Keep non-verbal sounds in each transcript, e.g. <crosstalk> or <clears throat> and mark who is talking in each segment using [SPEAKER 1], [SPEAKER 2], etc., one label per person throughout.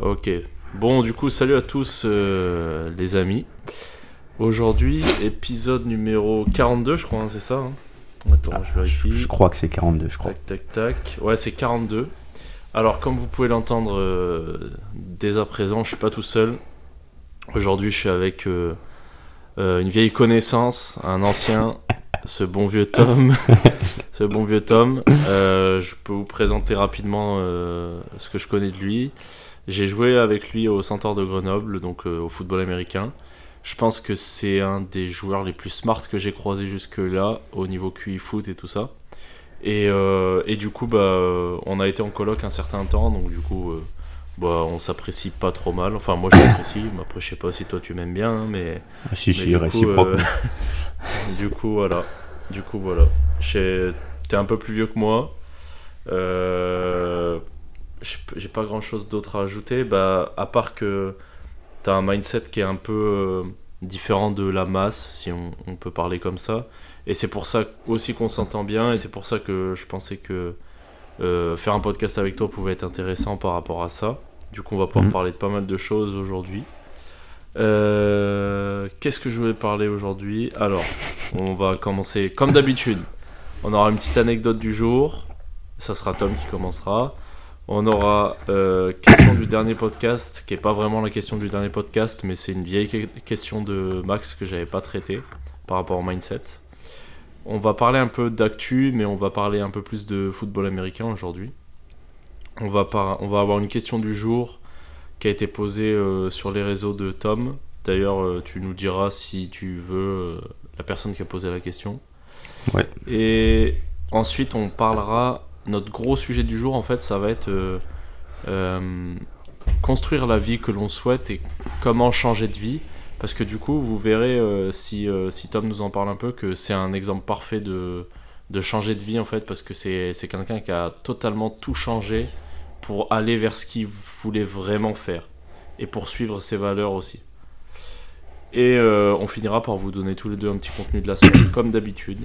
[SPEAKER 1] Ok. Bon, du coup, salut à tous euh, les amis. Aujourd'hui, épisode numéro 42, je crois, hein, c'est ça hein Attends,
[SPEAKER 2] Ah,
[SPEAKER 1] je vérifie.
[SPEAKER 2] Je crois que c'est 42, je crois.
[SPEAKER 1] Tac, tac, tac. Ouais, c'est 42. Alors, comme vous pouvez l'entendre euh, dès à présent, je suis pas tout seul. Aujourd'hui, je suis avec euh, une vieille connaissance, un ancien, <laughs> ce bon vieux Tom. <laughs> ce bon vieux Tom. Je peux vous présenter rapidement ce que je connais de lui. J'ai joué avec lui au Centaure de Grenoble, donc euh, au football américain. Je pense que c'est un des joueurs les plus smart que j'ai croisé jusque-là, au niveau QI foot et tout ça. Et, euh, et du coup, bah, on a été en coloc un certain temps, donc du coup, euh, bah, on s'apprécie pas trop mal. Enfin, moi je l'apprécie, mais après, je sais pas si toi tu m'aimes bien, hein, mais.
[SPEAKER 2] Ah, si,
[SPEAKER 1] mais
[SPEAKER 2] si,
[SPEAKER 1] du coup,
[SPEAKER 2] réciproque. <laughs>
[SPEAKER 1] du coup, voilà. Du coup, voilà. T'es un peu plus vieux que moi. Euh, j'ai pas grand chose d'autre à ajouter, bah, à part que t'as un mindset qui est un peu euh, différent de la masse, si on, on peut parler comme ça. Et c'est pour ça aussi qu'on s'entend bien, et c'est pour ça que je pensais que euh, faire un podcast avec toi pouvait être intéressant par rapport à ça. Du coup, on va pouvoir
[SPEAKER 2] Mhm.
[SPEAKER 1] parler de pas mal de choses aujourd'hui. Euh, Qu'est-ce que je voulais parler aujourd'hui? Alors, on va commencer comme d'habitude. On aura une petite anecdote du jour. Ça sera Tom qui commencera. On aura euh, question du dernier podcast, qui est pas vraiment la question du dernier podcast, mais c'est une vieille que- question de Max que j'avais pas traitée par rapport au mindset. On va parler un peu d'actu, mais on va parler un peu plus de football américain aujourd'hui. On va, par- on va avoir une question du jour qui a été posée euh, sur les réseaux de Tom. D'ailleurs, euh, tu nous diras si tu veux euh, la personne qui a posé la question.
[SPEAKER 2] Ouais.
[SPEAKER 1] Et ensuite, on parlera. Notre gros sujet du jour, en fait, ça va être euh, euh, construire la vie que l'on souhaite et comment changer de vie. Parce que du coup, vous verrez, euh, si, Tom nous en parle un peu, que c'est un exemple parfait de, de changer de vie, en fait, parce que c'est quelqu'un qui a totalement tout changé pour aller vers ce qu'il voulait vraiment faire et poursuivre ses valeurs aussi. Et on finira par vous donner tous les deux un petit contenu de la semaine, comme d'habitude.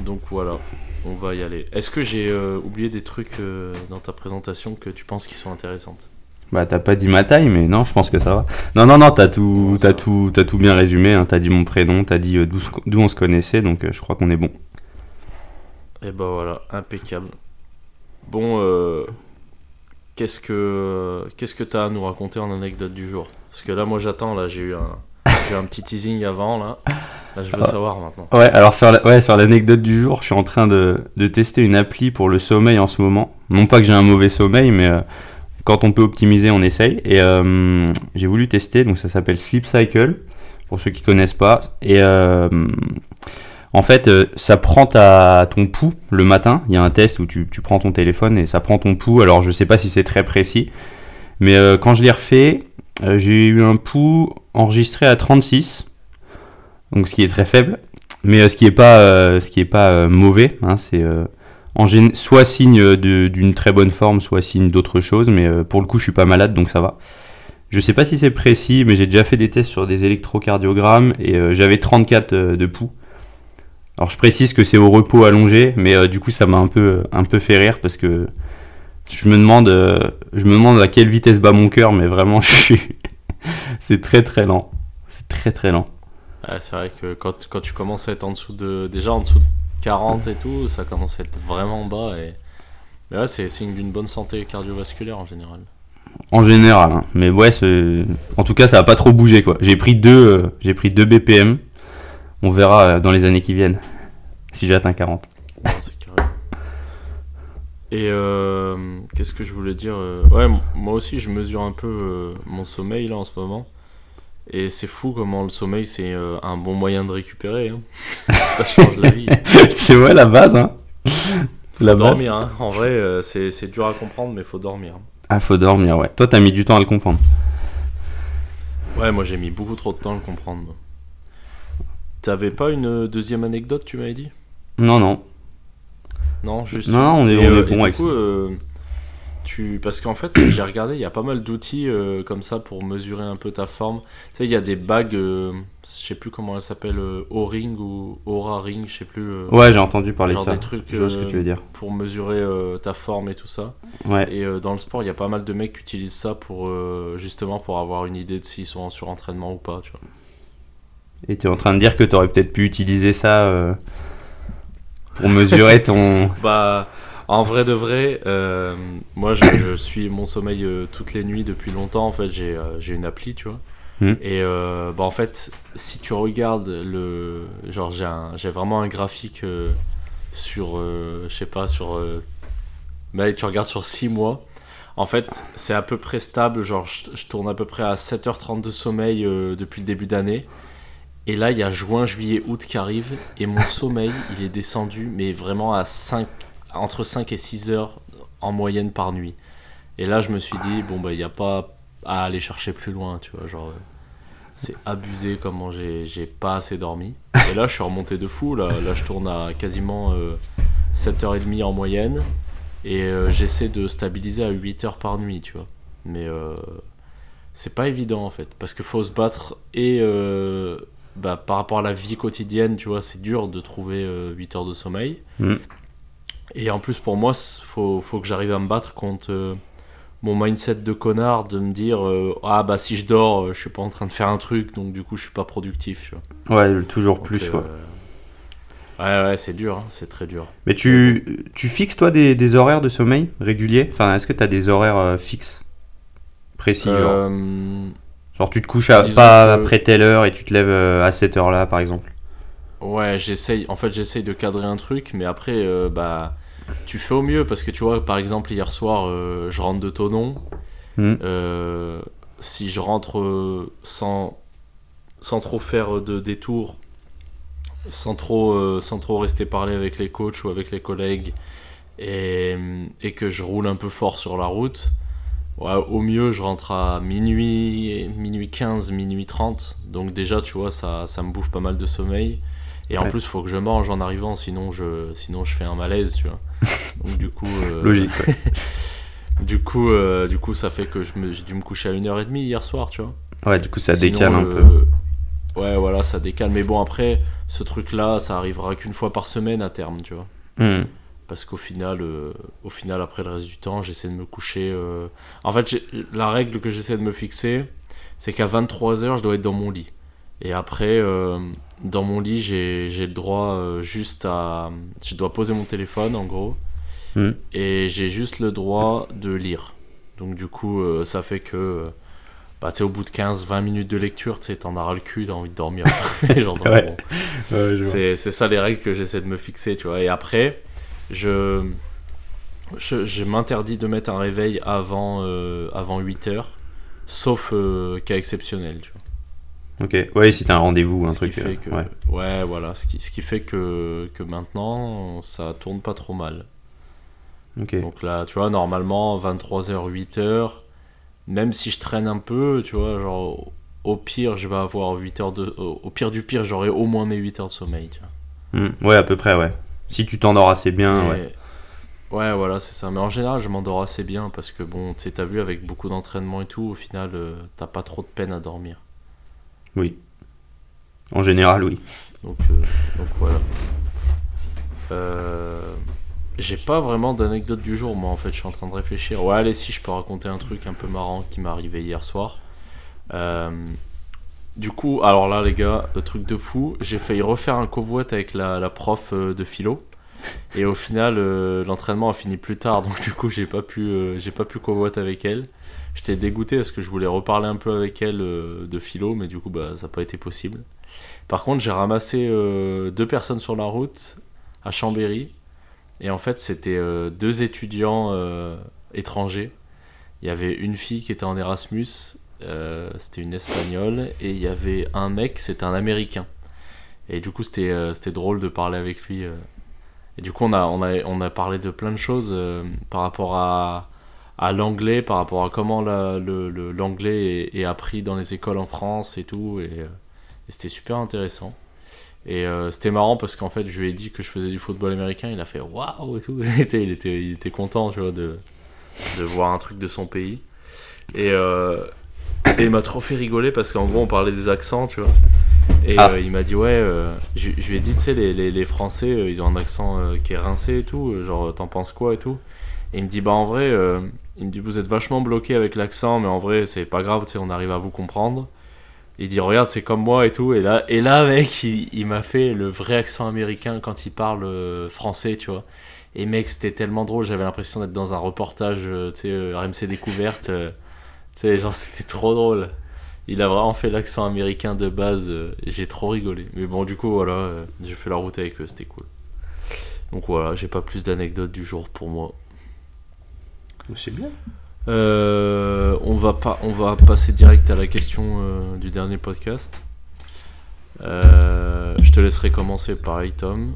[SPEAKER 1] Donc voilà, on va y aller. Est-ce que j'ai euh, oublié des trucs euh, dans ta présentation que tu penses qui sont intéressantes?
[SPEAKER 2] Bah, t'as pas dit ma taille, mais non, je pense que ça va. Non, non, non, t'as tout, t'as tout, t'as tout bien résumé. Hein. T'as dit mon prénom, t'as dit euh, d'où, on se connaissait, donc je crois qu'on est bon.
[SPEAKER 1] Et ben voilà, impeccable. Bon, euh, qu'est-ce que qu'est-ce que t'as à nous raconter en anecdote du jour? Parce que là, moi, j'attends. Là, j'ai eu un j'ai eu un petit teasing avant là. Là, je veux
[SPEAKER 2] Ah.
[SPEAKER 1] savoir maintenant.
[SPEAKER 2] Ouais, alors sur, la- ouais, sur l'anecdote du jour, je suis en train de, de tester une appli pour le sommeil en ce moment. Non pas que j'ai un mauvais sommeil, mais euh, quand on peut optimiser, on essaye. Et euh, j'ai voulu tester, donc ça s'appelle Sleep Cycle, pour ceux qui connaissent pas. Et euh, en fait, ça prend ta, ton pouls le matin. Il y a un test où tu, tu prends ton téléphone et ça prend ton pouls. Alors je sais pas si c'est très précis, mais quand je l'ai refait, j'ai eu un pouls enregistré à 36 donc ce qui est très faible, mais euh, ce qui est pas, euh, ce qui est pas euh, mauvais, c'est euh, soit signe de- d'une très bonne forme, soit signe d'autre chose, mais euh, pour le coup je suis pas malade donc ça va. Je sais pas si c'est précis, mais j'ai déjà fait des tests sur des électrocardiogrammes et euh, j'avais 34 euh, de pouls. Alors je précise que c'est au repos allongé, mais euh, du coup ça m'a un peu, un peu fait rire parce que je me demande, euh, je me demande à quelle vitesse bat mon cœur, mais vraiment <laughs> je suis, c'est très très lent, c'est très très lent.
[SPEAKER 1] Ouais, c'est vrai que quand, quand tu commences à être en dessous de déjà en dessous de 40 et tout, ça commence à être vraiment bas et mais ouais, c'est signe d'une bonne santé cardiovasculaire en général.
[SPEAKER 2] En général, hein. mais ouais, en tout cas, ça a pas trop bougé quoi. J'ai pris deux, euh, pris deux BPM. On verra euh, dans les années qui viennent si j'atteins 40.
[SPEAKER 1] Non, c'est carré. Et euh, qu'est-ce que je voulais dire euh, Ouais, moi aussi je mesure un peu mon sommeil là en ce moment. Et c'est fou comment le sommeil c'est euh, un bon moyen de récupérer. hein. <laughs> Ça change la vie. <laughs>
[SPEAKER 2] c'est ouais la base, hein.
[SPEAKER 1] Faut
[SPEAKER 2] La base.
[SPEAKER 1] dormir, hein. en vrai euh, c'est c'est dur à comprendre mais faut dormir.
[SPEAKER 2] Ah, faut dormir, ouais. Toi, t'as mis du temps à le comprendre.
[SPEAKER 1] Ouais, moi j'ai mis beaucoup trop de temps à le comprendre. T'avais pas une euh, deuxième anecdote, tu m'avais dit?
[SPEAKER 2] Non, non.
[SPEAKER 1] Non, juste.
[SPEAKER 2] Non, on est-
[SPEAKER 1] Et,
[SPEAKER 2] on est
[SPEAKER 1] euh,
[SPEAKER 2] bon
[SPEAKER 1] et
[SPEAKER 2] avec
[SPEAKER 1] du coup, euh, tu parce qu'en fait <coughs> j'ai regardé il y a pas mal d'outils euh, comme ça pour mesurer un peu ta forme tu sais il y a des bagues euh, je sais plus comment elles s'appellent euh, O-ring ou Aura ring je sais plus euh,
[SPEAKER 3] Ouais, j'ai entendu parler de ça.
[SPEAKER 1] des trucs
[SPEAKER 3] Je vois ce que tu veux dire.
[SPEAKER 1] pour mesurer ta forme et tout ça
[SPEAKER 3] Ouais.
[SPEAKER 1] et dans le sport il y a pas mal de mecs qui utilisent ça pour justement pour avoir une idée de s'ils sont en surentraînement ou pas tu vois
[SPEAKER 3] Et tu es en train de dire que tu aurais peut-être pu utiliser ça pour mesurer ton. <laughs>
[SPEAKER 1] Bah, en vrai de vrai, euh, moi je, je suis mon sommeil euh, toutes les nuits depuis longtemps. En fait, j'ai euh, une appli, tu vois.
[SPEAKER 3] Hmm.
[SPEAKER 1] Et euh, bah, en fait, si tu regardes le. Genre, j'ai vraiment un graphique sur. je sais pas, sur. mais tu regardes sur 6 mois. En fait, c'est à peu près stable. Genre, je, je tourne à peu près à 7h30 de sommeil depuis le début d'année. Et là, il y a juin, juillet, août qui arrive. Et mon sommeil, il est descendu, mais vraiment à 5, entre 5 et 6 heures en moyenne par nuit. Et là, je me suis dit, bon, bah, il n'y a pas à aller chercher plus loin, tu vois. Genre, euh, c'est abusé comment j'ai pas assez dormi. Et là, je suis remonté de fou. Là, là je tourne à quasiment euh, 7h30 en moyenne. Et euh, j'essaie de stabiliser à 8 heures par nuit, tu vois. Mais euh, c'est pas évident en fait. Parce qu'il faut se battre et bah, par rapport à la vie quotidienne, tu vois, c'est dur de trouver euh, 8 heures de sommeil.
[SPEAKER 3] Mm.
[SPEAKER 1] Et en plus, pour moi, il faut, faut que j'arrive à me battre contre euh, mon mindset de connard de me dire euh, Ah bah si je dors, euh, je suis pas en train de faire un truc, donc du coup, je suis pas productif, tu vois.
[SPEAKER 3] Ouais, toujours
[SPEAKER 1] Donc,
[SPEAKER 3] plus,
[SPEAKER 1] euh,
[SPEAKER 3] quoi.
[SPEAKER 1] Ouais, ouais, c'est dur, hein, c'est très dur.
[SPEAKER 3] Mais tu, tu fixes, toi, des, des horaires de sommeil réguliers? Enfin, est-ce que tu as des horaires fixes? Précis, genre Genre, tu te couches à, pas
[SPEAKER 1] que-
[SPEAKER 3] après telle heure et tu te lèves à cette heure-là, par exemple?
[SPEAKER 1] Ouais, j'essaye. En fait, j'essaye de cadrer un truc, mais après, bah, tu fais au mieux parce que tu vois, par exemple, hier soir, euh, je rentre de Tonon. Euh, si je rentre euh, sans, sans trop faire de détours, sans trop, euh, sans trop rester parler avec les coachs ou avec les collègues, et, et que je roule un peu fort sur la route, ouais, au mieux, je rentre à minuit, minuit 15, minuit 30. Donc déjà, tu vois, ça, ça me bouffe pas mal de sommeil. Et en
[SPEAKER 3] Ouais.
[SPEAKER 1] plus, il faut que je mange en arrivant, sinon je, sinon je fais un malaise, tu vois. <laughs> Donc du coup... euh,
[SPEAKER 3] Logique, <laughs>
[SPEAKER 1] du coup, euh, du coup, ça fait que je me- j'ai dû me coucher à 1h30 hier soir, tu vois.
[SPEAKER 3] Ouais, du coup, ça
[SPEAKER 1] Sinon,
[SPEAKER 3] décale un
[SPEAKER 1] le-
[SPEAKER 3] peu.
[SPEAKER 1] Ouais, voilà, ça décale. Mais bon, après, ce truc-là, ça arrivera qu'une fois par semaine à terme, tu vois.
[SPEAKER 3] Hmm.
[SPEAKER 1] Parce qu'au final, euh, au final, après le reste du temps, j'essaie de me coucher. euh, En fait, j'ai- la règle que j'essaie de me fixer, c'est qu'à 23h, je dois être dans mon lit. Et après, euh, dans mon lit, j'ai le droit euh, juste à. Je dois poser mon téléphone, en gros.
[SPEAKER 3] Mhm.
[SPEAKER 1] Et j'ai juste le droit de lire. Donc, du coup, euh, ça fait que. euh, Bah, tu au bout de 15-20 minutes de lecture, tu sais, t'en as ras le cul, t'as envie de dormir. <laughs> <laughs>
[SPEAKER 3] Ouais.
[SPEAKER 1] bon.
[SPEAKER 3] Ouais.
[SPEAKER 1] C'est c'est ça les règles que j'essaie de me fixer, tu vois. Et après, je, je, je m'interdis de mettre un réveil avant, euh, avant 8 heures, sauf euh, cas exceptionnel, tu vois.
[SPEAKER 3] Ok, ouais, si t'as un rendez-vous ou un
[SPEAKER 1] ce
[SPEAKER 3] truc.
[SPEAKER 1] qui fait
[SPEAKER 3] euh,
[SPEAKER 1] que,
[SPEAKER 3] ouais.
[SPEAKER 1] ouais. voilà, ce qui, ce qui fait que, que maintenant, ça tourne pas trop mal.
[SPEAKER 3] Ok.
[SPEAKER 1] Donc là, tu vois, normalement, 23h, 8h, même si je traîne un peu, tu vois, genre, au pire, je vais avoir 8 heures de... Au pire du pire, j'aurai au moins mes 8 heures de sommeil, tu vois.
[SPEAKER 3] Hmm. Ouais, à peu près, ouais. Si tu t'endors assez bien,
[SPEAKER 1] Et-
[SPEAKER 3] ouais.
[SPEAKER 1] Ouais, voilà, c'est ça. Mais en général, je m'endors assez bien parce que, bon, tu sais, t'as vu, avec beaucoup d'entraînement et tout, au final, euh, t'as pas trop de peine à dormir.
[SPEAKER 3] Oui. En général, oui.
[SPEAKER 1] Donc, euh, donc voilà. Euh, J'ai pas vraiment d'anecdote du jour, moi, en fait, je suis en train de réfléchir. Ouais, allez, si, je peux raconter un truc un peu marrant qui m'est arrivé hier soir. Euh, Du coup, alors là, les gars, le truc de fou, j'ai failli refaire un covoite avec la, la prof de philo. <laughs> Et au final, euh, l'entraînement a fini plus tard, donc du coup, j'ai pas pu, euh, j'ai pas pu covoite avec elle. J'étais dégoûté parce que je voulais reparler un peu avec elle euh, de philo, mais du coup, bah, ça n'a pas été possible. Par contre, j'ai ramassé deux personnes sur la route à Chambéry. Et en fait, c'était deux étudiants étrangers. Il y avait une fille qui était en Erasmus, c'était une espagnole, et il y avait un mec, c'était un américain. Et du coup, c'était drôle de parler avec lui. Et du coup, on a, on a, on a parlé de plein de choses euh, par rapport à, à l'anglais, par rapport à comment l'anglais est, appris dans les écoles en France et tout. Et, euh, c'était super intéressant. Et euh, c'était marrant parce qu'en fait, je lui ai dit que je faisais du football américain. Il a fait waouh et tout. <laughs> il, était, il, était, il était content, tu vois, de, de voir un truc de son pays. Et, et il m'a trop fait rigoler parce qu'en gros, on parlait des accents, tu vois. Et
[SPEAKER 2] Ah.
[SPEAKER 1] euh, il m'a dit, ouais, euh, je, je lui ai dit, tu sais, les, les, les Français, euh, ils ont un accent qui est rincé et tout, genre, t'en penses quoi et tout. Et il me dit, bah en vrai, il me dit, vous êtes vachement bloqué avec l'accent, mais en vrai, c'est pas grave, tu sais, on arrive à vous comprendre. Il dit, regarde, c'est comme moi et tout. Et là, et là mec, il, il m'a fait le vrai accent américain quand il parle français, tu vois. Et mec, c'était tellement drôle, j'avais l'impression d'être dans un reportage, tu sais, RMC Découverte. tu sais, genre, c'était trop drôle. Il a vraiment fait l'accent américain de base, euh, j'ai trop rigolé. Mais bon, du coup, voilà, euh, j'ai fait la route avec eux, c'était cool. Donc voilà, j'ai pas plus d'anecdotes du jour pour moi.
[SPEAKER 2] C'est bien.
[SPEAKER 1] Euh, on, va pas, on va passer direct à la question euh, du dernier podcast. Euh, je te laisserai commencer pareil, Tom.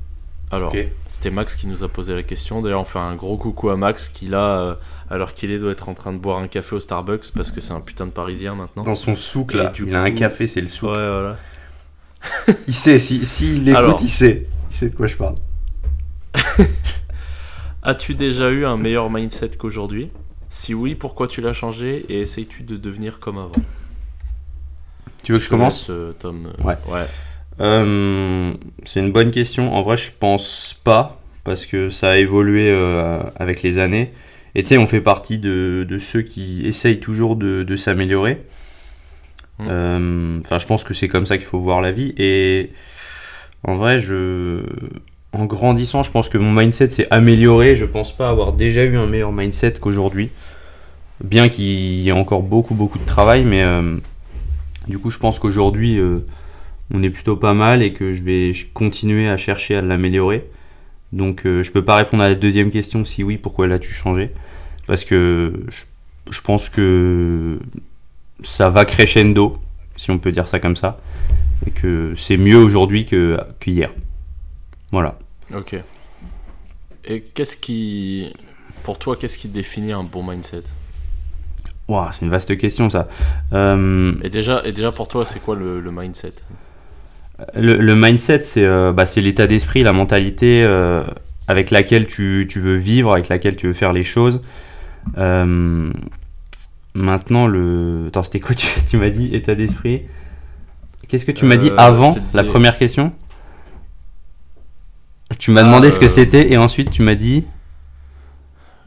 [SPEAKER 1] Alors, c'était Max qui nous a posé la question. D'ailleurs, on fait un gros coucou à Max qui, là, euh, alors qu'il est, doit être en train de boire un café au Starbucks parce que c'est un putain de parisien maintenant.
[SPEAKER 2] Dans son souk là, il a un
[SPEAKER 1] coup-
[SPEAKER 2] café, c'est le
[SPEAKER 1] Ouais,
[SPEAKER 2] souk.
[SPEAKER 1] voilà. <laughs>
[SPEAKER 2] Il sait, si, si il écoute,
[SPEAKER 1] Alors.
[SPEAKER 2] il sait. Il sait de quoi je parle. <laughs>
[SPEAKER 1] As-tu déjà eu un meilleur mindset qu'aujourd'hui? Si oui, pourquoi tu l'as changé et essayes-tu de devenir comme avant?
[SPEAKER 2] Tu veux que je commence?
[SPEAKER 1] laisse, euh, Tom.
[SPEAKER 2] Ouais.
[SPEAKER 1] Ouais.
[SPEAKER 2] Euh, c'est une bonne question. En vrai, je pense pas, parce que ça a évolué euh, avec les années. Et tu sais, on fait partie de, de ceux qui essayent toujours de, de s'améliorer.
[SPEAKER 1] Mm.
[SPEAKER 2] Euh, Enfin, je pense que c'est comme ça qu'il faut voir la vie. Et en vrai, je, en grandissant, je pense que mon mindset s'est amélioré. Je pense pas avoir déjà eu un meilleur mindset qu'aujourd'hui. Bien qu'il y ait encore beaucoup, beaucoup de travail, mais du coup, je pense qu'aujourd'hui, on est plutôt pas mal et que je vais continuer à chercher à l'améliorer. Donc euh, je peux pas répondre à la deuxième question si oui, pourquoi l'as-tu changé? Parce que je, je pense que ça va crescendo, si on peut dire ça comme ça, et que c'est mieux aujourd'hui que qu'hier. Voilà.
[SPEAKER 1] Ok. Et qu'est-ce qui. Pour toi, qu'est-ce qui définit un bon mindset?
[SPEAKER 2] Ouah, c'est une vaste question ça. Euh,
[SPEAKER 1] et déjà, et déjà, pour toi, c'est quoi le, le mindset?
[SPEAKER 2] Le, le mindset, c'est euh, bah, c'est l'état d'esprit, la mentalité euh, avec laquelle tu, tu veux vivre, avec laquelle tu veux faire les choses. Euh, maintenant, le. Attends, c'était quoi <laughs> Tu, tu m'as dit état d'esprit? Qu'est-ce que tu m'as dit avant
[SPEAKER 1] disais-
[SPEAKER 2] la première question? Tu m'as demandé
[SPEAKER 1] Ah,
[SPEAKER 2] ce que c'était et ensuite tu m'as dit.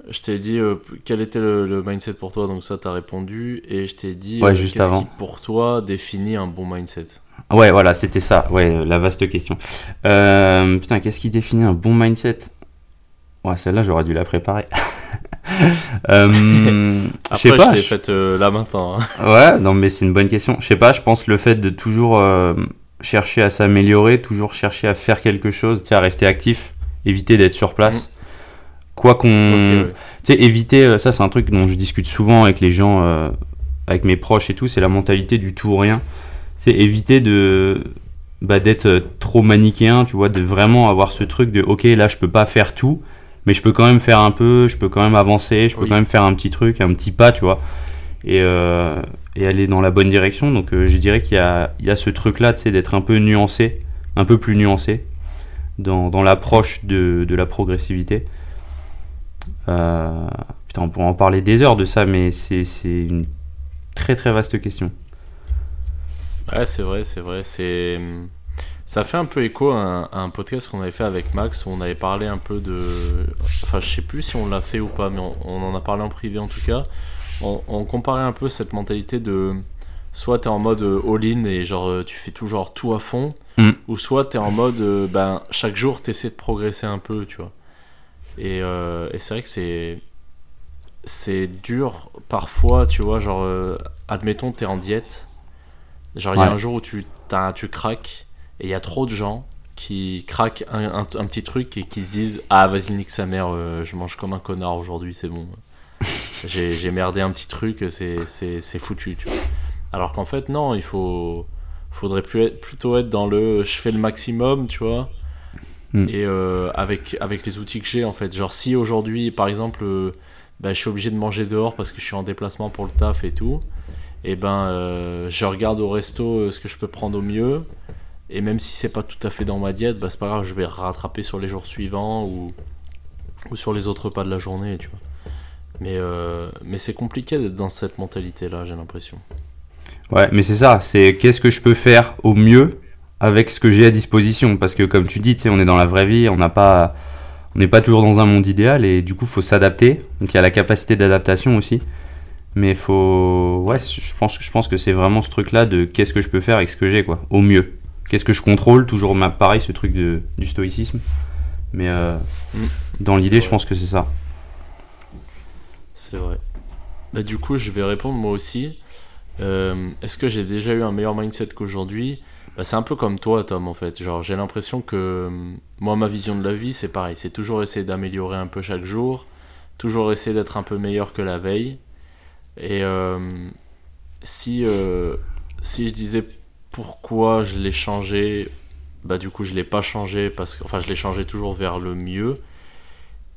[SPEAKER 1] Je t'ai dit quel était le, le mindset pour toi, donc ça, t'as répondu. Et je t'ai dit
[SPEAKER 2] Ouais, juste
[SPEAKER 1] qu'est-ce
[SPEAKER 2] avant.
[SPEAKER 1] qui, pour toi, définit un bon mindset?
[SPEAKER 2] Ouais, voilà, c'était ça. Ouais, la vaste question. Euh, putain, qu'est-ce qui définit un bon mindset? Ouais, celle-là, j'aurais dû la préparer. <laughs> euh, je
[SPEAKER 1] Après,
[SPEAKER 2] sais pas.
[SPEAKER 1] je l'ai faite euh, là maintenant. hein. <laughs>
[SPEAKER 2] Ouais, non, mais c'est une bonne question. Je sais pas, je pense le fait de toujours euh, chercher à s'améliorer, toujours chercher à faire quelque chose, à rester actif, éviter d'être sur place. Quoi qu'on.
[SPEAKER 1] Ouais.
[SPEAKER 2] Tu sais, éviter, euh, ça c'est un truc dont je discute souvent avec les gens, euh, avec mes proches et tout, c'est la mentalité du tout ou rien. C'est éviter de bah, d'être euh, trop manichéen, tu vois, de vraiment avoir ce truc de ok, là je peux pas faire tout, mais je peux quand même faire un peu, je peux quand même avancer, je peux
[SPEAKER 1] Oui.
[SPEAKER 2] quand même faire un petit truc, un petit pas, tu vois, et, euh, et aller dans la bonne direction. Donc euh, je dirais qu'il y a, il y a ce truc-là, tu sais, d'être un peu nuancé, un peu plus nuancé dans, dans l'approche de, de la progressivité. Euh, putain, on pourrait en parler des heures de ça, mais c'est c'est une très très vaste question.
[SPEAKER 1] Ouais, c'est vrai, c'est vrai. C'est ça fait un peu écho à un, à un podcast qu'on avait fait avec Max où on avait parlé un peu de. Enfin, je sais plus si on l'a fait ou pas, mais on, on en a parlé en privé en tout cas. On, on comparait un peu cette mentalité de soit t'es en mode euh, all-in et genre euh, tu fais toujours tout à fond,
[SPEAKER 2] Mm.
[SPEAKER 1] ou soit t'es en mode euh, ben chaque jour t'essaies de progresser un peu, tu vois. Et, euh, et c'est vrai que c'est c'est dur parfois, tu vois, genre euh, admettons t'es en diète, genre il y a un jour où tu tu craques et il y a trop de gens qui craquent un, un- un petit truc et qui se disent ah vas-y nique sa mère, euh, je mange comme un connard aujourd'hui, c'est bon. <laughs> J'ai merdé un petit truc, c'est foutu, tu vois. Alors qu'en fait non, il faut faudrait plus être- plutôt être dans le je fais le maximum, tu vois.
[SPEAKER 2] Mm.
[SPEAKER 1] Et euh, avec, avec les outils que j'ai, en fait. Genre, si aujourd'hui, par exemple, euh, bah, je suis obligé de manger dehors parce que je suis en déplacement pour le taf et tout, et ben, euh, je regarde au resto euh, ce que je peux prendre au mieux. Et même si c'est pas tout à fait dans ma diète, bah, c'est pas grave, je vais rattraper sur les jours suivants ou, sur les autres repas de la journée, tu vois. Mais, euh, c'est compliqué d'être dans cette mentalité-là, j'ai l'impression.
[SPEAKER 3] Ouais, mais c'est ça, c'est qu'est-ce que je peux faire au mieux avec ce que j'ai à disposition? Parce que comme tu dis, tu sais, on est dans la vraie vie, on n'a pas. On n'est pas toujours dans un monde idéal et du coup, faut s'adapter. Donc, il y a la capacité d'adaptation aussi. Mais faut. Ouais, je pense, je pense que c'est vraiment ce truc-là de qu'est-ce que je peux faire avec ce que j'ai, quoi, au mieux. Qu'est-ce que je contrôle? Toujours pareil, ce truc de, du stoïcisme. Mais euh,
[SPEAKER 1] Mm.
[SPEAKER 3] dans l'idée, je pense que c'est ça.
[SPEAKER 1] C'est vrai. Bah, du coup, je vais répondre moi aussi. Euh, Est-ce que j'ai déjà eu un meilleur mindset qu'aujourd'hui? Bah, C'est un peu comme toi, Tom, en fait. Genre, j'ai l'impression que euh, moi, ma vision de la vie, c'est pareil. C'est toujours essayer d'améliorer un peu chaque jour, toujours essayer d'être un peu meilleur que la veille. Et euh, si, euh, si je disais pourquoi je l'ai changé, bah du coup, je l'ai pas changé parce que, enfin, je l'ai changé toujours vers le mieux.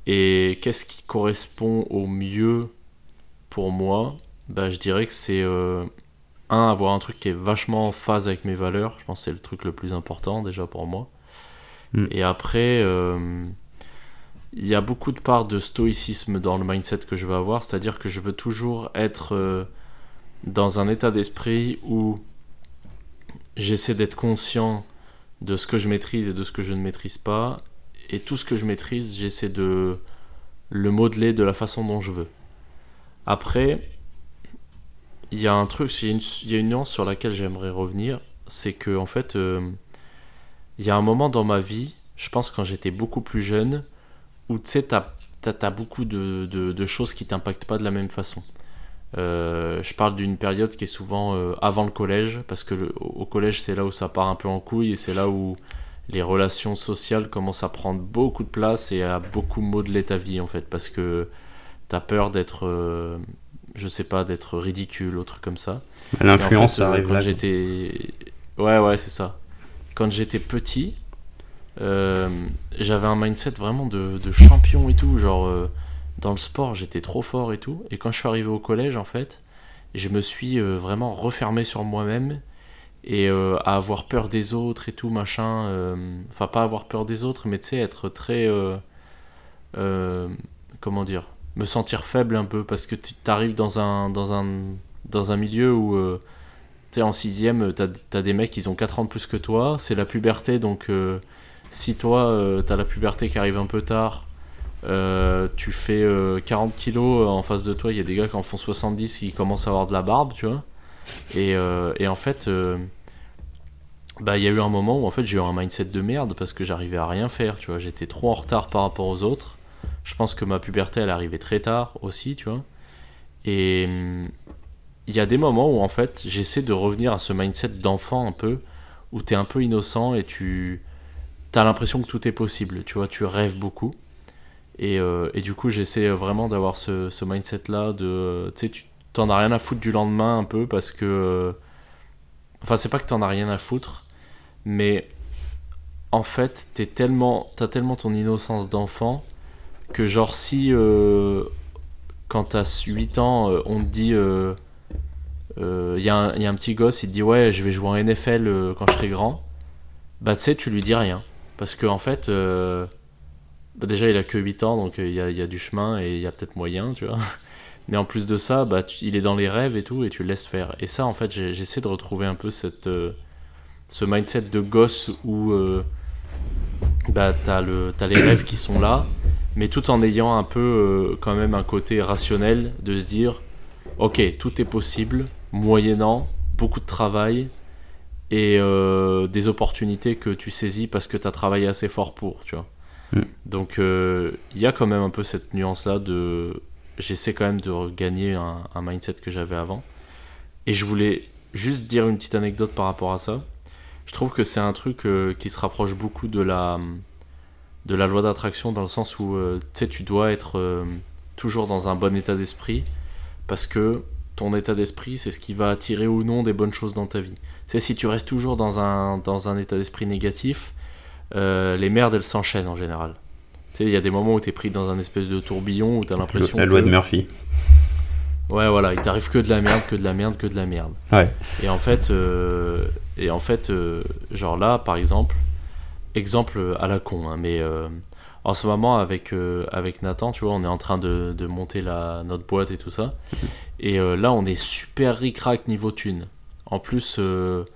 [SPEAKER 1] Et qu'est-ce qui correspond au mieux pour moi? Bah, Je dirais que c'est euh, un, avoir un truc qui est vachement en phase avec mes valeurs. Je pense que c'est le truc le plus important déjà pour moi.
[SPEAKER 3] Mm.
[SPEAKER 1] Et après, euh, il y a beaucoup de parts de stoïcisme dans le mindset que je veux avoir, c'est-à-dire que je veux toujours être euh, dans un état d'esprit où j'essaie d'être conscient de ce que je maîtrise et de ce que je ne maîtrise pas. Et tout ce que je maîtrise, j'essaie de le modeler de la façon dont je veux. Après, il y a un truc, il y a une, nuance sur laquelle j'aimerais revenir, c'est que en fait, euh, il y a un moment dans ma vie, je pense quand j'étais beaucoup plus jeune, où tu sais, t'as as, beaucoup de, de- de choses qui t'impactent pas de la même façon. Euh, je parle d'une période qui est souvent euh, avant le collège, parce que le- au collège c'est là où ça part un peu en couille et c'est là où les relations sociales commencent à prendre beaucoup de place et à beaucoup modeler ta vie en fait, parce que t'as peur d'être, euh, je sais pas, d'être ridicule, autre comme ça. En
[SPEAKER 3] L'influence,
[SPEAKER 1] fait,
[SPEAKER 3] arrive
[SPEAKER 1] quand j'étais. Ouais, ouais, c'est ça. Quand j'étais petit, euh, j'avais un mindset vraiment de, champion et tout. Genre, euh, dans le sport, j'étais trop fort et tout. Et quand je suis arrivé au collège, en fait, je me suis euh, vraiment refermé sur moi-même et à avoir peur des autres et tout, machin. Enfin, pas avoir peur des autres, mais tu sais, être très. comment dire Me sentir faible un peu parce que tu t'arrives dans un, dans, un, dans un milieu où. tu sais, en sixième, t'as as des mecs qui ont 4 ans de plus que toi, c'est la puberté, donc si toi, euh, t'as la puberté qui arrive un peu tard, euh, tu fais euh, 40 kilos, euh, en face de toi, il y a des gars qui en font 70 qui commencent à avoir de la barbe, tu vois. Et, en fait, bah, il y a eu un moment où en fait, j'ai eu un mindset de merde parce que j'arrivais à rien faire, tu vois. J'étais trop en retard par rapport aux autres. Je pense que ma puberté, elle arrivait très tard aussi, tu vois. Et hum, il y a des moments où en fait j'essaie de revenir à ce mindset d'enfant un peu où tu es un peu innocent et tu as l'impression que tout est possible tu vois tu rêves beaucoup et, euh, et du coup j'essaie vraiment d'avoir ce, ce mindset là de tu sais tu t'en as rien à foutre du lendemain un peu parce que euh, enfin c'est pas que t'en as rien à foutre mais en fait t'es tellement t'as tellement ton innocence d'enfant que genre si euh, quand t'as 8 ans euh, on te dit euh, il y, a un- y a un petit gosse, il te dit ouais, je vais jouer en NFL euh, quand je serai grand. Bah tu sais, tu lui dis rien. Parce que en fait, euh, bah, déjà il a que 8 ans, donc euh, il y, a, du chemin et il y a peut-être moyen, tu vois. <laughs> Mais en plus de ça, bah, il est dans les rêves et tout, et tu le laisses faire. Et ça, en fait, j'essaie de retrouver un peu euh, ce mindset de gosse où euh, bah, t'as t'as les rêves qui sont là, mais tout en ayant un peu quand même un côté rationnel de se dire ok, tout est possible, moyennant beaucoup de travail et euh, des opportunités que tu saisis parce que tu as travaillé assez fort pour, tu vois.
[SPEAKER 3] Mm.
[SPEAKER 1] Donc euh, il y a quand même un peu cette nuance-là de... J'essaie quand même de regagner un, un mindset que j'avais avant. Et je voulais juste dire une petite anecdote par rapport à ça. Je trouve que c'est un truc euh, qui se rapproche beaucoup de la, de la loi d'attraction dans le sens où euh, tu dois être euh, toujours dans un bon état d'esprit parce que ton état d'esprit, c'est ce qui va attirer ou non des bonnes choses dans ta vie. Sais, si tu restes toujours dans un, dans un état d'esprit négatif, euh, les merdes, elles s'enchaînent en général. Tu sais, il y a des moments où tu es pris dans un espèce de tourbillon où tu as l'impression
[SPEAKER 3] La loi
[SPEAKER 1] que...
[SPEAKER 3] de Murphy.
[SPEAKER 1] Ouais, voilà, il t'arrive que de la merde, que de la merde, que de la merde.
[SPEAKER 3] Ouais.
[SPEAKER 1] Et en fait, euh, et en fait euh, genre là, par exemple, exemple à la con, hein, mais en ce moment, avec, euh, avec Nathan, tu vois, on est en train de, de monter la, notre boîte et tout ça. <laughs> Et euh, là, on est super ric-rac niveau thune. En plus, euh,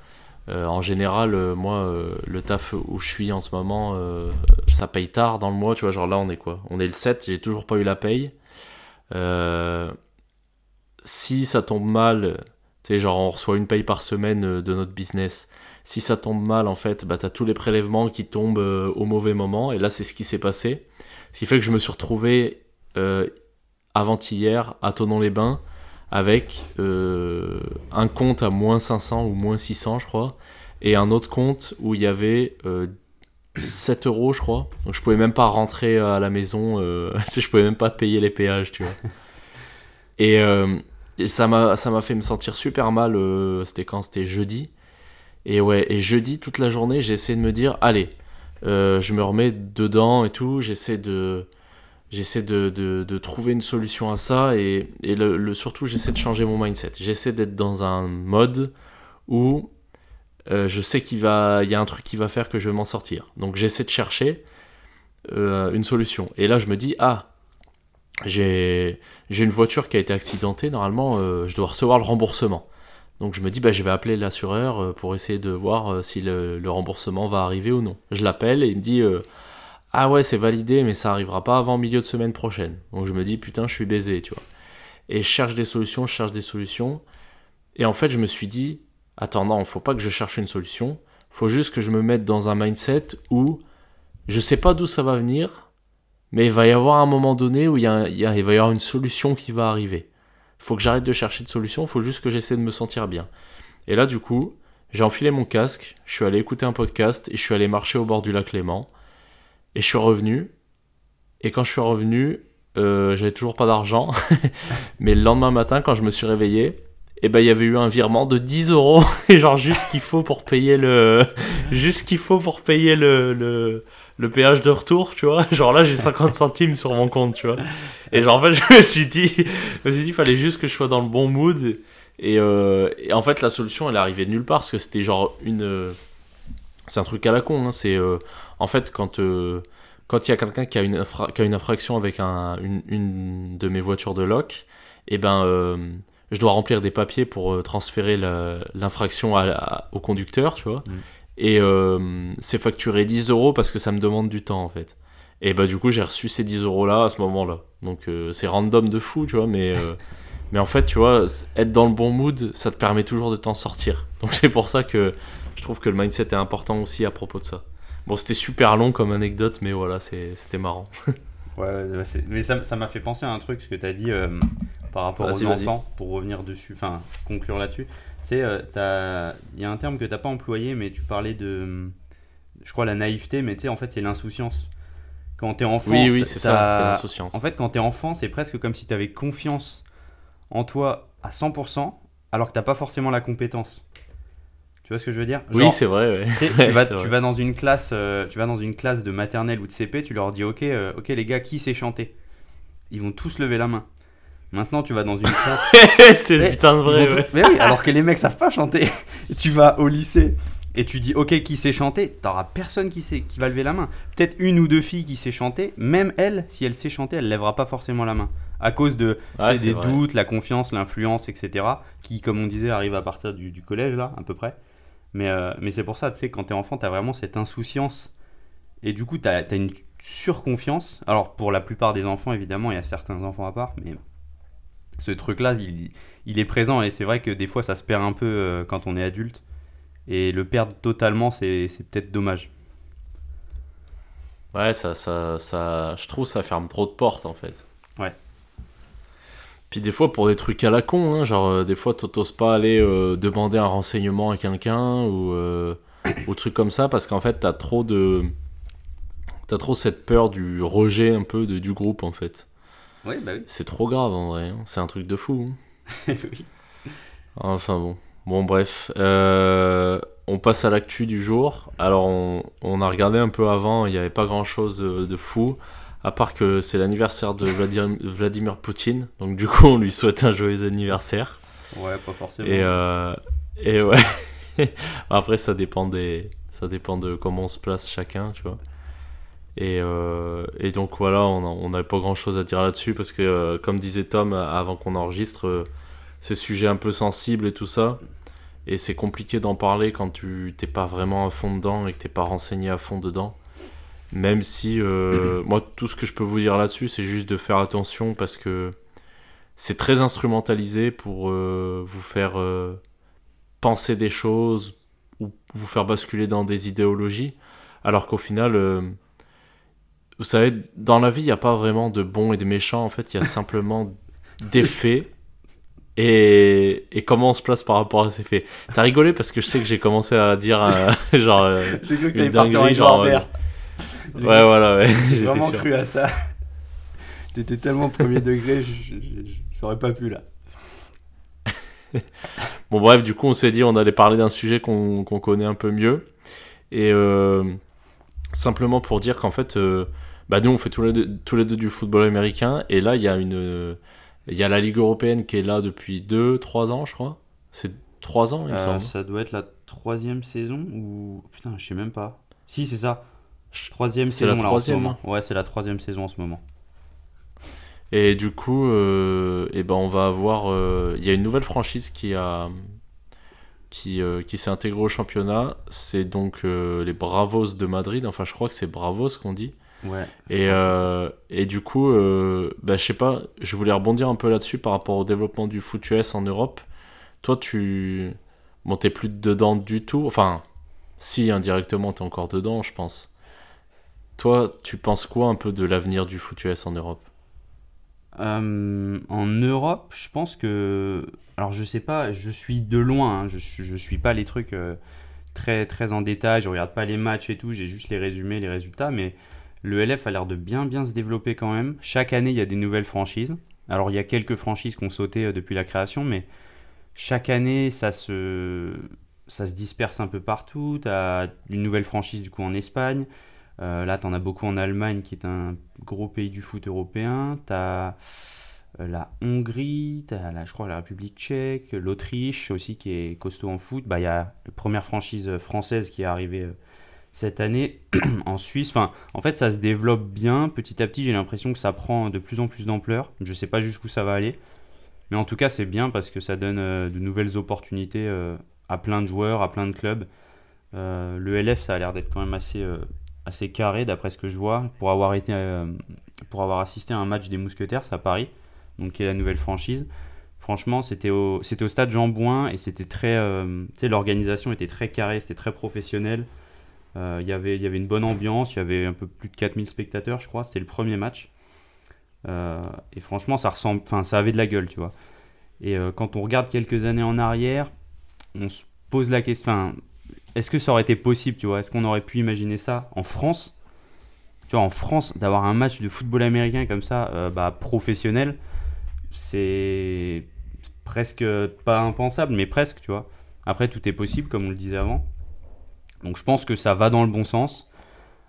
[SPEAKER 1] euh, en général, euh, moi, le taf où je suis en ce moment, ça paye tard dans le mois. Tu vois, genre là, on est quoi? On est le 7, j'ai toujours pas eu la paye. Si ça tombe mal, tu sais, genre on reçoit une paye par semaine de notre business. Si ça tombe mal, en fait, bah t'as tous les prélèvements qui tombent au mauvais moment. Et là, c'est ce qui s'est passé. Ce qui fait que je me suis retrouvé avant-hier à Tonon-les-Bains avec euh, un compte à moins 500 ou moins 600, je crois, et un autre compte où il y avait euh, 7 euros, je crois. Donc je pouvais même pas rentrer à la maison, euh, <laughs> je pouvais même pas payer les péages, tu vois. Et, euh, et ça m'a fait me sentir super mal. euh, c'était quand C'était jeudi. Et ouais, et jeudi toute la journée, j'ai essayé de me dire, allez, euh, je me remets dedans et tout. J'essaie de j'essaie de, de, de trouver une solution à ça et, et surtout j'essaie de changer mon mindset. J'essaie d'être dans un mode où euh, je sais qu'il y a un truc qui va faire que je vais m'en sortir. Donc j'essaie de chercher euh, une solution. Et là je me dis ah j'ai une voiture qui a été accidentée normalement euh, je dois recevoir le remboursement. Donc je me dis bah je vais appeler l'assureur pour essayer de voir si le, le remboursement va arriver ou non. Je l'appelle et il me dit ah ouais c'est validé mais ça arrivera pas avant milieu de semaine prochaine. Donc je me dis putain je suis baisé tu vois. Et je cherche des solutions, je cherche des solutions. Et en fait je me suis dit attends non faut pas que je cherche une solution. Faut juste que je me mette dans un mindset où je sais pas d'où ça va venir, mais il va y avoir un moment donné où il, y va y avoir une solution qui va arriver. Faut que j'arrête de chercher de solution, faut juste que j'essaie de me sentir bien. Et là, du coup, j'ai enfilé mon casque, je suis allé écouter un podcast et je suis allé marcher au bord du lac Léman. Et je suis revenu. Et quand je suis revenu, euh, j'avais toujours pas d'argent. <laughs> mais le lendemain matin, quand je me suis réveillé, et ben il y avait eu un virement de 10 euros. <laughs> Et genre juste qu'il faut pour payer le <laughs> juste qu'il faut pour payer le, le le péage de retour tu vois. Genre là j'ai 50 centimes sur mon compte tu vois. Et genre en fait je me suis dit je me suis dit fallait juste que je sois dans le bon mood. Et, euh, et en fait la solution elle arrivée de nulle part parce que c'était genre une c'est un truc à la con hein, c'est euh, en fait quand euh, quand il y a quelqu'un qui a une infra- qui a une infraction avec un, une, une de mes voitures de loc et ben euh, je dois remplir des papiers pour euh, transférer l'infraction au conducteur, tu vois.
[SPEAKER 2] Mm.
[SPEAKER 1] Et euh, c'est facturé 10 euros parce que ça me demande du temps, en fait. Et bah, du coup, j'ai reçu ces 10 euros là à ce moment-là. Donc, c'est random de fou, tu vois, mais, <laughs> mais en fait, tu vois, être dans le bon mood, ça te permet toujours de t'en sortir. Donc, <laughs> c'est pour ça que je trouve que le mindset est important aussi à propos de ça. Bon, c'était super long comme anecdote, mais voilà, c'était marrant. <laughs>
[SPEAKER 2] Ouais, mais ça ça m'a fait penser à un truc, ce que tu as dit euh, par rapport aux enfants, pour revenir dessus, enfin conclure là-dessus. Tu sais, euh, il y a un terme que tu n'as pas employé, mais tu parlais de, je crois, la naïveté, mais tu sais, en fait, c'est l'insouciance. Quand tu es enfant,
[SPEAKER 1] Oui, oui, c'est ça,
[SPEAKER 2] t'as-
[SPEAKER 1] c'est l'insouciance.
[SPEAKER 2] En fait, quand tu es enfant, c'est presque comme si tu avais confiance en toi à 100%, alors que tu pas forcément la compétence. Tu vois ce que je veux dire
[SPEAKER 1] oui, c'est vrai, ouais.
[SPEAKER 2] tu
[SPEAKER 1] Ouais, <laughs>
[SPEAKER 2] vas,
[SPEAKER 1] c'est
[SPEAKER 2] tu
[SPEAKER 1] vrai.
[SPEAKER 2] vas dans une classe, euh, tu vas dans une classe de maternelle ou de CP, tu leur dis ok, euh, ok les gars, qui sait chanter? Ils vont tous lever la main. Maintenant, tu vas dans une classe. <laughs>
[SPEAKER 1] c'est
[SPEAKER 2] Eh,
[SPEAKER 1] putain de vrai, ouais.
[SPEAKER 2] tous- Mais oui, alors que les mecs savent pas chanter. <laughs> Tu vas au lycée et tu dis ok, qui sait chanter? T'auras personne qui sait, qui va lever la main. Peut-être une ou deux filles qui sait chanter. Même elle, si elle sait chanter, elle lèvera pas forcément la main à cause de des
[SPEAKER 1] vrai.
[SPEAKER 2] doutes, la confiance, l'influence, etc. Qui, comme on disait, arrive à partir du, du collège là, à peu près. Mais, euh, mais c'est pour ça, tu sais, quand t'es enfant, t'as vraiment cette insouciance. Et du coup, t'as as une surconfiance. Alors, pour la plupart des enfants, évidemment, il y a certains enfants à part, mais ce truc-là, il, est présent. Et c'est vrai que des fois, ça se perd un peu euh, quand on est adulte. Et le perdre totalement, c'est peut-être dommage.
[SPEAKER 1] Ouais, ça, ça, je trouve ça ferme trop de portes en fait. Puis des fois pour des trucs à la con, hein, genre euh, des fois t'oses pas aller euh, demander un renseignement à quelqu'un ou euh, ou trucs comme ça parce qu'en fait t'as trop de t'as trop cette peur du rejet un peu de, du groupe en fait.
[SPEAKER 2] Oui, bah oui.
[SPEAKER 1] C'est trop grave en vrai, hein. c'est un truc de fou. hein. <laughs>
[SPEAKER 2] oui.
[SPEAKER 1] Enfin bon. Bon bref, Euh, on passe à l'actu du jour. Alors on, on a regardé un peu avant, il n'y avait pas grand chose de, de fou, à part que c'est l'anniversaire de Vladimir, Vladimir Poutine, donc du coup on lui souhaite un joyeux anniversaire.
[SPEAKER 2] Ouais, pas forcément.
[SPEAKER 1] Et, euh, et ouais, <laughs> après ça dépend des, ça dépend de comment on se place chacun, tu vois. Et, euh, et donc voilà, on n'avait pas grand chose à dire là-dessus parce que, euh, comme disait Tom avant qu'on enregistre, c'est sujet un peu sensible et tout ça. Et c'est compliqué d'en parler quand tu t'es pas vraiment à fond dedans et que t'es pas renseigné à fond dedans. Même si, <clears throat> moi, tout ce que je peux vous dire là-dessus, c'est juste de faire attention parce que c'est très instrumentalisé pour vous faire penser des choses ou vous faire basculer dans des idéologies. Alors qu'au final vous savez, dans la vie, il n'y a pas vraiment de bons et de méchants. En fait, il y a <laughs> simplement des faits et, et, comment on se place par rapport à ces faits? T'as rigolé parce que je sais que j'ai commencé à dire euh, <laughs> genre euh,
[SPEAKER 4] j'ai cru que une dinguerie genre euh,
[SPEAKER 1] ouais voilà ouais <laughs>
[SPEAKER 4] j'ai vraiment cru à ça <laughs> t'étais tellement premier degré j'aurais pas pu là <laughs>
[SPEAKER 1] bon bref du coup on s'est dit on allait parler d'un sujet qu'on connaît un peu mieux et simplement pour dire qu'en fait bah nous on fait tous les, deux, tous les deux du football américain et là il y a une il y a la Ligue européenne qui est là depuis 2-3 ans je crois. C'est 3 ans il me euh, semble.
[SPEAKER 2] Ça doit être la troisième saison ou putain je sais même pas. Si c'est ça. Troisième saison
[SPEAKER 1] la troisième. Hein.
[SPEAKER 2] Ouais c'est la troisième saison en ce moment.
[SPEAKER 1] Et du coup, euh, eh ben on va avoir. Euh, il y a une nouvelle franchise qui a qui, euh, qui s'est intégrée au championnat. C'est donc les Bravos de Madrid. Enfin, je crois que c'est Bravos qu'on dit.
[SPEAKER 2] Ouais.
[SPEAKER 1] Et, et du coup, bah, je sais pas, je voulais rebondir un peu là-dessus par rapport au développement du foot US en Europe. Toi, tu. Bon, t'es plus dedans du tout. Enfin, si, indirectement, t'es encore dedans, je pense. Toi, tu penses quoi un peu de l'avenir du foot US en Europe
[SPEAKER 2] euh, En Europe, je pense que. Alors, je sais pas, je suis de loin, hein. je, je suis pas les trucs très, très en détail, je regarde pas les matchs et tout, j'ai juste les résumés, les résultats, mais le LF a l'air de bien bien se développer quand même. Chaque année, il y a des nouvelles franchises. Alors, il y a quelques franchises qui ont sauté euh, depuis la création, mais chaque année, ça se, ça se disperse un peu partout. Tu as une nouvelle franchise du coup en Espagne. Euh, là, tu en as beaucoup en Allemagne, qui est un gros pays du foot européen. Tu as euh, la Hongrie, as la, je crois la République tchèque, l'Autriche aussi qui est costaud en foot. Bah, il y a la première franchise française qui est arrivée cette année <clears throat> en Suisse. Enfin, en fait, ça se développe bien. Petit à petit, j'ai l'impression que ça prend de plus en plus d'ampleur. Je ne sais pas jusqu'où ça va aller. Mais en tout cas, c'est bien parce que ça donne euh, de nouvelles opportunités euh, à plein de joueurs, à plein de clubs. Euh, le LF, ça a l'air d'être quand même assez, assez carré d'après ce que je vois. Pour avoir, été, pour avoir assisté à un match des Mousquetaires à Paris, donc qui est la nouvelle franchise, franchement, c'était au, c'était au stade Jean Bouin et c'était très. l'organisation était très carrée, c'était très professionnel. Euh, y Il y avait une bonne ambiance, il y avait un peu plus de 4000 spectateurs, je crois. C'était le premier match. Euh, et franchement, ça, ressemble, ça avait de la gueule, tu vois. Et euh, quand on regarde quelques années en arrière, on se pose la question est-ce que ça aurait été possible, tu vois? Est-ce qu'on aurait pu imaginer ça en France? Tu vois, en France, d'avoir un match de football américain comme ça, bah, professionnel, c'est presque pas impensable, mais presque, tu vois. Après, tout est possible, comme on le disait avant. Donc je pense que ça va dans le bon sens.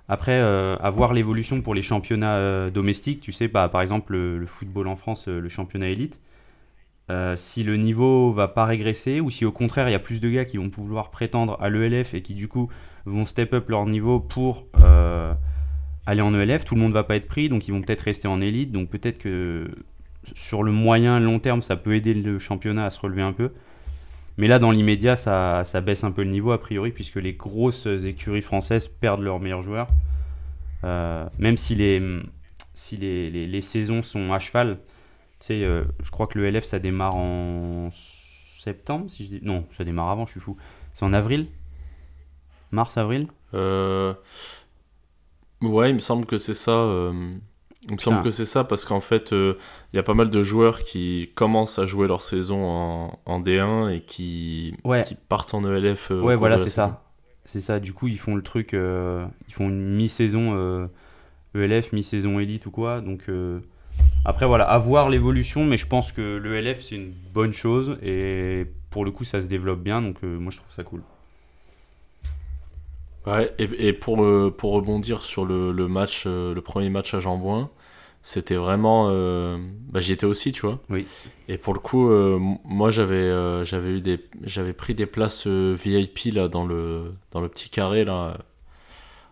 [SPEAKER 2] Après, euh, avoir l'évolution pour les championnats euh, domestiques, tu sais, bah, par exemple le, football en France, euh, le championnat élite, si le niveau va pas régresser ou si au contraire il y a plus de gars qui vont pouvoir prétendre à l'ELF et qui du coup vont step up leur niveau pour aller en ELF, tout le monde va pas être pris, donc ils vont peut-être rester en élite, donc peut-être que sur le moyen long terme ça peut aider le championnat à se relever un peu. Mais là, dans l'immédiat, ça, baisse un peu le niveau, a priori, puisque les grosses écuries françaises perdent leurs meilleurs joueurs. Euh, même si, les, si les, les, saisons sont à cheval, tu sais, euh, je crois que le LF, ça démarre en septembre, si je dis... Non, ça démarre avant, je suis fou. C'est en avril? Mars, avril?
[SPEAKER 1] Euh... Ouais, il me semble que c'est ça. Euh, il me semble que c'est ça parce qu'en fait, il euh, y a pas mal de joueurs qui commencent à jouer leur saison en, en D1 et qui, qui, partent en ELF.
[SPEAKER 2] Ouais, voilà, c'est ça. C'est ça. Du coup, ils font le truc, ils font une mi-saison ELF, e mi-saison élite ou quoi. Donc après, voilà, à voir l'évolution, mais je pense que l'ELF c'est une bonne chose et pour le coup, ça se développe bien. Donc moi, je trouve ça cool.
[SPEAKER 1] Ouais, et, et pour, pour rebondir sur le, le match, le premier match à Jambouin, c'était vraiment euh, bah, j'y étais aussi tu vois
[SPEAKER 2] oui
[SPEAKER 1] et pour le coup euh, moi j'avais euh, j'avais eu des j'avais pris des places VIP là dans le dans le petit carré là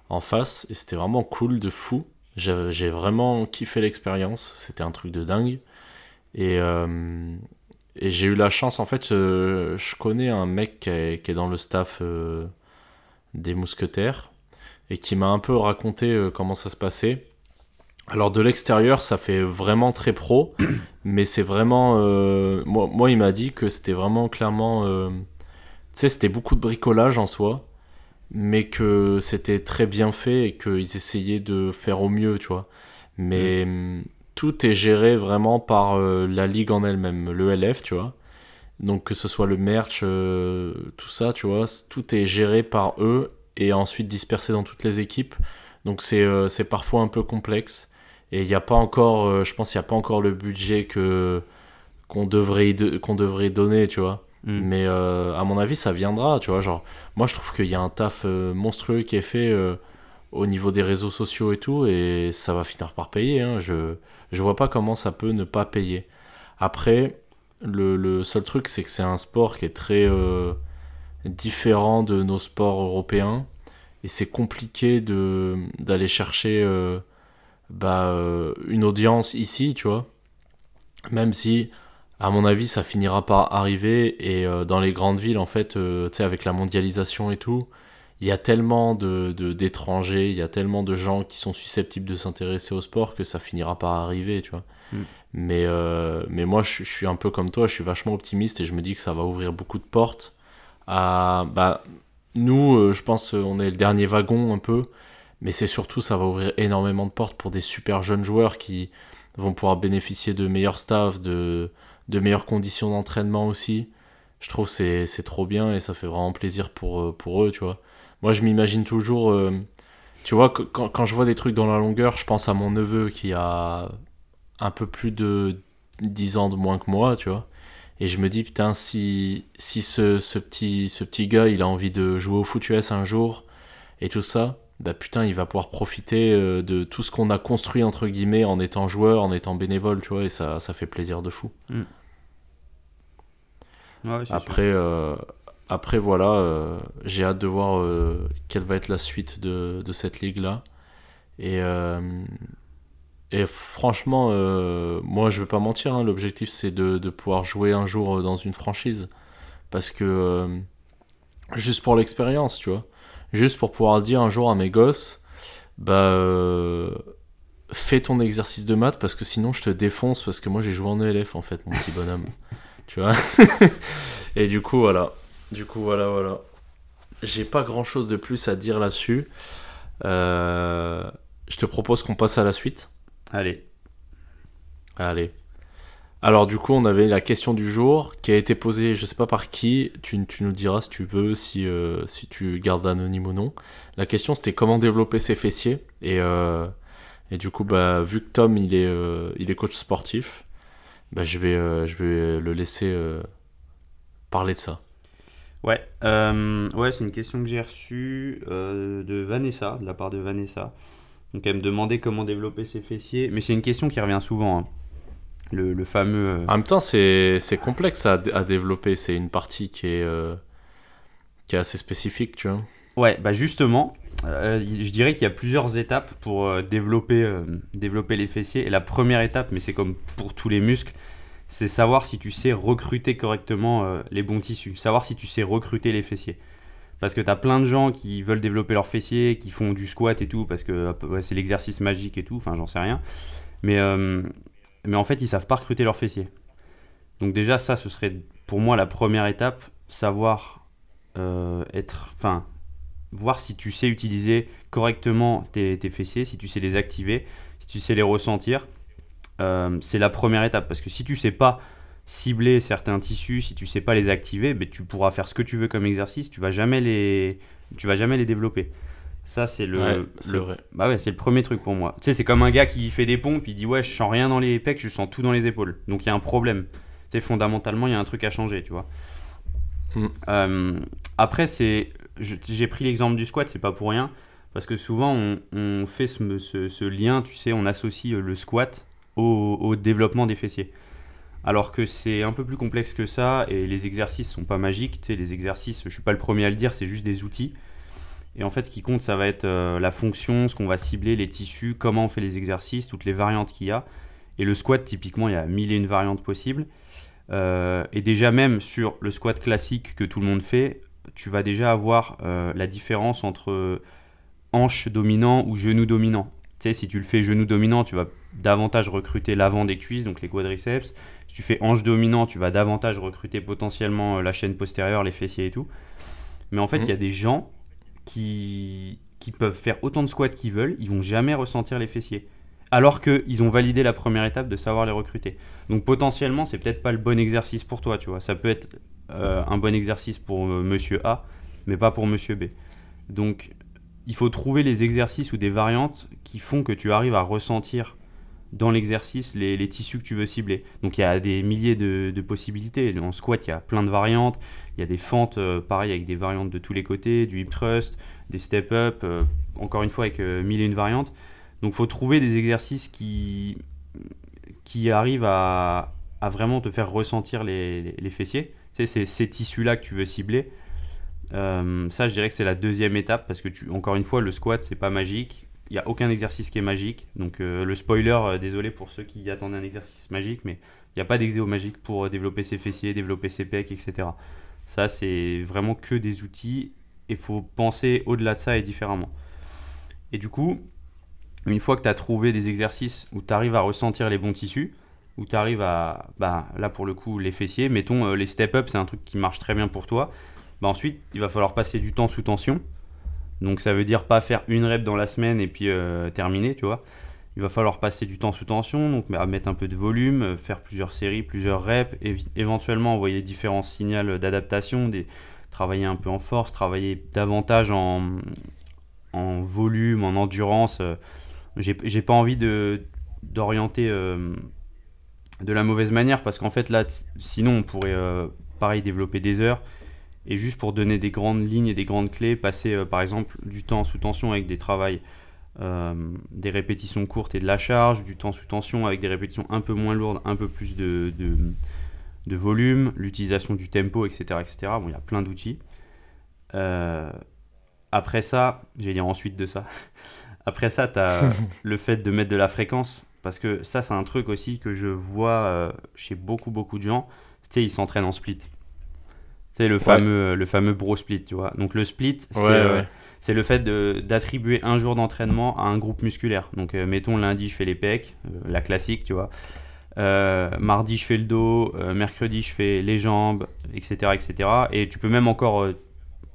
[SPEAKER 1] en face et c'était vraiment cool de fou. J'ai vraiment kiffé l'expérience, c'était un truc de dingue. Et, euh, j'ai eu la chance, en fait, euh, je connais un mec qui est, dans le staff euh, des mousquetaires et qui m'a un peu raconté comment ça se passait. Alors de l'extérieur, ça fait vraiment très pro, <coughs> mais c'est vraiment... moi, moi, il m'a dit que c'était vraiment clairement... tu sais, c'était beaucoup de bricolage en soi, mais que c'était très bien fait et qu'ils essayaient de faire au mieux, tu vois. Mais hum, tout est géré vraiment par euh, la ligue en elle-même, le LF, tu vois. Donc que ce soit le merch, euh, tout ça, tu vois, tout est géré par eux et ensuite dispersé dans toutes les équipes. Donc c'est euh, parfois un peu complexe et il n'y a pas encore, euh, je pense, qu'il n'y a pas encore le budget que qu'on devrait qu'on devrait donner, tu vois.
[SPEAKER 2] Mm.
[SPEAKER 1] Mais euh, à mon avis, ça viendra, tu vois. Genre, moi, je trouve qu'il y a un taf euh, monstrueux qui est fait euh, au niveau des réseaux sociaux et tout, et ça va finir par payer. hein. Je je vois pas comment ça peut ne pas payer. Après, le, le seul truc, c'est que c'est un sport qui est très différent de nos sports européens, et c'est compliqué de d'aller chercher bah, une audience ici, tu vois. Même si à mon avis, ça finira par arriver. Et euh, dans les grandes villes, en fait, euh, tu sais, avec la mondialisation et tout, il y a tellement de, d'étrangers, il y a tellement de gens qui sont susceptibles de s'intéresser au sport que ça finira par arriver, tu vois.
[SPEAKER 2] Mm.
[SPEAKER 1] Mais, euh, mais moi, je, je suis un peu comme toi, je suis vachement optimiste et je me dis que ça va ouvrir beaucoup de portes à. Bah, nous, je pense, on est le dernier wagon un peu. Mais c'est surtout, ça va ouvrir énormément de portes pour des super jeunes joueurs qui vont pouvoir bénéficier de meilleurs staffs, de, de meilleures conditions d'entraînement aussi. Je trouve c'est c'est trop bien et ça fait vraiment plaisir pour, euh, pour eux, tu vois. Moi, je m'imagine toujours, euh, tu vois, quand, quand je vois des trucs dans la longueur, je pense à mon neveu qui a un peu plus de 10 ans de moins que moi, tu vois. Et je me dis, putain, si, si ce, ce, petit, ce petit gars, il a envie de jouer au foot US un jour et tout ça, bah putain, il va pouvoir profiter euh, de tout ce qu'on a construit, entre guillemets, en étant joueur, en étant bénévole, tu vois, et ça, ça fait plaisir de fou.
[SPEAKER 2] Ouais,
[SPEAKER 1] Après, euh, après voilà, euh, j'ai hâte de voir euh, quelle va être la suite de, de cette ligue-là. Et, euh, et franchement, moi je vais pas mentir, hein, l'objectif c'est de, de pouvoir jouer un jour dans une franchise. Parce que, juste pour l'expérience, tu vois. Juste pour pouvoir dire un jour à mes gosses, bah, euh, fais ton exercice de maths parce que sinon je te défonce parce que moi j'ai joué en ELF en fait, mon petit bonhomme. <laughs> tu vois? <laughs> Et du coup, voilà. Du coup, voilà, voilà. J'ai pas grand chose de plus à dire là-dessus. Euh, je te propose qu'on passe à la suite.
[SPEAKER 2] Allez.
[SPEAKER 1] Allez. Alors, du coup, on avait la question du jour qui a été posée, je sais pas par qui. Tu, nous diras si tu veux, si, euh, si tu gardes anonyme ou non. La question, c'était comment développer ses fessiers. Et, euh, du coup, bah, vu que Tom, il est, euh, il est coach sportif, bah, je, vais, je vais le laisser parler de ça.
[SPEAKER 2] Ouais, ouais c'est une question que j'ai reçue de Vanessa, de la part de Vanessa. Donc elle me demandait comment développer ses fessiers. Mais c'est une question qui revient souvent. hein. Le, le fameux. euh,
[SPEAKER 1] En même temps, c'est complexe à, à développer. C'est une partie qui est, euh, qui est assez spécifique, tu vois.
[SPEAKER 2] Ouais, bah justement, euh, je dirais qu'il y a plusieurs étapes pour euh, développer, euh, développer les fessiers. Et la première étape, mais c'est comme pour tous les muscles, c'est savoir si tu sais recruter correctement les bons tissus. Savoir si tu sais recruter les fessiers. Parce que tu as plein de gens qui veulent développer leurs fessiers, qui font du squat et tout, parce que ouais, c'est l'exercice magique et tout, enfin j'en sais rien. Mais, euh, mais en fait, ils savent pas recruter leurs fessiers. Donc déjà, ça, ce serait pour moi la première étape, savoir euh, être... Enfin, voir si tu sais utiliser correctement tes, fessiers, si tu sais les activer, si tu sais les ressentir. Euh, c'est la première étape parce que si tu sais pas cibler certains tissus, si tu sais pas les activer, ben, tu pourras faire ce que tu veux comme exercice, tu vas jamais les, tu vas jamais les développer. Ça c'est le,
[SPEAKER 1] ouais,
[SPEAKER 2] le-
[SPEAKER 1] vrai.
[SPEAKER 2] bah ouais, c'est le premier truc pour moi. Tu sais, c'est comme un gars qui fait des pompes, il dit ouais, je sens rien dans les pecs, je sens tout dans les épaules. Donc il y a un problème. Tu sais, fondamentalement, il y a un truc à changer, tu vois.
[SPEAKER 1] Mm.
[SPEAKER 2] Euh, après, c'est, j'ai pris l'exemple du squat, c'est pas pour rien, parce que souvent on, on fait ce, ce- ce lien, tu sais, on associe euh, le squat au, au développement des fessiers. Alors que c'est un peu plus complexe que ça et les exercices sont pas magiques. Tu sais, les exercices, je suis pas le premier à le dire, c'est juste des outils. Et en fait, ce qui compte, ça va être euh, la fonction, ce qu'on va cibler, les tissus, comment on fait les exercices, toutes les variantes qu'il y a. Et le squat, typiquement, il y a mille et une variantes possibles. Euh, et déjà, même sur le squat classique que tout le monde fait, tu vas déjà avoir euh, la différence entre hanche dominant ou genou dominant. Tu sais, si tu le fais genou dominant, tu vas davantage recruter l'avant des cuisses, donc les quadriceps. Si tu fais hanche dominant, tu vas davantage recruter potentiellement la chaîne postérieure, les fessiers et tout. Mais en fait, il y a des gens qui, peuvent faire autant de squats qu'ils veulent, ils vont jamais ressentir les fessiers. Alors qu'ils ont validé la première étape de savoir les recruter. Donc potentiellement, c'est peut-être pas le bon exercice pour toi, tu vois. Ça peut être euh, un bon exercice pour euh, monsieur A, mais pas pour monsieur B. Donc il faut trouver les exercices ou des variantes qui font que tu arrives à ressentir dans l'exercice les, tissus que tu veux cibler. Donc il y a des milliers de, possibilités. En squat, il y a plein de variantes. Il y a des fentes, euh, pareil, avec des variantes de tous les côtés, du hip thrust, des step up, euh, encore une fois avec euh, mille et une variantes. Donc il faut trouver des exercices qui, qui arrivent à, vraiment te faire ressentir les, fessiers. C'est ces tissus-là que tu veux cibler. ça, je dirais que c'est la deuxième étape parce que, encore une fois, le squat, c'est pas magique il n'y a aucun exercice qui est magique. Donc euh, le spoiler, euh, désolé pour ceux qui attendaient un exercice magique, mais il n'y a pas d'exéo magique pour euh, développer ses fessiers, développer ses pecs, etc. Ça, c'est vraiment que des outils. Il faut penser au-delà de ça et différemment. Et du coup, une fois que tu as trouvé des exercices où tu arrives à ressentir les bons tissus, où tu arrives à, bah, là pour le coup, les fessiers, mettons les step-up, c'est un truc qui marche très bien pour toi. Bah, ensuite, il va falloir passer du temps sous tension donc ça veut dire pas faire une rep dans la semaine et puis euh, terminer, tu vois. Il va falloir passer du temps sous tension, donc mettre un peu de volume, euh, faire plusieurs séries, plusieurs reps, éventuellement envoyer différents signaux d'adaptation, travailler un peu en force, travailler davantage en, en volume, en endurance. Euh. J'ai pas envie de d'orienter de la mauvaise manière parce qu'en fait là, sinon on pourrait pareil développer des heures et juste pour donner des grandes lignes et des grandes clés, passer euh, par exemple du temps sous tension avec des travails, euh, des répétitions courtes et de la charge, du temps sous tension avec des répétitions un peu moins lourdes, un peu plus de, de, volume, l'utilisation du tempo, etc. etc. Bon, il y a plein d'outils. Euh, après ça, je vais dire ensuite de ça. <laughs> Après ça, tu as <laughs> le fait de mettre de la fréquence. Parce que ça, c'est un truc aussi que je vois chez beaucoup, beaucoup de gens. Tu sais, ils s'entraînent en split. C'est le fameux, le fameux bro split, tu vois. Donc le split, c'est euh, le fait d'attribuer un jour d'entraînement à un groupe musculaire. Donc euh, mettons lundi, je fais les pecs, euh, la classique, tu vois. mardi, je fais le dos. mercredi, je fais les jambes, etc., etc. Et tu peux même encore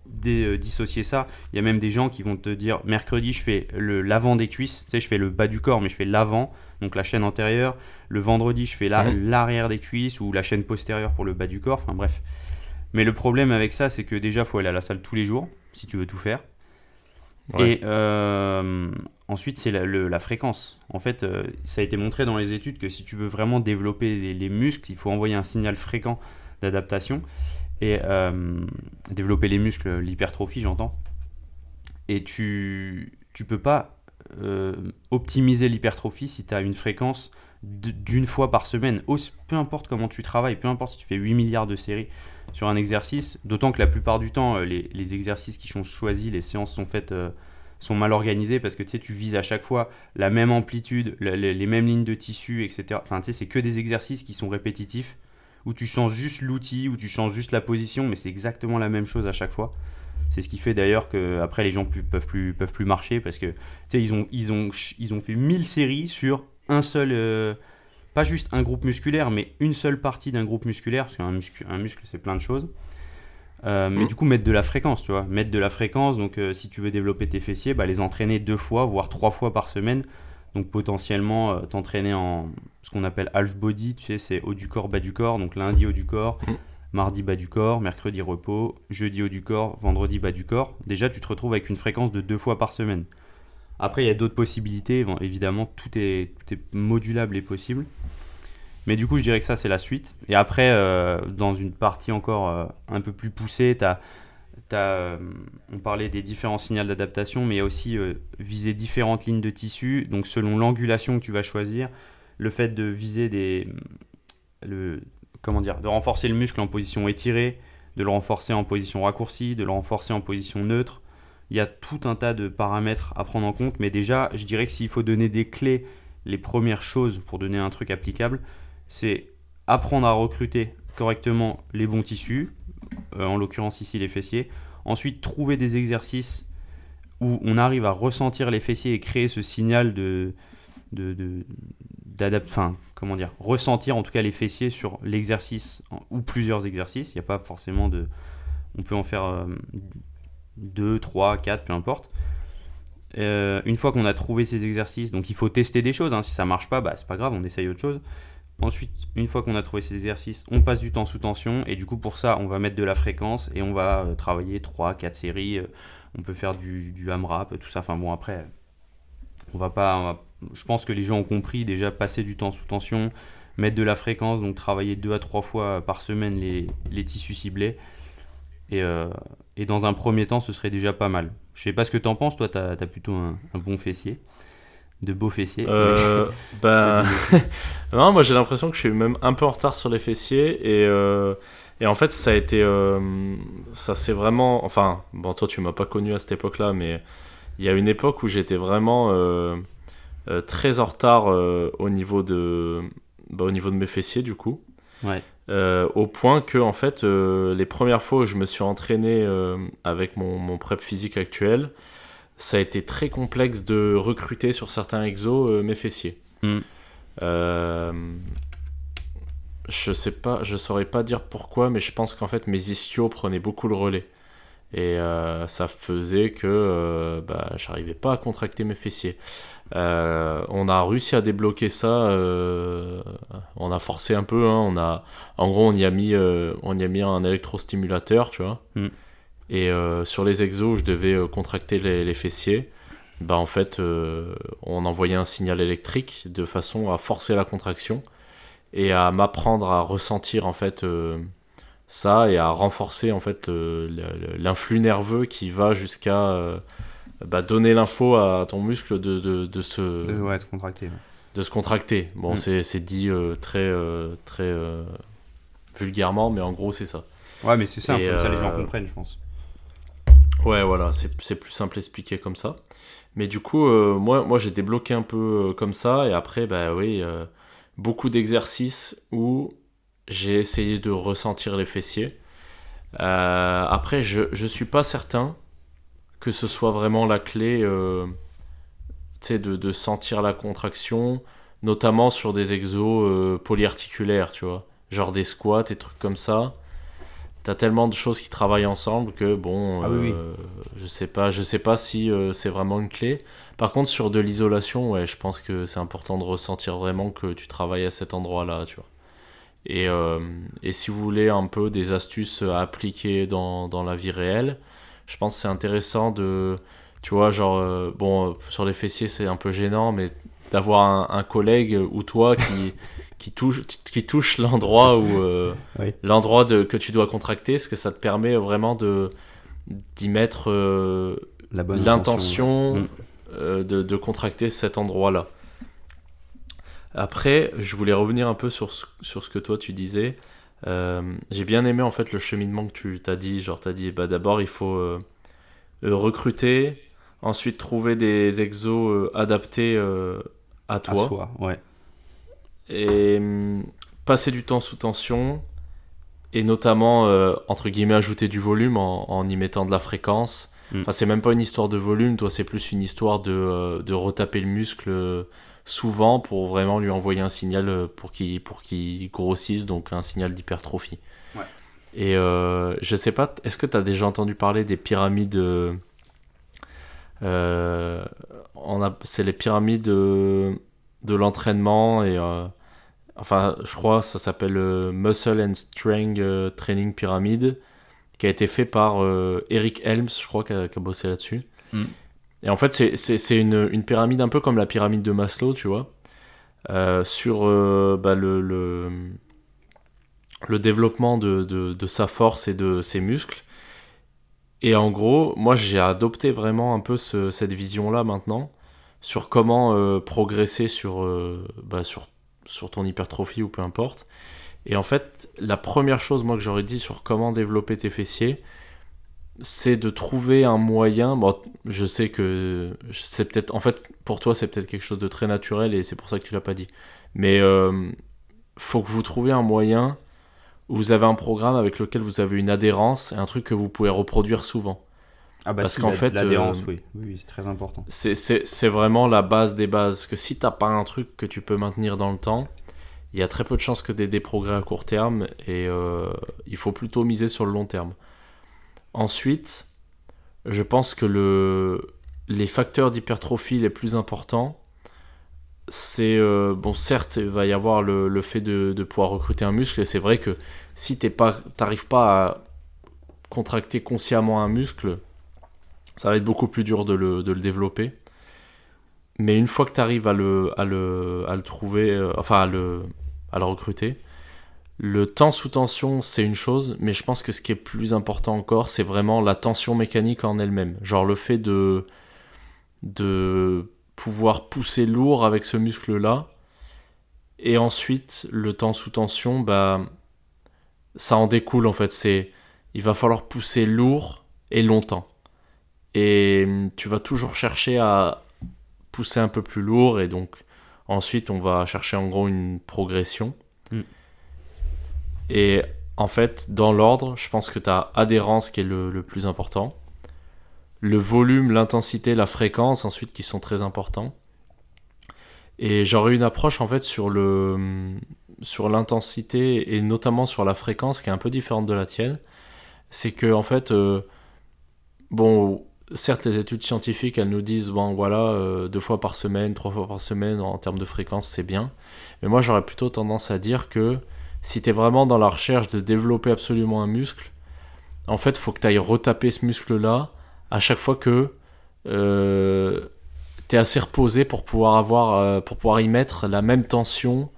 [SPEAKER 2] dissocier ça. Il y a même des gens qui vont te dire mercredi, je fais l'avant des cuisses. Tu sais, je fais le bas du corps, mais je fais l'avant, donc la chaîne antérieure. Le vendredi, je fais mhm. l'arrière des cuisses ou la chaîne postérieure pour le bas du corps. Enfin bref. Mais le problème avec ça, c'est que déjà, il faut aller à la salle tous les jours, si tu veux tout faire. Et euh, ensuite, c'est la, fréquence. En fait, euh, ça a été montré dans les études que si tu veux vraiment développer les, muscles, il faut envoyer un signal fréquent d'adaptation et euh, développer les muscles, l'hypertrophie, j'entends. Et tu ne peux pas optimiser l'hypertrophie si tu as une fréquence d'une fois par semaine. Peu importe comment tu travailles, peu importe si tu fais 8 milliards de séries, sur un exercice, d'autant que la plupart du temps, euh, les, exercices qui sont choisis, les séances sont faites, euh, sont mal organisées parce que tu sais, tu vises à chaque fois la même amplitude, les, mêmes lignes de tissu, etc. Enfin, tu sais, c'est que des exercices qui sont répétitifs, où tu changes juste l'outil, où tu changes juste la position, mais c'est exactement la même chose à chaque fois. C'est ce qui fait d'ailleurs que après les gens plus, peuvent plus peuvent plus marcher parce que tu sais ils ont ils ont ils ont fait 1000 séries sur un seul euh, pas juste un groupe musculaire, mais une seule partie d'un groupe musculaire, parce qu'un muscle, un muscle c'est plein de choses. Euh, mais mm. du coup, mettre de la fréquence, tu vois. Mettre de la fréquence, donc euh, si tu veux développer tes fessiers, bah, les entraîner deux fois, voire trois fois par semaine. Donc potentiellement euh, t'entraîner en ce qu'on appelle half body, tu sais, c'est haut du corps, bas du corps. Donc lundi haut du corps, mm. mardi bas du corps, mercredi repos, jeudi haut du corps, vendredi bas du corps. Déjà, tu te retrouves avec une fréquence de deux fois par semaine. Après, il y a d'autres possibilités. évidemment, tout est, tout est modulable et possible. Mais du coup, je dirais que ça, c'est la suite. Et après, euh, dans une partie encore euh, un peu plus poussée, euh, on parlait des différents signaux d'adaptation, mais il y a aussi viser différentes lignes de tissu. Donc, selon l'angulation que tu vas choisir, le fait de viser des. Comment dire De renforcer le muscle en position étirée, de le renforcer en position raccourcie, de le renforcer en position neutre, Il y a tout un tas de paramètres à prendre en compte, mais déjà, je dirais que s'il faut donner des clés, les premières choses pour donner un truc applicable, c'est apprendre à recruter correctement les bons tissus, euh, en l'occurrence ici les fessiers. Ensuite, trouver des exercices où on arrive à ressentir les fessiers et créer ce signal de, de, d'adapter, enfin, comment dire, ressentir en tout cas les fessiers sur l'exercice ou plusieurs exercices. Il n'y a pas forcément de, on peut en faire 2, 3, 4, peu importe. Euh, une fois qu'on a trouvé ces exercices, donc il faut tester des choses. Hein. Si ça marche pas, bah, c'est pas grave, on essaye autre chose. Ensuite, une fois qu'on a trouvé ces exercices, on passe du temps sous tension. Et du coup, pour ça, on va mettre de la fréquence et on va euh, travailler 3, 4 séries. Euh, on peut faire du, du AMRAP, tout ça. Enfin bon, après, on va pas. je pense que les gens ont compris déjà passer du temps sous tension, mettre de la fréquence, donc travailler 2 à 3 fois par semaine les tissus ciblés. Et, euh, et, dans un premier temps, ce serait déjà pas mal. Je sais pas ce que tu en penses, toi, tu as, plutôt un, bon fessier de beaux fessiers
[SPEAKER 1] euh, <laughs> Ben, <laughs> non, moi j'ai l'impression que je suis même un peu en retard sur les fessiers et, euh, et en fait ça a été, ça c'est vraiment, enfin bon toi tu m'as pas connu à cette époque-là, mais il y a une époque où j'étais vraiment très en retard au niveau de, bah, au niveau de mes fessiers du coup.
[SPEAKER 2] Ouais.
[SPEAKER 1] Au point que en fait les premières fois où je me suis entraîné avec mon, mon prep physique actuel ça a été très complexe de recruter sur certains exos euh, mes fessiers.
[SPEAKER 2] Mm.
[SPEAKER 1] Euh, je sais pas, je saurais pas dire pourquoi, mais je pense qu'en fait mes ischios prenaient beaucoup le relais. Et euh, ça faisait que bah, j'arrivais pas à contracter mes fessiers. On a réussi à débloquer ça. on a forcé un peu. Hein, on a, en gros, on y a mis, on y a mis un électrostimulateur, tu vois.
[SPEAKER 2] Mm.
[SPEAKER 1] Et euh, sur les exos, je devais euh, contracter les, fessiers. Bah, en fait, euh, on envoyait un signal électrique de façon à forcer la contraction et à m'apprendre à ressentir en fait ça et à renforcer en fait l'influx nerveux qui va jusqu'à bah, donner l'info à ton muscle de, de, de se
[SPEAKER 2] de, contracter
[SPEAKER 1] de se contracter bon mm. c'est dit très très vulgairement mais en gros c'est ça
[SPEAKER 2] ouais mais c'est ça comme ça les gens comprennent je pense
[SPEAKER 1] Ouais, voilà, c'est plus simple expliquer comme ça. Mais du coup, euh, moi, moi j'ai débloqué un peu euh, comme ça, et après, bah oui, euh, beaucoup d'exercices où j'ai essayé de ressentir les fessiers. après, je ne suis pas certain que ce soit vraiment la clé de, de sentir la contraction, notamment sur des exos polyarticulaires, tu vois, genre des squats et trucs comme ça t'as tellement de choses qui travaillent ensemble que bon,
[SPEAKER 2] ah
[SPEAKER 1] euh, je sais pas, je sais pas si euh, c'est vraiment une clé. Par contre, sur de l'isolation, ouais, je pense que c'est important de ressentir vraiment que tu travailles à cet endroit-là, tu vois. Et, euh, et, si vous voulez un peu des astuces à appliquer dans, dans la vie réelle, je pense que c'est intéressant de, tu vois, genre, bon, sur les fessiers c'est un peu gênant, mais d'avoir un, un, collègue ou toi qui <laughs> qui touche, qui touche l'endroit où euh, l'endroit que tu dois contracter, ce que ça te permet vraiment de d'y mettre euh, l'intention euh, de, de, contracter cet endroit-là? Après, je voulais revenir un peu sur ce, sur ce que toi tu disais. J'ai bien aimé en fait le cheminement que tu t'as dit. Genre, t'as dit bah, d'abord il faut recruter, ensuite trouver des exos adaptés à toi.
[SPEAKER 2] À soi, ouais
[SPEAKER 1] et hum, passer du temps sous tension et notamment euh, entre guillemets ajouter du volume en, y mettant de la fréquence. Mm. Enfin, c'est même pas une histoire de volume, toi, c'est plus une histoire de, euh, de retaper le muscle euh, souvent pour vraiment lui envoyer un signal pour qu'il pour qu'il grossisse, donc un signal d'hypertrophie.
[SPEAKER 2] Ouais.
[SPEAKER 1] Et je sais pas, est-ce que tu as déjà entendu parler des pyramides a, c'est les pyramides de, de l'entraînement et enfin je crois ça s'appelle euh, Muscle and Strength euh, Training Pyramid qui a été fait par euh, Eric Helms je crois qui a, bossé là-dessus
[SPEAKER 2] mm.
[SPEAKER 1] Et en fait c'est une, une, pyramide un peu comme la pyramide de Maslow tu vois sur bah, le, le, développement de, de, sa force et de ses muscles et en gros moi j'ai adopté vraiment un peu ce, cette vision là maintenant sur comment progresser sur, bah, sur sur ton hypertrophie ou peu importe. Et en fait, la première chose moi que j'aurais dit sur comment développer tes fessiers, c'est de trouver un moyen. Bon, je sais que c'est peut-être. En fait, pour toi, c'est peut-être quelque chose de très naturel et c'est pour ça que tu l'as pas dit. Mais euh, faut que vous trouviez un moyen où vous avez un programme avec lequel vous avez une adhérence et un truc que vous pouvez reproduire souvent.
[SPEAKER 2] Ah bah
[SPEAKER 1] Parce
[SPEAKER 2] si,
[SPEAKER 1] qu'en fait,
[SPEAKER 2] l'adhérence,
[SPEAKER 1] euh,
[SPEAKER 2] oui. oui, oui, c'est très important.
[SPEAKER 1] C'est- C'est c'est vraiment la base des bases. Parce que si t'as pas un truc que tu peux maintenir dans le temps, il y a très peu de chances que des progrès à court terme et euh, il faut plutôt miser sur le long terme. Ensuite, je pense que le, les facteurs d'hypertrophie les plus importants, c'est euh, bon certes il va y avoir le, le fait de, de pouvoir recruter un muscle et c'est vrai que si t'es pas t'arrives pas à contracter consciemment un muscle ça va être beaucoup plus dur de le, de le développer. Mais une fois que tu arrives à le, à le, à le trouver euh, enfin à le, à le recruter le temps sous tension c'est une chose mais je pense que ce qui est plus important encore c'est vraiment la tension mécanique en elle-même. Genre le fait de de pouvoir pousser lourd avec ce muscle là et ensuite le temps sous tension bah ça en découle en fait. C'est il va falloir pousser lourd et longtemps. Et tu vas toujours chercher à pousser un peu plus lourd et donc ensuite on va chercher en gros une progression. Et en fait dans l'ordre je pense que tu as adhérence qui est le, plus important le volume, l'intensité, la fréquence ensuite qui sont très importants. Et j'aurais une approche en fait sur le sur l'intensité et notamment sur la fréquence qui est un peu différente de la tienne. C'est que en fait euh, bon certes les études scientifiques elles nous disent bon voilà euh, deux fois par semaine, trois fois par semaine en termes de fréquence c'est bien. Mais moi j'aurais plutôt tendance à dire que si tu vraiment dans la recherche de développer absolument un muscle, en fait faut que tu retaper ce muscle là à chaque fois que euh, tu es assez reposé pour pouvoir avoir euh, y mettre la même tension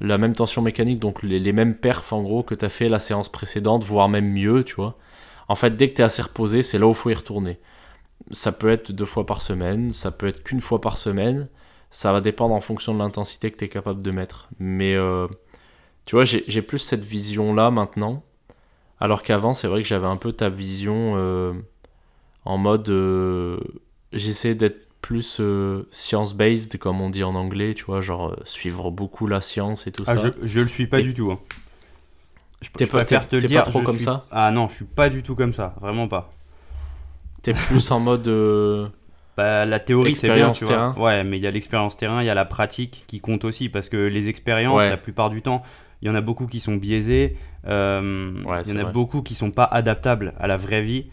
[SPEAKER 1] la même tension mécanique donc les, mêmes perfs en gros que tu as fait la séance précédente voire même mieux tu vois. En fait dès que tu assez reposé c'est là où il faut y retourner. Ça peut être deux fois par semaine ça peut être qu'une fois par semaine ça va dépendre en fonction de l'intensité que tu capable de mettre. Mais euh, tu vois j'ai plus cette vision là maintenant alors qu'avant c'est vrai que j'avais un peu ta vision euh, en mode euh, j'essaie d'être plus euh, science-based comme on dit en anglais tu vois genre euh, suivre beaucoup la science et tout
[SPEAKER 2] Ah,
[SPEAKER 1] ça
[SPEAKER 2] je, je le suis pas
[SPEAKER 1] Et-
[SPEAKER 2] du tout. hein. Je,
[SPEAKER 1] T'es pas-
[SPEAKER 2] préfère te le dire.
[SPEAKER 1] pas trop comme
[SPEAKER 2] suis-
[SPEAKER 1] ça?
[SPEAKER 2] Ah non, je suis pas du tout comme ça. Vraiment pas.
[SPEAKER 1] t'es plus en mode <laughs>
[SPEAKER 2] Bah, la théorie, c'est bien,
[SPEAKER 1] Expérience
[SPEAKER 2] tu vois.
[SPEAKER 1] terrain.
[SPEAKER 2] Ouais, mais il y a l'expérience terrain, il y a la pratique qui compte aussi, parce que les expériences,
[SPEAKER 1] Ouais.
[SPEAKER 2] la plupart du temps, il y en a beaucoup qui sont biaisés, euh,
[SPEAKER 1] Ouais,
[SPEAKER 2] il y en a
[SPEAKER 1] vrai.
[SPEAKER 2] beaucoup qui sont pas adaptables à la vraie vie.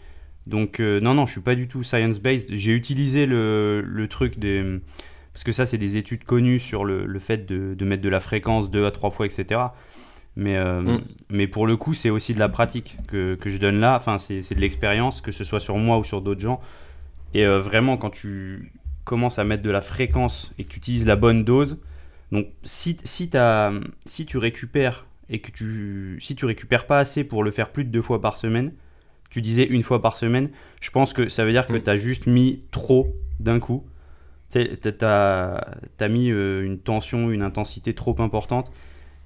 [SPEAKER 2] Donc, euh, non, non, je suis pas du tout science-based. J'ai utilisé le, le truc des... Parce que ça, c'est des études connues sur le, le fait de, de mettre de la fréquence deux à trois fois, etc. Mais, euh,
[SPEAKER 1] Mm.
[SPEAKER 2] mais pour le coup, c'est aussi de la pratique que, que je donne là. Enfin, c'est de l'expérience, que ce soit sur moi ou sur d'autres gens. Et vraiment, quand tu commences à mettre de la fréquence et que tu utilises la bonne dose, donc si, si, tu récupères et que tu, si tu récupères pas assez pour le faire plus de deux fois par semaine, tu disais une fois par semaine, je pense que ça veut dire que
[SPEAKER 1] Mm.
[SPEAKER 2] tu as juste mis trop d'un coup. Tu as mis euh, une tension, une intensité trop importante.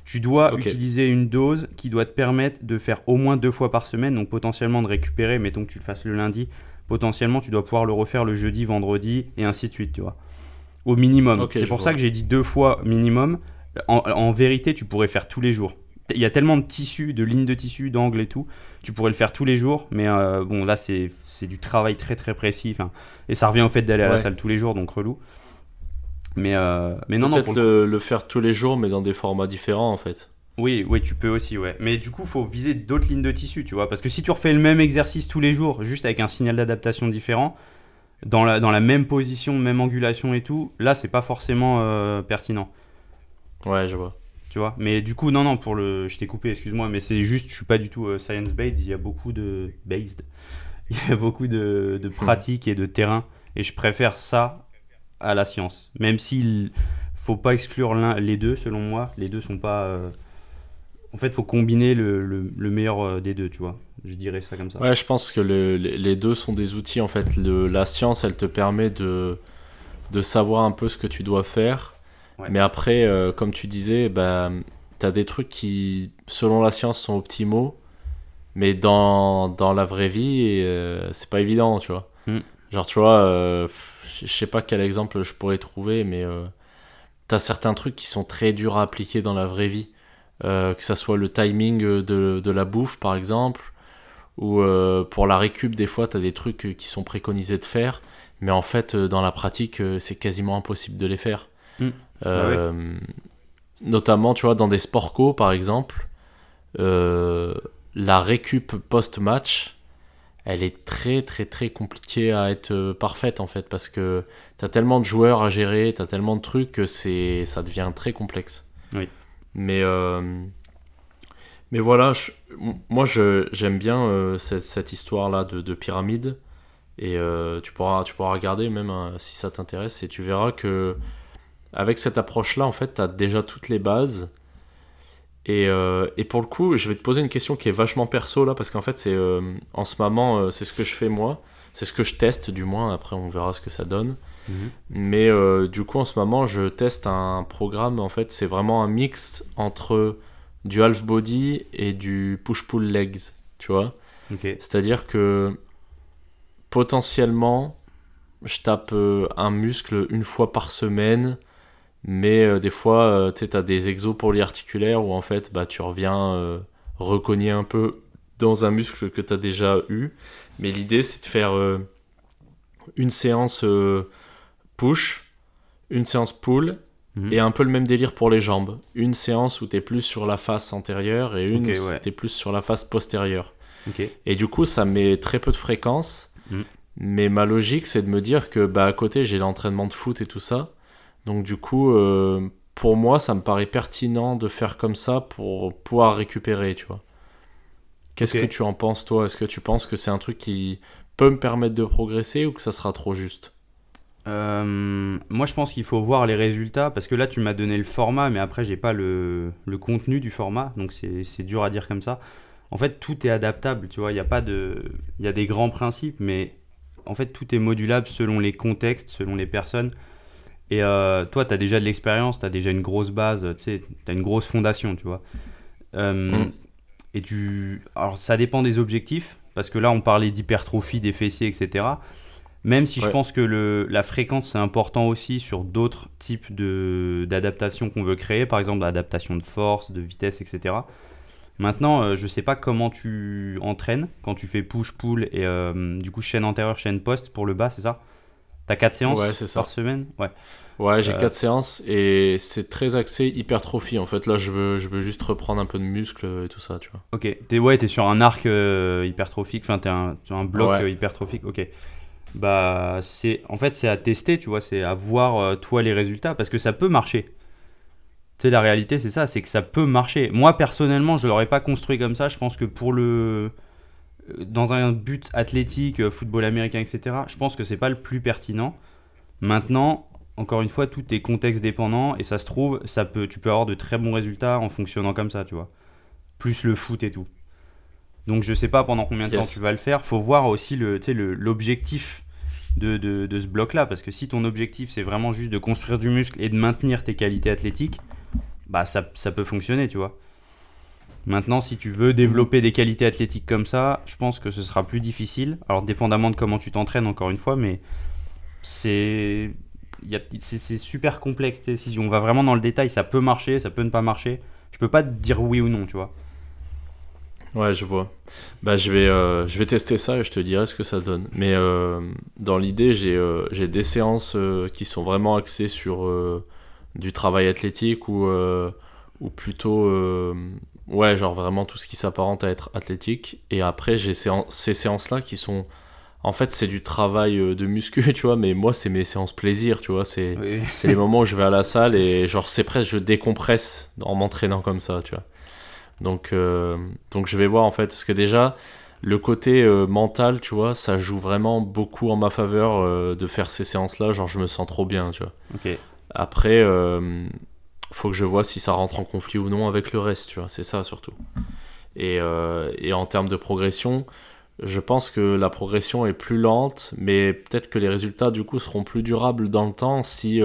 [SPEAKER 2] Tu dois utiliser une dose qui doit te permettre de faire au moins deux fois par semaine, donc potentiellement de récupérer, mettons que tu le fasses le lundi, potentiellement tu dois pouvoir le refaire le jeudi, vendredi, et ainsi de suite, tu vois. Au minimum. C'est pour
[SPEAKER 1] vois.
[SPEAKER 2] ça que j'ai dit deux fois minimum. En, en vérité, tu pourrais faire tous les jours. Il y a tellement de tissus, de lignes de tissu, d'angles et tout. Tu pourrais le faire tous les jours, mais euh, bon, là, c'est du travail très très précis. Et ça revient au fait d'aller à la salle tous les jours, donc relou. Mais, euh, mais non, non,
[SPEAKER 1] peut-être
[SPEAKER 2] le,
[SPEAKER 1] le faire tous les jours mais dans des formats différents en fait
[SPEAKER 2] oui, oui, tu peux aussi, ouais. Mais du coup, faut viser d'autres lignes de tissu, tu vois. Parce que si tu refais le même exercice tous les jours, juste avec un signal d'adaptation différent, dans la, dans la même position, même angulation et tout, là, c'est pas forcément euh, pertinent,
[SPEAKER 1] ouais je vois
[SPEAKER 2] tu vois? Mais du coup, non, non, pour le. Je t'ai coupé, excuse-moi, mais c'est juste, je suis pas du tout euh, science-based. Il y a beaucoup de. Based. <laughs> Il y a beaucoup de, de pratiques et de terrain. Et je préfère ça à la science. Même s'il faut pas exclure l'un, les deux, selon moi. Les deux sont pas. euh, En fait, faut combiner le, le- le meilleur euh, des deux, tu vois. Je dirais ça comme ça.
[SPEAKER 1] Ouais, je pense que le- les deux sont des outils. En fait, la science, elle te permet de, de savoir un peu ce que tu dois faire.
[SPEAKER 2] Ouais.
[SPEAKER 1] Mais après, euh, comme tu disais, bah, tu as des trucs qui, selon la science, sont optimaux. Mais dans, dans la vraie vie, euh, c'est pas évident, tu vois.
[SPEAKER 2] Mm.
[SPEAKER 1] Genre, tu vois, euh, je sais pas quel exemple je pourrais trouver, mais euh, t'as certains trucs qui sont très durs à appliquer dans la vraie vie. Euh, que ça soit le timing de, de la bouffe, par exemple, ou euh, pour la récup, des fois, t'as des trucs qui sont préconisés de faire, mais en fait, euh, dans la pratique, c'est quasiment impossible de les faire.
[SPEAKER 2] Mm.
[SPEAKER 1] Euh, Notamment, tu vois, dans des sports co, par exemple, la récup post-match, elle est très très très compliquée à être parfaite en fait parce que t'as tellement de joueurs à gérer, t'as tellement de trucs que c'est ça devient très complexe.
[SPEAKER 2] Oui.
[SPEAKER 1] Mais euh, mais voilà, je- moi j'aime bien euh, cette, cette histoire là de, de pyramide et euh, tu pourras tu pourras regarder même hein, si ça t'intéresse et tu verras que avec cette approche là en fait t'as déjà toutes les bases. Et, et pour le coup, je vais te poser une question qui est vachement perso là, parce qu'en fait, c'est en ce moment, c'est ce que je fais moi, c'est ce que je teste du moins. Après, on verra ce que ça donne.
[SPEAKER 2] Mhm.
[SPEAKER 1] Mais euh, du coup, en ce moment, je teste un programme. En fait, c'est vraiment un mix entre du half body et du push pull legs. Tu vois. C'est-à-dire que potentiellement, je tape euh, un muscle une fois par semaine, mais euh, des fois, tu sais, as des exos polyarticulaires où en fait, bah, tu reviens recogner un peu dans un muscle que tu as déjà eu. Mais l'idée, c'est de faire euh, une séance euh, push, une séance pull,
[SPEAKER 2] Mhm.
[SPEAKER 1] et un peu le même délire pour les jambes. Une séance où tu es plus sur la face antérieure et une où
[SPEAKER 2] ouais.
[SPEAKER 1] tu es plus sur la face postérieure. Et du coup, ça met très peu de fréquence.
[SPEAKER 2] Mm.
[SPEAKER 1] Mais ma logique, c'est de me dire que bah, à côté, j'ai l'entraînement de foot et tout ça. Donc du coup, euh, pour moi, ça me paraît pertinent de faire comme ça pour pouvoir récupérer, tu vois. Qu'est-ce que tu en penses, toi? Est-ce que tu penses que c'est un truc qui peut me permettre de progresser ou que ça sera trop juste?
[SPEAKER 2] Euh, moi, je pense qu'il faut voir les résultats parce que là, tu m'as donné le format, mais après, j'ai pas le, le contenu du format, donc c'est dur à dire comme ça. En fait, tout est adaptable, tu vois. Il y a pas de, il y a des grands principes, mais en fait, tout est modulable selon les contextes, selon les personnes. Et euh, toi, tu as déjà de l'expérience, tu as déjà une grosse base, tu sais, tu as une grosse fondation, tu vois. Euh,
[SPEAKER 1] Mm.
[SPEAKER 2] Et tu. Alors, ça dépend des objectifs, parce que là, on parlait d'hypertrophie des fessiers, etc. Même si je pense que le, la fréquence, c'est important aussi sur d'autres types d'adaptations qu'on veut créer, par exemple l'adaptation de force, de vitesse, etc. Maintenant, euh, je sais pas comment tu entraînes quand tu fais push-pull et euh, du coup chaîne antérieure, chaîne post pour le bas, c'est ça? T'as 4 séances
[SPEAKER 1] Ouais, c'est ça.
[SPEAKER 2] par semaine? Ouais.
[SPEAKER 1] Ouais, j'ai
[SPEAKER 2] Euh,
[SPEAKER 1] quatre séances et c'est très axé hypertrophie. En fait, là, je veux, je veux juste reprendre un peu de muscle et tout ça, tu vois.
[SPEAKER 2] Ok. T'es ouais, t'es sur un arc euh, hypertrophique, enfin t'es un, sur un bloc
[SPEAKER 1] Ouais.
[SPEAKER 2] euh, hypertrophique. Ok. Bah c'est, en fait c'est à tester, tu vois, c'est à voir euh, toi les résultats parce que ça peut marcher. Tu sais la réalité c'est ça, c'est que ça peut marcher. Moi personnellement je l'aurais pas construit comme ça. Je pense que pour le euh, dans un but athlétique, euh, football américain, etc. Je pense que c'est pas le plus pertinent. Maintenant, encore une fois, tout est contexte dépendant et ça se trouve, ça peut, tu peux avoir de très bons résultats en fonctionnant comme ça, tu vois. Plus le foot et tout. Donc je sais pas pendant combien de
[SPEAKER 1] Yes.
[SPEAKER 2] temps tu vas le faire. Faut voir aussi le- l'objectif de, de- ce bloc-là. Parce que si ton objectif c'est vraiment juste de construire du muscle et de maintenir tes qualités athlétiques, bah ça, ça peut fonctionner, tu vois. Maintenant, si tu veux développer des qualités athlétiques comme ça, je pense que ce sera plus difficile. Alors, dépendamment de comment tu t'entraînes, encore une fois, mais c'est c'est super complexe. Si on va vraiment dans le détail, ça peut marcher, ça peut ne pas marcher. Je peux pas te dire oui ou non, tu vois.
[SPEAKER 1] Ouais, je vois. Bah, je vais, euh, je vais tester ça et je te dirai ce que ça donne. Mais euh, dans l'idée, j'ai euh, j'ai des séances qui sont vraiment axées sur du travail athlétique ou, ou plutôt, ouais, genre vraiment tout ce qui s'apparente à être athlétique. Et après, j'ai séan- ces séances-là qui sont, en fait, c'est du travail de muscu, <laughs> tu vois, mais moi, c'est mes séances plaisir, tu vois, c'est
[SPEAKER 2] Oui.
[SPEAKER 1] c'est les moments où je vais à la salle et genre c'est presque je décompresse en m'entraînant comme ça, tu vois. Donc euh, donc je vais voir en fait parce que déjà le côté euh, mental, tu vois, ça joue vraiment beaucoup en ma faveur euh, de faire ces séances là, genre je me sens trop bien, tu vois.
[SPEAKER 2] Ok.
[SPEAKER 1] Après faut que je vois si ça rentre en conflit ou non avec le reste, tu vois, c'est ça surtout. Et, et en termes de progression, je pense que la progression est plus lente, mais peut-être que les résultats du coup seront plus durables dans le temps si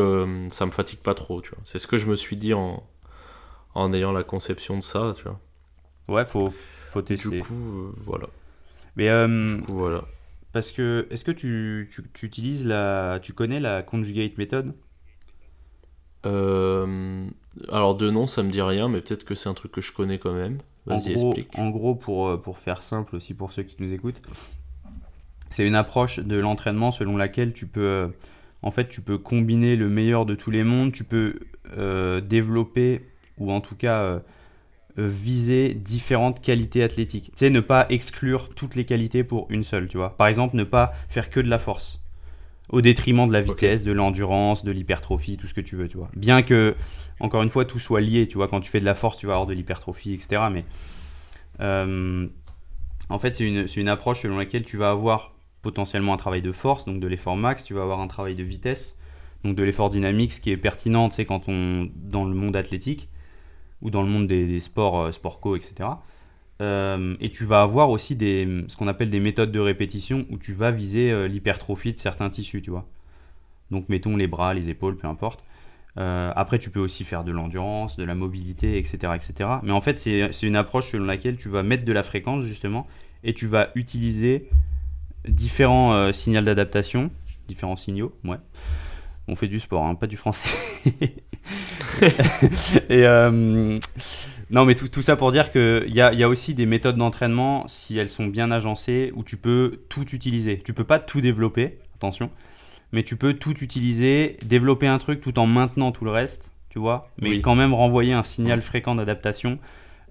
[SPEAKER 1] ça me fatigue pas trop, tu vois. C'est ce que je me suis dit en, en ayant la conception de ça, tu vois.
[SPEAKER 2] Ouais, faut, faut tester.
[SPEAKER 1] Du coup, euh, voilà.
[SPEAKER 2] Mais euh,
[SPEAKER 1] Du coup, voilà.
[SPEAKER 2] parce que, est-ce que tu, tu, tu utilises la. Tu connais la conjugate method
[SPEAKER 1] Euh, alors, de nom, ça me dit rien, mais peut-être que c'est un truc que je connais quand même. Vas-y, explique.
[SPEAKER 2] en gros, pour, pour faire simple aussi pour ceux qui nous écoutent, c'est une approche de l'entraînement selon laquelle tu peux, en fait, tu peux combiner le meilleur de tous les mondes, tu peux euh, développer ou en tout cas euh, euh, viser différentes qualités athlétiques. Tu sais, ne pas exclure toutes les qualités pour une seule, tu vois. Par exemple, ne pas faire que de la force au détriment de la vitesse, de l'endurance, de l'hypertrophie, tout ce que tu veux, tu vois. Bien que, encore une fois, tout soit lié, tu vois. Quand tu fais de la force, tu vas avoir de l'hypertrophie, etc. Mais euh, en fait, c'est une, une approche selon laquelle tu vas avoir potentiellement un travail de force, donc de l'effort max, tu vas avoir un travail de vitesse, donc de l'effort dynamique, ce qui est pertinent, tu sais, quand on dans le monde athlétique ou dans le monde des, sports, euh, sport co, etc. Euh, et tu vas avoir aussi des, ce qu'on appelle des méthodes de répétition où tu vas viser euh, l'hypertrophie de certains tissus, tu vois. Donc mettons les bras, les épaules, peu importe. Après, tu peux aussi faire de l'endurance, de la mobilité, etc. etc. Mais en fait, c'est une approche selon laquelle tu vas mettre de la fréquence, justement, et tu vas utiliser différents signaux d'adaptation, différents signaux, ouais. On fait du sport, hein, pas du français. <laughs> <laughs> et euh, non, mais tout, tout ça pour dire qu'il y a, y a aussi des méthodes d'entraînement, si elles sont bien agencées, où tu peux tout utiliser. Tu peux pas tout développer, attention, mais tu peux tout utiliser, développer un truc tout en maintenant tout le reste, tu vois, mais
[SPEAKER 1] Oui.
[SPEAKER 2] quand même renvoyer un signal fréquent d'adaptation.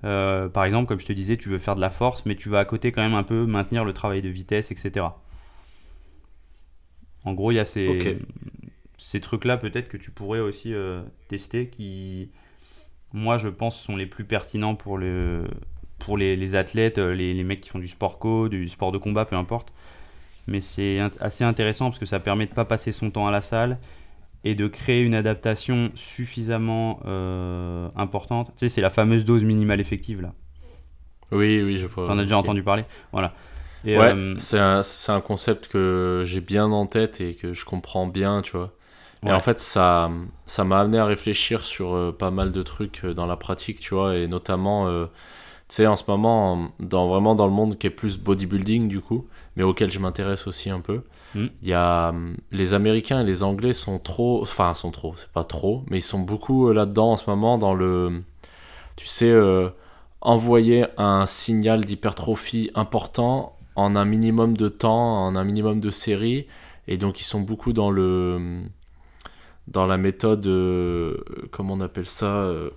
[SPEAKER 2] Euh, par exemple, comme je te disais, tu veux faire de la force, mais tu vas à côté quand même un peu maintenir le travail de vitesse, etc. En gros, il y a ces. Ces trucs-là peut-être que tu pourrais aussi euh, tester qui, moi, je pense, sont les plus pertinents pour, le, pour les, les athlètes, euh, les, les mecs qui font du sport co, du sport de combat, peu importe. Mais c'est assez intéressant parce que ça permet de pas passer son temps à la salle et de créer une adaptation suffisamment euh, importante. Tu sais, c'est la fameuse dose minimale effective là.
[SPEAKER 1] Oui, oui, je vois.
[SPEAKER 2] T'en as déjà entendu parler? Voilà. Et,
[SPEAKER 1] ouais,
[SPEAKER 2] euh,
[SPEAKER 1] c'est un, c'est un concept que j'ai bien en tête et que je comprends bien, tu vois. Et
[SPEAKER 2] Ouais.
[SPEAKER 1] en fait, ça ça m'a amené à réfléchir sur euh, pas mal de trucs euh, dans la pratique, tu vois, et notamment, euh, tu sais, en ce moment, dans, vraiment dans le monde qui est plus bodybuilding, du coup, mais auquel je m'intéresse aussi un peu, il
[SPEAKER 2] Mm.
[SPEAKER 1] y a hum, les Américains et les Anglais sont trop, enfin, sont trop, c'est pas trop, mais ils sont beaucoup là-dedans en ce moment dans le, tu sais, envoyer un signal d'hypertrophie important en un minimum de temps, en un minimum de séries. Et donc, ils sont beaucoup dans le dans la méthode, euh, comment on appelle ça euh,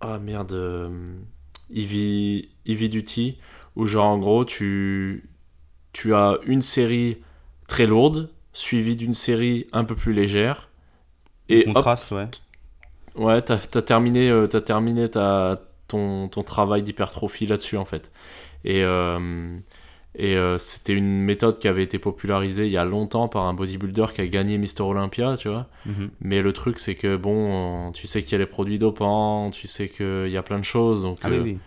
[SPEAKER 1] Ah merde, euh, Heavy Duty, où genre en gros, tu, tu as une série très lourde, suivie d'une série un peu plus légère. Et hop,
[SPEAKER 2] contraste, ouais.
[SPEAKER 1] Ouais, t'as as terminé, euh, t'as terminé ta, ton, ton travail d'hypertrophie là-dessus en fait. Et, et euh, c'était une méthode qui avait été popularisée il y a longtemps par un bodybuilder qui a gagné Mister Olympia, tu vois.
[SPEAKER 2] Mhm.
[SPEAKER 1] Mais le truc c'est que bon, euh, tu sais qu'il y a les produits dopants, tu sais qu'il y a plein de choses, donc
[SPEAKER 2] Ah
[SPEAKER 1] euh,
[SPEAKER 2] oui.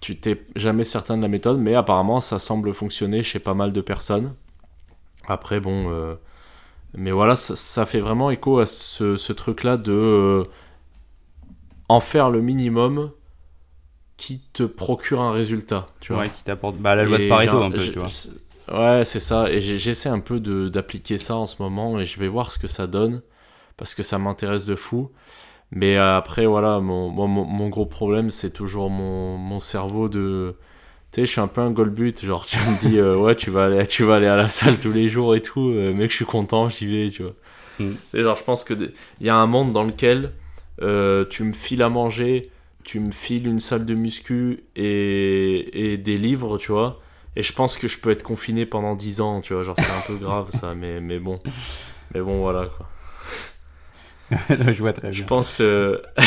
[SPEAKER 1] tu t'es jamais certain de la méthode, mais apparemment ça semble fonctionner chez pas mal de personnes. Après, bon, euh, mais voilà, ça, ça fait vraiment écho à ce, ce truc-là de en faire le minimum qui te procure un résultat, tu vois.
[SPEAKER 2] Ouais, qui t'apporte bah, la loi de
[SPEAKER 1] Et
[SPEAKER 2] Pareto
[SPEAKER 1] j'ai
[SPEAKER 2] un peu, tu vois.
[SPEAKER 1] Ouais, c'est ça. Et j'essaie un peu de- d'appliquer ça en ce moment et je vais voir ce que ça donne parce que ça m'intéresse de fou. Mais euh, après, voilà, mon, mon, gros problème, c'est toujours mon, mon cerveau de. Tu sais, je suis un peu un goalbut. Genre, tu me dis, euh, ouais, tu vas, aller, tu vas aller à la salle tous les jours et tout. euh, mec, je suis content, j'y vais, tu vois.
[SPEAKER 2] Mm.
[SPEAKER 1] Genre, je pense qu'il y a un monde dans lequel euh, tu me files à manger, tu me files une salle de muscu et, et des livres, tu vois. Et je pense que je peux être confiné pendant 10 ans, tu vois. Genre, c'est un peu grave ça, mais, mais bon. Mais bon, voilà quoi. <laughs>
[SPEAKER 2] je vois très
[SPEAKER 1] Je
[SPEAKER 2] bien.
[SPEAKER 1] pense, euh, <laughs>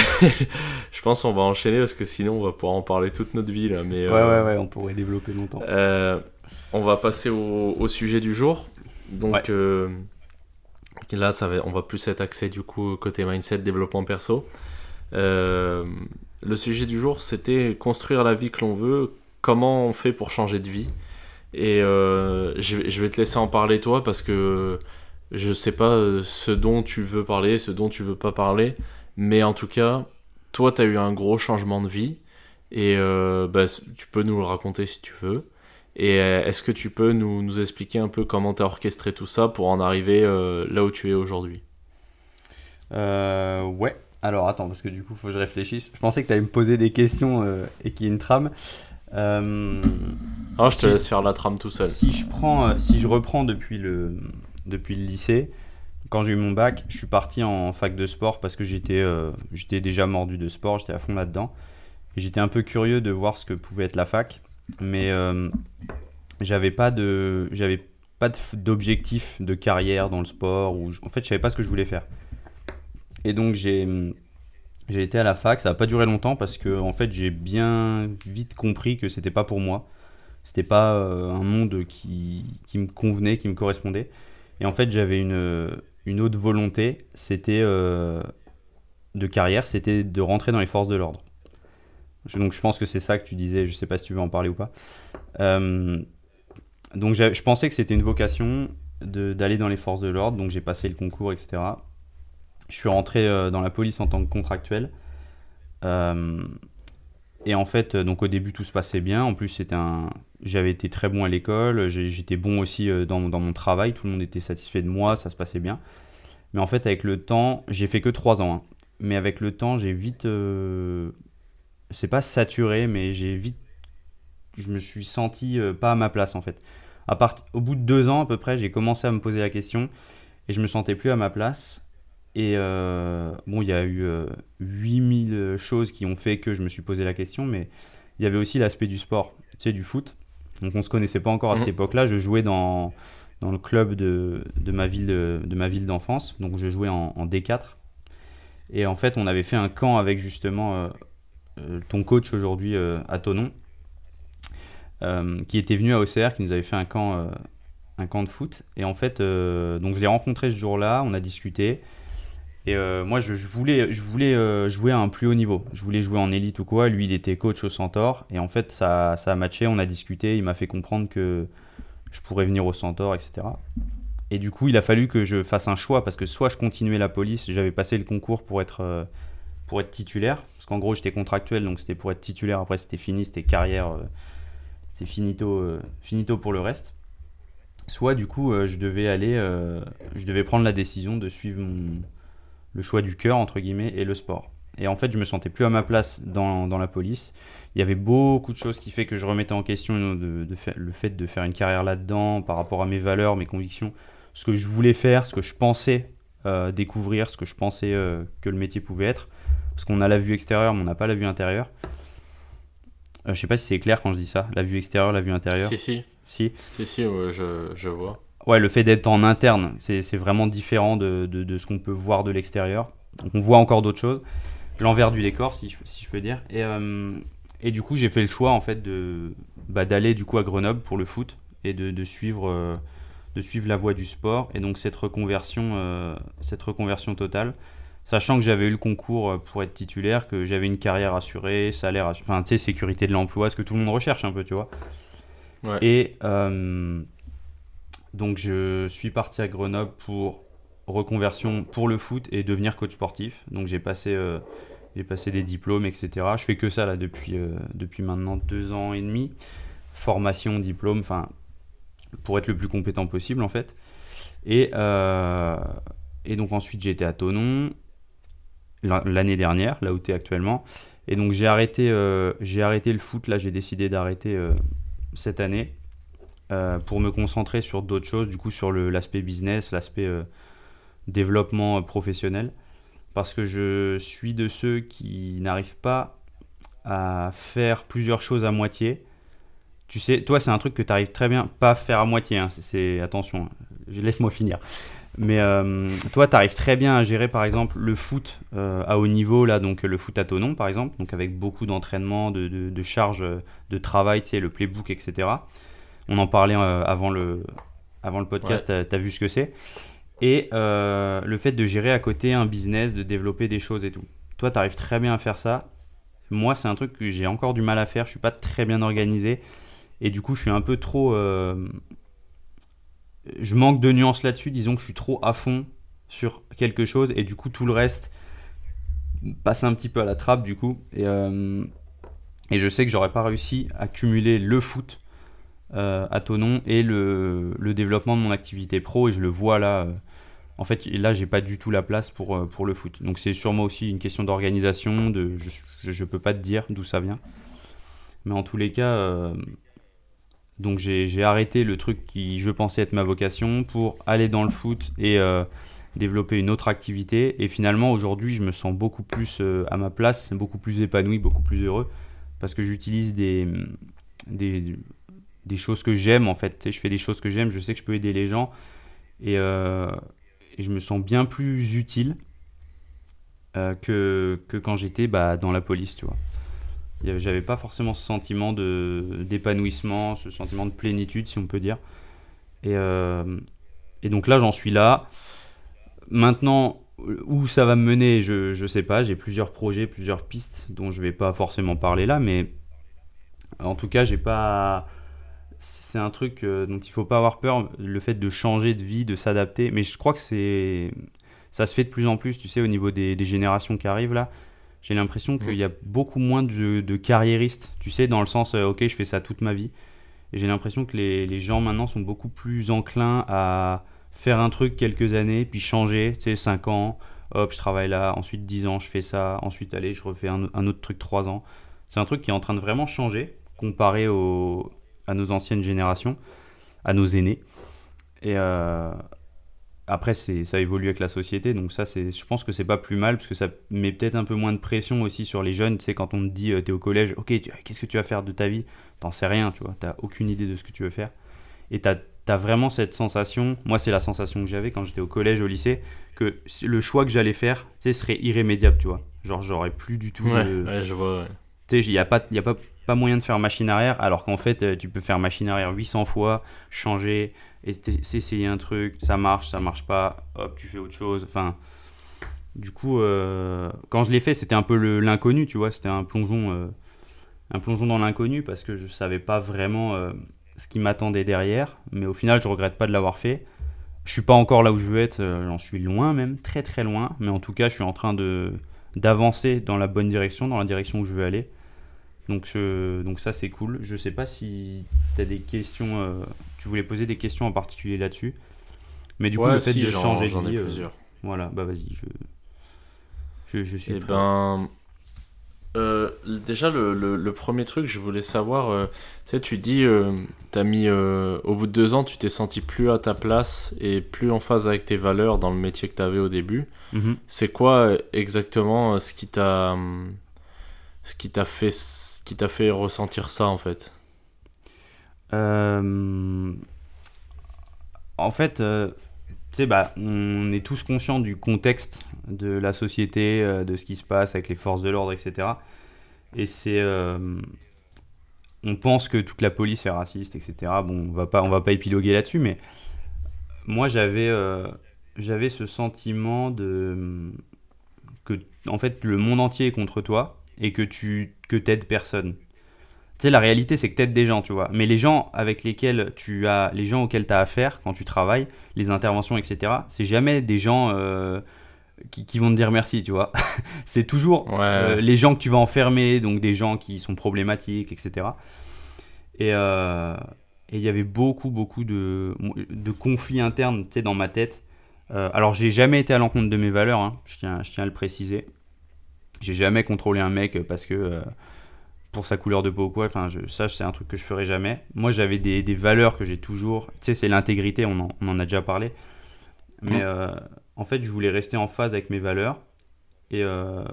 [SPEAKER 1] je pense on va enchaîner parce que sinon on va pouvoir en parler toute notre vie là. Mais
[SPEAKER 2] Ouais,
[SPEAKER 1] euh,
[SPEAKER 2] ouais, ouais, on pourrait développer longtemps.
[SPEAKER 1] euh, on va passer au, au sujet du jour. Donc
[SPEAKER 2] Ouais.
[SPEAKER 1] euh, là, ça va, on va plus être axé du coup côté mindset, développement perso. Euh, le sujet du jour, c'était construire la vie que l'on veut. Comment on fait pour changer de vie Et euh, je, vais- te laisser en parler toi parce que je sais pas euh, ce dont tu veux parler, ce dont tu veux pas parler, mais en tout cas, toi, tu as eu un gros changement de vie Et bah, tu peux nous le raconter si tu veux. Et est-ce que tu peux nous, nous expliquer un peu comment tu as orchestré tout ça pour en arriver là où tu es aujourd'hui?
[SPEAKER 2] Ouais. Alors attends, parce que du coup, il faut que je réfléchisse. Je pensais que tu allais me poser des questions et qu'il y ait une trame.
[SPEAKER 1] Euh, ah, je te laisse faire la trame tout seul.
[SPEAKER 2] Si je, prends, euh, si je reprends depuis le, depuis le lycée, quand j'ai eu mon bac, je suis parti en fac de sport parce que j'étais euh, j'étais déjà mordu de sport, j'étais à fond là-dedans. J'étais un peu curieux de voir ce que pouvait être la fac, mais j'avais pas de j'avais pas d'objectif de carrière dans le sport ou en fait je savais pas ce que je voulais faire. Et donc j'ai j'ai été à la fac, ça n'a pas duré longtemps parce que en fait j'ai bien vite compris que c'était pas pour moi. C'était pas euh, un monde qui, qui, me convenait, qui me correspondait. Et en fait j'avais une, une autre volonté, c'était euh, de carrière, c'était de rentrer dans les forces de l'ordre. Donc je pense que c'est ça que tu disais, je sais pas si tu veux en parler ou pas. Euh, donc je pensais que c'était une vocation d'aller dans les forces de l'ordre, donc j'ai passé le concours, etc. Je suis rentré euh, dans la police en tant que contractuel. Euh, et en fait, euh, donc au début, tout se passait bien. En plus, j'avais été très bon à l'école. J'étais bon aussi dans, mon travail. Tout le monde était satisfait de moi. Ça se passait bien. Mais en fait, avec le temps, j'ai fait que 3 ans. Hein. Mais avec le temps, j'ai vite. C'est pas saturé, mais j'ai vite. Je me suis senti pas à ma place en fait. Au bout de 2 ans à peu près, j'ai commencé à me poser la question et je me sentais plus à ma place. Et euh, bon, il y a eu 8000 euh, choses qui ont fait que je me suis posé la question, mais il y avait aussi l'aspect du sport, tu sais, du foot. Donc on se connaissait pas encore à cette mhm. époque-là. Je jouais dans, dans le club de, de ma ville de, de ma ville d'enfance, donc je jouais en, D4. Et en fait, on avait fait un camp avec justement euh, ton coach aujourd'hui à Tonon, qui était venu à OCR, qui nous avait fait un camp, un camp de foot. Et en fait, donc je l'ai rencontré ce jour-là, on a discuté. Et euh, moi, je, voulais, je voulais euh, jouer à un plus haut niveau. Je voulais jouer en élite ou quoi. Lui, il était coach au Centaure. Et en fait, ça, ça a matché. On a discuté. Il m'a fait comprendre que je pourrais venir au Centaure, etc. Et du coup, il a fallu que je fasse un choix parce que soit je continuais la police, j'avais passé le concours pour être, euh, pour être titulaire. Parce qu'en gros, j'étais contractuel, donc c'était pour être titulaire. Après, c'était fini, c'était carrière. c'est finito, finito pour le reste. Soit, du coup, je devais aller. je devais prendre la décision de suivre mon le choix du cœur, entre guillemets, et le sport. Et en fait, je me sentais plus à ma place dans, dans la police. Il y avait beaucoup de choses qui fait que je remettais en question de, de le fait de faire une carrière là-dedans par rapport à mes valeurs, mes convictions, ce que je voulais faire, ce que je pensais euh, découvrir, ce que je pensais euh, que le métier pouvait être. Parce qu'on a la vue extérieure, mais on n'a pas la vue intérieure. Euh, je sais pas si c'est clair quand je dis ça, la vue extérieure, la vue intérieure.
[SPEAKER 1] Si, si.
[SPEAKER 2] Si,
[SPEAKER 1] si, si je, je vois
[SPEAKER 2] ouais, le fait d'être en interne, c'est vraiment différent de, de, ce qu'on peut voir de l'extérieur. Donc on voit encore d'autres choses. L'envers du décor, si je, si je peux dire. Et, euh, et du coup, j'ai fait le choix en fait de bah, d'aller du coup à Grenoble pour le foot et de, de suivre euh, de suivre la voie du sport et donc cette reconversion euh, cette reconversion totale sachant que j'avais eu le concours pour être titulaire que j'avais une carrière assurée salaire assuré, enfin tu sais sécurité de l'emploi ce que tout le monde recherche un peu tu vois ouais. et donc je suis parti à Grenoble pour reconversion pour le foot et devenir coach sportif. Donc j'ai passé, euh, passé des diplômes, etc. Je fais que ça là depuis, euh, depuis maintenant deux ans et demi. Formation, diplôme, enfin pour être le plus compétent possible en fait. Et, euh, et donc ensuite été à Tonon l'année dernière, là où tu es actuellement. Et donc j'ai arrêté, j'ai arrêté le foot, là j'ai décidé d'arrêter cette année euh, pour me concentrer sur d'autres choses, du coup sur l'aspect business, l'aspect euh, développement euh, professionnel. Parce que je suis de ceux qui n'arrivent pas à faire plusieurs choses à moitié. Tu sais, toi, c'est un truc que tu arrives très bien, pas à faire à moitié, hein, c'est attention, hein, laisse-moi finir. Mais toi, tu arrives très bien à gérer, par exemple, le foot à haut niveau, là, donc le foot à tonon, par exemple, donc avec beaucoup d'entraînement, de, de, de charges de travail, tu sais, le playbook, etc. On en parlait euh, avant, le, avant le podcast, tu as, vu ce que c'est. Et euh, le fait de gérer à côté un business, de développer des choses et tout. Toi, tu arrives très bien à faire ça. Moi, c'est un truc que j'ai encore du mal à faire. Je suis pas très bien organisé. Et du coup, je suis un peu trop. Euh, je manque de nuances là-dessus. Disons que je suis trop à fond sur quelque chose. Et du coup, tout le reste passe un petit peu à la trappe, du coup. Et, Et je sais que j'aurais pas réussi à cumuler le foot euh, à Tonon et le, développement de mon activité pro. Et je le vois là. Euh, en fait, là, j'ai pas du tout la place pour, euh, le foot. Donc c'est sûrement aussi une question d'organisation. De, je, je, peux pas te dire d'où ça vient. Mais en tous les cas, donc j'ai arrêté le truc qui je pensais être ma vocation pour aller dans le foot et développer une autre activité. Et finalement, aujourd'hui, je me sens beaucoup plus à ma place, beaucoup plus épanoui, beaucoup plus heureux parce que j'utilise des, des, choses que j'aime en fait. je fais des choses que j'aime, je sais que je peux aider les gens et, euh, je me sens bien plus utile euh, que, que, quand j'étais bah, dans la police, tu vois. J'avais pas forcément ce sentiment d'épanouissement, ce sentiment de plénitude, si on peut dire. Et, euh, et donc là, j'en suis là. Maintenant, où ça va me mener, je ne sais pas. J'ai plusieurs projets, plusieurs pistes dont je vais pas forcément parler là, mais en tout cas, j'ai pas. C'est un truc euh, dont il faut pas avoir peur, le fait de changer de vie, de s'adapter. Mais je crois que c'est ça se fait de plus en plus, tu sais, au niveau des, générations qui arrivent là. J'ai l'impression qu'il y a beaucoup moins de, carriéristes, tu sais, dans le sens, euh, ok, je fais ça toute ma vie. Et j'ai l'impression que les, gens maintenant sont beaucoup plus enclins à faire un truc quelques années, puis changer, tu sais, 5 ans, hop, je travaille là, ensuite 10 ans, je fais ça, ensuite, allez, je refais un, autre truc 3 ans. C'est un truc qui est en train de vraiment changer comparé au, à nos anciennes générations, à nos aînés. Et euh, après, ça évolue avec la société, donc ça, je pense que c'est pas plus mal, parce que ça met peut-être un peu moins de pression aussi sur les jeunes. Tu sais, quand on te dit, euh, tu es au collège, ok, qu'est-ce que tu vas faire de ta vie? T'en sais rien, tu vois, t'as aucune idée de ce que tu veux faire. Et t'as t'as vraiment cette sensation, moi c'est la sensation que j'avais quand j'étais au collège, au lycée, que le choix que j'allais faire, tu serait irrémédiable, tu vois. Genre, j'aurais plus du tout.
[SPEAKER 1] Ouais, ouais je vois.
[SPEAKER 2] Tu sais, il n'y a, pas, y a pas, pas moyen de faire machine arrière, alors qu'en fait, euh, tu peux faire machine arrière 800 fois, changer, essayer un truc, ça marche, ça marche pas, hop, tu fais autre chose. Enfin, du coup, euh, quand je l'ai fait, c'était un peu l'inconnu, tu vois, c'était un plongeon, euh, un plongeon dans l'inconnu parce que je savais pas vraiment ce qui m'attendait derrière, mais au final, je regrette pas de l'avoir fait. Je suis pas encore là où je veux être, j'en suis loin même, très très loin, mais en tout cas, je suis en train de d'avancer dans la bonne direction, dans la direction où je veux aller. Donc, donc ça, c'est cool. Je sais pas si tu as des questions, euh, tu voulais poser des questions en particulier là-dessus. Mais du coup, le fait de changer de vie, euh, voilà, bah vas-y, je, je, suis.
[SPEAKER 1] Eh ben, euh, déjà, le, le, premier truc, je voulais savoir, euh, tu sais, tu dis, euh, as mis, au bout de deux ans, tu t'es senti plus à ta place et plus en phase avec tes valeurs dans le métier que tu avais au début. Mhm. C'est quoi exactement ce qui t'a ce qui t'a fait ce qui t'a fait ressentir ça en fait?
[SPEAKER 2] En fait, tu sais, bah, on est tous conscients du contexte de la société, euh, de ce qui se passe avec les forces de l'ordre, etc. Et c'est. Euh, on pense que toute la police est raciste, etc. Bon, on va pas, on va pas épiloguer là-dessus, mais moi j'avais, euh, j'avais ce sentiment de que, en fait, le monde entier est contre toi et que tu que t'aides personne. Tu sais, la réalité, c'est que t'aides des gens, tu vois. Mais les gens avec lesquels tu as, les gens auxquels tu as affaire quand tu travailles, les interventions, etc., c'est jamais des gens qui, vont te dire merci, tu vois. <laughs> c'est toujours euh, les gens que tu vas enfermer, donc des gens qui sont problématiques, etc. Euh, et il y avait beaucoup, beaucoup de, de conflits internes, tu sais, dans ma tête. Euh, alors, j'ai jamais été à l'encontre de mes valeurs, hein, je, tiens, je tiens à le préciser. J'ai jamais contrôlé un mec parce que pour sa couleur de peau ou quoi, enfin, je, ça, c'est un truc que je ferai jamais. Moi, j'avais des, des, valeurs que j'ai toujours. Tu sais, c'est l'intégrité, on en, on en, a déjà parlé. Mais mmh en fait, je voulais rester en phase avec mes valeurs. Et, euh,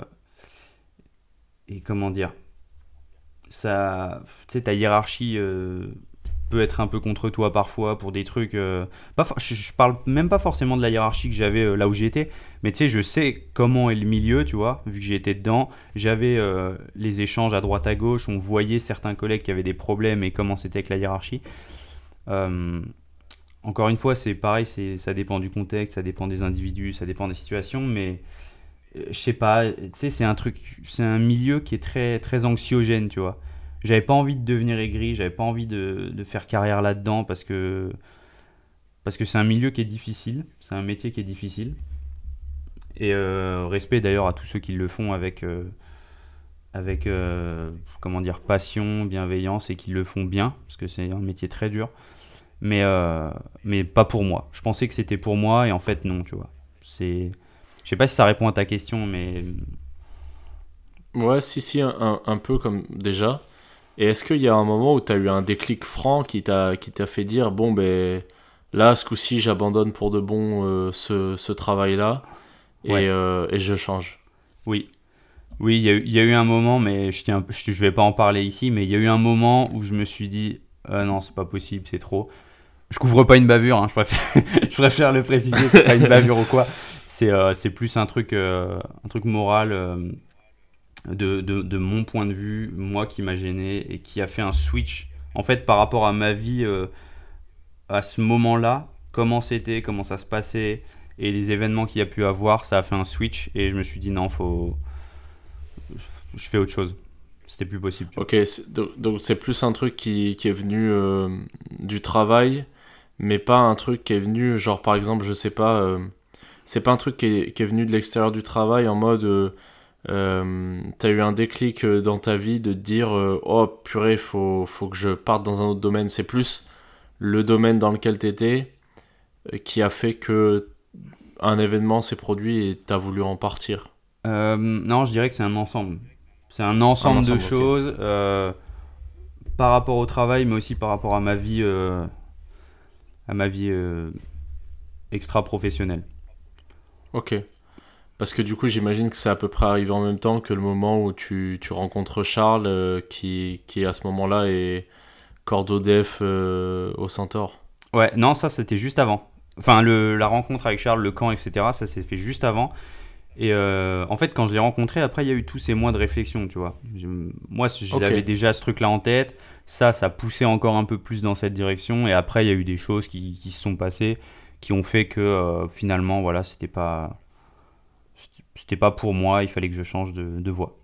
[SPEAKER 2] et comment dire ça, Tu sais, ta hiérarchie euh, peut être un peu contre toi parfois pour des trucs. Euh, pas, je, parle même pas forcément de la hiérarchie que j'avais là où j'étais, mais tu sais, je sais comment est le milieu, tu vois, vu que j'étais dedans. J'avais les échanges à droite à gauche, on voyait certains collègues qui avaient des problèmes et comment c'était avec la hiérarchie. Encore une fois, c'est pareil, ça dépend du contexte, ça dépend des individus, ça dépend des situations, mais euh, je sais pas, tu sais, c'est un truc, c'est un milieu qui est très, très anxiogène, tu vois. J'avais pas envie de devenir aigri, j'avais pas envie de, de faire carrière là-dedans parce que parce que c'est un milieu qui est difficile, c'est un métier qui est difficile. Et euh, respect d'ailleurs à tous ceux qui le font avec, euh, avec euh, comment dire passion, bienveillance et qui le font bien parce que c'est un métier très dur. Mais mais pas pour moi. Je pensais que c'était pour moi et en fait non, tu vois. C'est je sais pas si ça répond à ta question mais
[SPEAKER 1] Ouais, si, si, un peu comme déjà. Et est-ce qu'il y a un moment où tu as eu un déclic franc qui t'a qui t'a fait dire bon ben là ce coup-ci j'abandonne pour de bon euh, ce, ce travail-là et,
[SPEAKER 2] Ouais.
[SPEAKER 1] euh, et je change?
[SPEAKER 2] Oui. Oui, il y, a eu- il y a eu un moment, mais je tiens, je, je vais pas en parler ici, mais il y a eu un moment où je me suis dit, ah non, c'est pas possible, c'est trop. Je couvre pas une bavure, hein, je, préfère, <laughs> je préfère le préciser, c'est pas une bavure ou quoi. C'est euh, c'est plus un truc, euh, un truc moral euh, de, de, mon point de vue, moi qui m'a gêné et qui a fait un switch. En fait, par rapport à ma vie euh, à ce moment-là, comment c'était, comment ça se passait et les événements qu'il y a pu avoir, ça a fait un switch et je me suis dit non, faut. Je fais autre chose. C'était plus possible.
[SPEAKER 1] Ok, donc c'est plus un truc qui, qui est venu euh, du travail, mais pas un truc qui est venu, genre par exemple, je sais pas, euh, c'est pas un truc qui est, qui est venu de l'extérieur du travail en mode, euh, t'as eu un déclic euh, dans ta vie de te dire, euh, oh purée, faut, faut que je parte dans un autre domaine. C'est plus le domaine dans lequel t'étais euh, qui a fait que un événement s'est produit et t'as voulu en partir.
[SPEAKER 2] Euh, non, je dirais que c'est un ensemble. C'est un ensemble,
[SPEAKER 1] ensemble,
[SPEAKER 2] de choses euh, par rapport au travail, mais aussi par rapport à ma vie, à ma vie extra professionnelle.
[SPEAKER 1] Ok. Parce que du coup, j'imagine que c'est à peu près arrivé en même temps que le moment où tu, tu rencontres Charles, euh, qui, qui à ce moment-là est cordeau def euh, au Centaure.
[SPEAKER 2] Ouais, non, ça c'était juste avant. Enfin, le, la rencontre avec Charles, le camp, etc., ça s'est fait juste avant. Et euh, en fait, quand je l'ai rencontré, après, il y a eu tous ces mois de réflexion, tu vois. Je- moi, j'avais déjà ce truc-là en tête. Ça, ça poussait encore un peu plus dans cette direction. Et après, il y a eu des choses qui, qui se sont passées, qui ont fait que euh, finalement, voilà, c'était pas, c'était pas pour moi. Il fallait que je change de, de voie.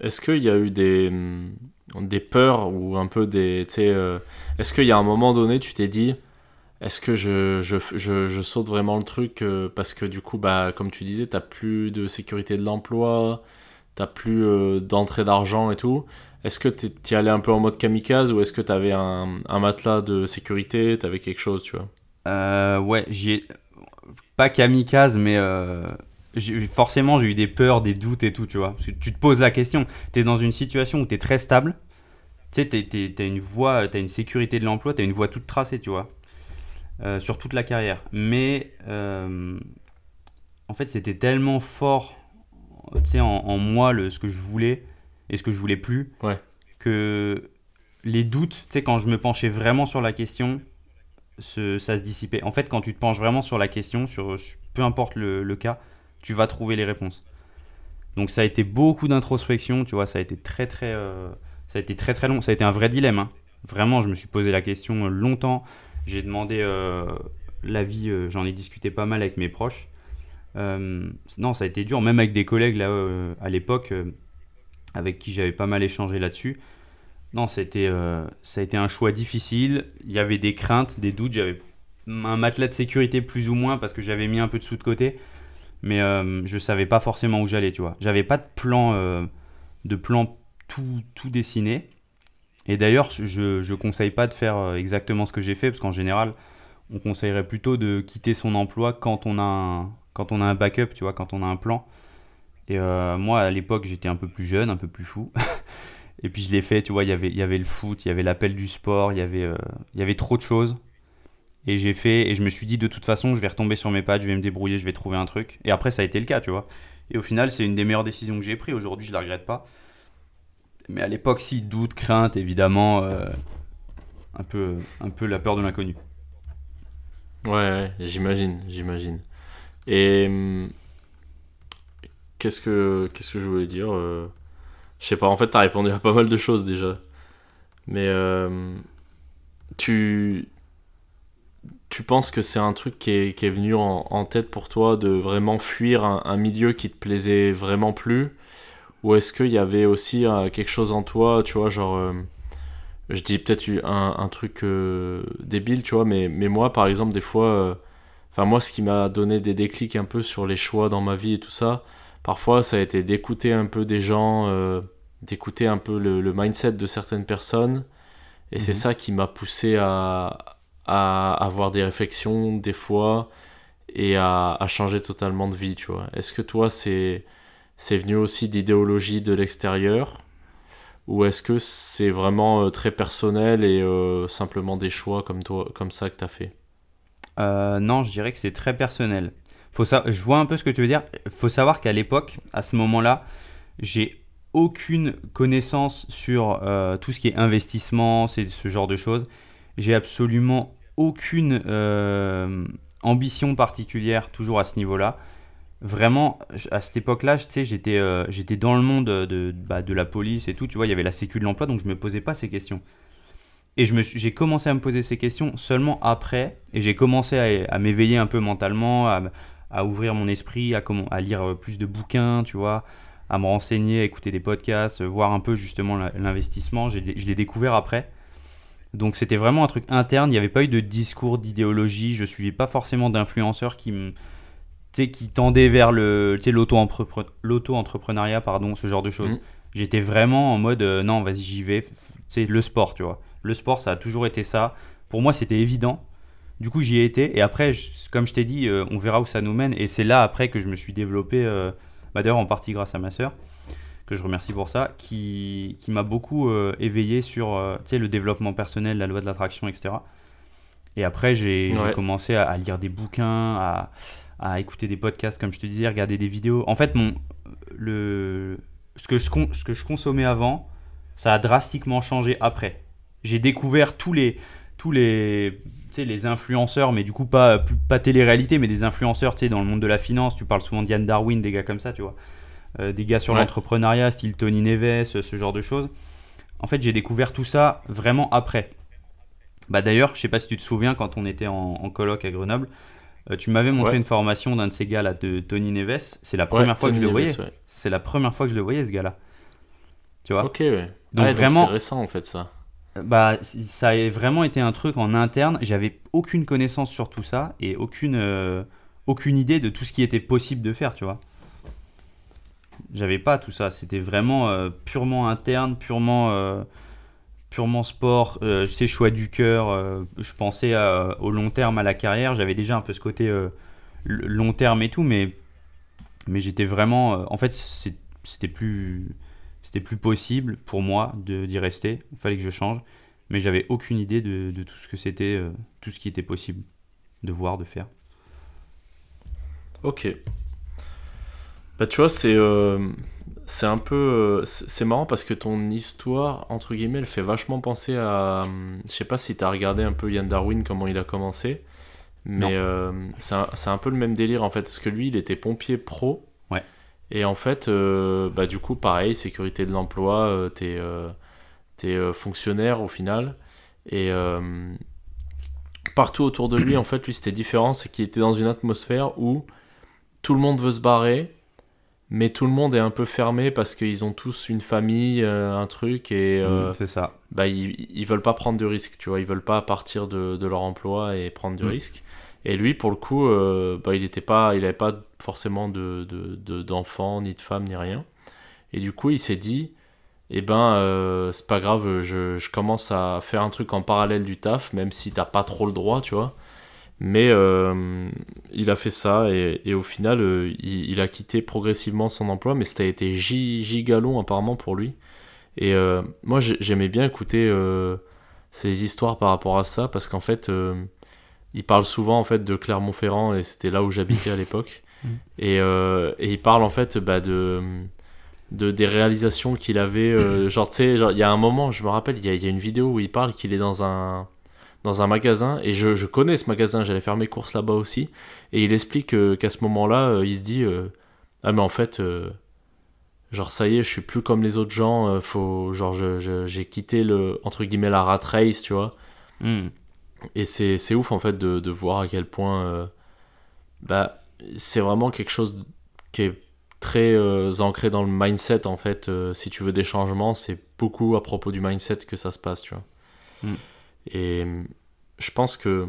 [SPEAKER 1] Est-ce qu'il y a eu des, hum, des peurs ou un peu des. euh, Est-ce qu'il y a un moment donné, tu t'es dit, est-ce que je, je, je, je saute vraiment le truc euh, Parce que du coup, bah, comme tu disais, t'as plus de sécurité de l'emploi, t'as plus euh, d'entrée d'argent et tout. Est-ce que t'es- t'y allais un peu en mode kamikaze ou est-ce que t'avais un, un matelas de sécurité T'avais quelque chose, tu vois?
[SPEAKER 2] Euh, ouais, j'y ai... Pas kamikaze, mais euh, forcément, j'ai eu des peurs, des doutes et tout, tu vois. Parce que tu te poses la question, tu es dans une situation où tu es très stable. Tu sais, t'es- t'es- t'as une voie, t'as une sécurité de l'emploi, tu as une voie toute tracée, tu vois. euh, sur toute la carrière. Mais euh, en fait, c'était tellement fort, tu sais, en, en moi, le, ce que je voulais et ce que je voulais plus,
[SPEAKER 1] Ouais.
[SPEAKER 2] que les doutes, tu sais, quand je me penchais vraiment sur la question, ça se dissipait. En fait, quand tu te penches vraiment sur la question, sur, peu importe le, cas, tu vas trouver les réponses. Donc ça a été beaucoup d'introspection, tu vois, ça a été très très, euh, ça a été très très long, ça a été un vrai dilemme. hein. Vraiment, je me suis posé la question longtemps. J'ai demandé euh, l'avis, euh, j'en ai discuté pas mal avec mes proches. Non, ça a été dur, même avec des collègues là à l'époque avec qui j'avais pas mal échangé là-dessus. Non, c'était, euh, ça a été un choix difficile. Il y avait des craintes, des doutes. J'avais un matelas de sécurité plus ou moins parce que j'avais mis un peu de sous de côté. Mais euh, je savais pas forcément où j'allais, tu vois. J'avais pas de plan, euh, tout, dessiné. Et d'ailleurs, je, je conseille pas de faire euh, exactement ce que j'ai fait parce qu'en général, on conseillerait plutôt de quitter son emploi quand on a un, quand on a un backup, tu vois, quand on a un plan. Et moi, à l'époque, j'étais un peu plus jeune, un peu plus fou. <laughs> Et puis je l'ai fait, tu vois, il y avait- il y avait le foot, il y avait l'appel du sport, il y avait, euh, y avait trop de choses. Et j'ai fait, et je me suis dit, de toute façon, je vais retomber sur mes pattes, je vais me débrouiller, je vais trouver un truc. Et après, ça a été le cas, tu vois. Et au final, c'est une des meilleures décisions que j'ai prises. Aujourd'hui, je la regrette pas. Mais à l'époque, si, doute, crainte, évidemment, euh, un, peu, un peu la peur de l'inconnu.
[SPEAKER 1] Ouais, ouais, j'imagine, j'imagine. Et hum, qu'est-ce que qu'est-ce que je voulais dire euh, Je sais pas, en fait, t'as répondu à pas mal de choses déjà. Mais euh, tu tu penses que c'est un truc qui est, qui est venu en, tête pour toi de vraiment fuir un, milieu qui te plaisait vraiment plus? Ou est-ce qu'il y avait aussi euh, quelque chose en toi, tu vois, genre euh, je dis peut-être un, un truc débile, tu vois, mais, mais moi, par exemple, des fois, enfin, moi, ce qui m'a donné des déclics un peu sur les choix dans ma vie et tout ça, parfois ça a été d'écouter un peu des gens, euh, d'écouter un peu le, le mindset de certaines personnes. Et c'est
[SPEAKER 2] Mhm.
[SPEAKER 1] ça qui m'a poussé à, à avoir des réflexions des fois et à, à changer totalement de vie, tu vois. Est-ce que toi, c'est c'est venu aussi d'idéologie de l'extérieur? Ou est-ce que c'est vraiment euh, très personnel et euh, simplement des choix comme toi, comme ça que tu as fait?
[SPEAKER 2] Euh, non, je dirais que c'est très personnel. Faut sa- Je vois un peu ce que tu veux dire. faut savoir qu'à l'époque, à ce moment-là, j'ai aucune connaissance sur euh, tout ce qui est investissement, c'est ce genre de choses. J'ai absolument aucune euh, ambition particulière toujours à ce niveau-là. Vraiment, à cette époque-là, j'étais euh, dans le monde de, bah, de la police et tout. Tu vois, il y avait la sécu de l'emploi, donc je me posais pas ces questions. Et j'ai commencé à me poser ces questions seulement après, et j'ai commencé à, à m'éveiller un peu mentalement, à, à ouvrir mon esprit, à, comment, à lire euh, plus de bouquins, tu vois, à me renseigner, à écouter des podcasts, euh, voir un peu justement l'investissement. Je l'ai découvert après. Donc c'était vraiment un truc interne, il n'y avait pas eu de discours d'idéologie, je suivais pas forcément d'influenceurs qui me qui tendaient vers le l'auto-entrepreneuriat, pardon, ce genre de choses.
[SPEAKER 1] Mhm.
[SPEAKER 2] J'étais vraiment en mode euh, non, vas-y, j'y vais. C'est le sport, tu vois. Le sport, ça a toujours été ça. Pour moi, c'était évident. Du coup, j'y ai été. Et après, je- comme je t'ai dit, euh, on verra où ça nous mène. Et c'est là, après, que je me suis développé, euh, bah, d'ailleurs, en partie grâce à ma sœur, que je remercie pour ça, qui, qui m'a beaucoup euh, éveillé sur le développement personnel, la loi de l'attraction, etc. Et après, j'ai
[SPEAKER 1] Ouais.
[SPEAKER 2] commencé à, à lire des bouquins, à, à écouter des podcasts, comme je te disais, regarder des vidéos. En fait, mon, le, ce, que je, ce que je consommais avant, ça a drastiquement changé après. J'ai découvert tous les, tous les, les influenceurs, mais du coup pas, pas télé-réalité, mais des influenceurs tu sais, dans le monde de la finance. Tu parles souvent d'Yann Darwin, des gars comme ça, tu vois. Euh, des gars sur
[SPEAKER 1] Ouais.
[SPEAKER 2] l'entrepreneuriat, style Tony Neves, ce ce genre de choses. En fait, j'ai découvert tout ça vraiment après. Bah d'ailleurs, je sais pas si tu te souviens quand on était en, en colloque à Grenoble, euh, tu m'avais montré
[SPEAKER 1] Ouais.
[SPEAKER 2] une formation d'un de ces gars là de Tony Neves. C'est la
[SPEAKER 1] Ouais,
[SPEAKER 2] première fois que je le voyais. C'est la première fois que je le voyais ce gars là. Tu vois
[SPEAKER 1] Ok, ouais.
[SPEAKER 2] Donc
[SPEAKER 1] Ouais,
[SPEAKER 2] vraiment-
[SPEAKER 1] c'est récent en fait ça.
[SPEAKER 2] Bah, ça a vraiment été un truc en interne. J'avais aucune connaissance sur tout ça et aucune, euh, aucune idée de tout ce qui était possible de faire, tu vois. J'avais pas tout ça. C'était vraiment euh, purement interne, purement, euh, purement sport. Je sais, choix du cœur. je pensais au long terme, à la carrière. J'avais déjà un peu ce côté long terme et tout, mais, mais j'étais vraiment. en fait, c'était plus c'était plus possible pour moi d'y rester. Il fallait que je change. Mais j'avais aucune idée de, de tout ce que c'était, euh, tout ce qui était possible de voir, de faire.
[SPEAKER 1] Ok. Bah tu vois, c'est euh, c'est un peu euh, c'est marrant parce que ton histoire entre guillemets, elle fait vachement penser à je sais pas si t'as regardé un peu Yann Darwin comment il a commencé, mais euh, c'est un, c'est un peu le même délire en fait parce que lui, il était pompier pro. Et en fait, euh, bah du coup, pareil, sécurité de l'emploi, euh, t'es euh, fonctionnaire au final et partout autour de lui, en fait, lui c'était différent, c'est qu'il était dans une atmosphère où tout le monde veut se barrer, mais tout le monde est un peu fermé parce qu'ils ont tous une famille, euh, un truc, et euh,
[SPEAKER 2] c'est ça.
[SPEAKER 1] bah, ils, ils veulent pas prendre de risques, tu vois, ils veulent pas partir de, de leur emploi et prendre du
[SPEAKER 2] Mm.
[SPEAKER 1] risque. Et lui, pour le coup, euh, bah, il était pas, il avait pas forcément de, de, de- d'enfants, ni de femmes, ni rien. Et du coup, il s'est dit, eh ben, euh, c'est pas grave, je, commence à faire un truc en parallèle du taf, même si t'as pas trop le droit, tu vois. Mais euh, il a fait ça et, au final, euh, il, a quitté progressivement son emploi, mais a été gi- giga long apparemment pour lui. Et moi, j'ai- j'aimais bien écouter ces histoires par rapport à ça, parce qu'en fait, il parle souvent en fait de Clermont-Ferrand et c'était là où j'habitais à l'époque. Et, euh, et il parle en fait bah, de, de des réalisations qu'il avait. euh, <clears throat> genre, tu sais, il y a un moment, je me rappelle, il y a, il y a une vidéo où il parle qu'il est dans un dans un magasin et je, je connais ce magasin, j'allais faire mes courses là-bas aussi et il explique euh, qu'à ce moment-là, il se dit ah mais en fait genre ça y est, je suis plus comme les autres gens, euh, faut genre je- j'ai quitté le entre guillemets la rat race, tu vois.
[SPEAKER 2] Mm.
[SPEAKER 1] Et c'est c'est ouf en fait de, de voir à quel point euh, bah, c'est vraiment quelque chose qui est très euh, ancré dans le mindset en fait. Euh, si tu veux des changements, c'est beaucoup à propos du mindset que ça se passe, tu vois.
[SPEAKER 2] Mm.
[SPEAKER 1] Et je pense que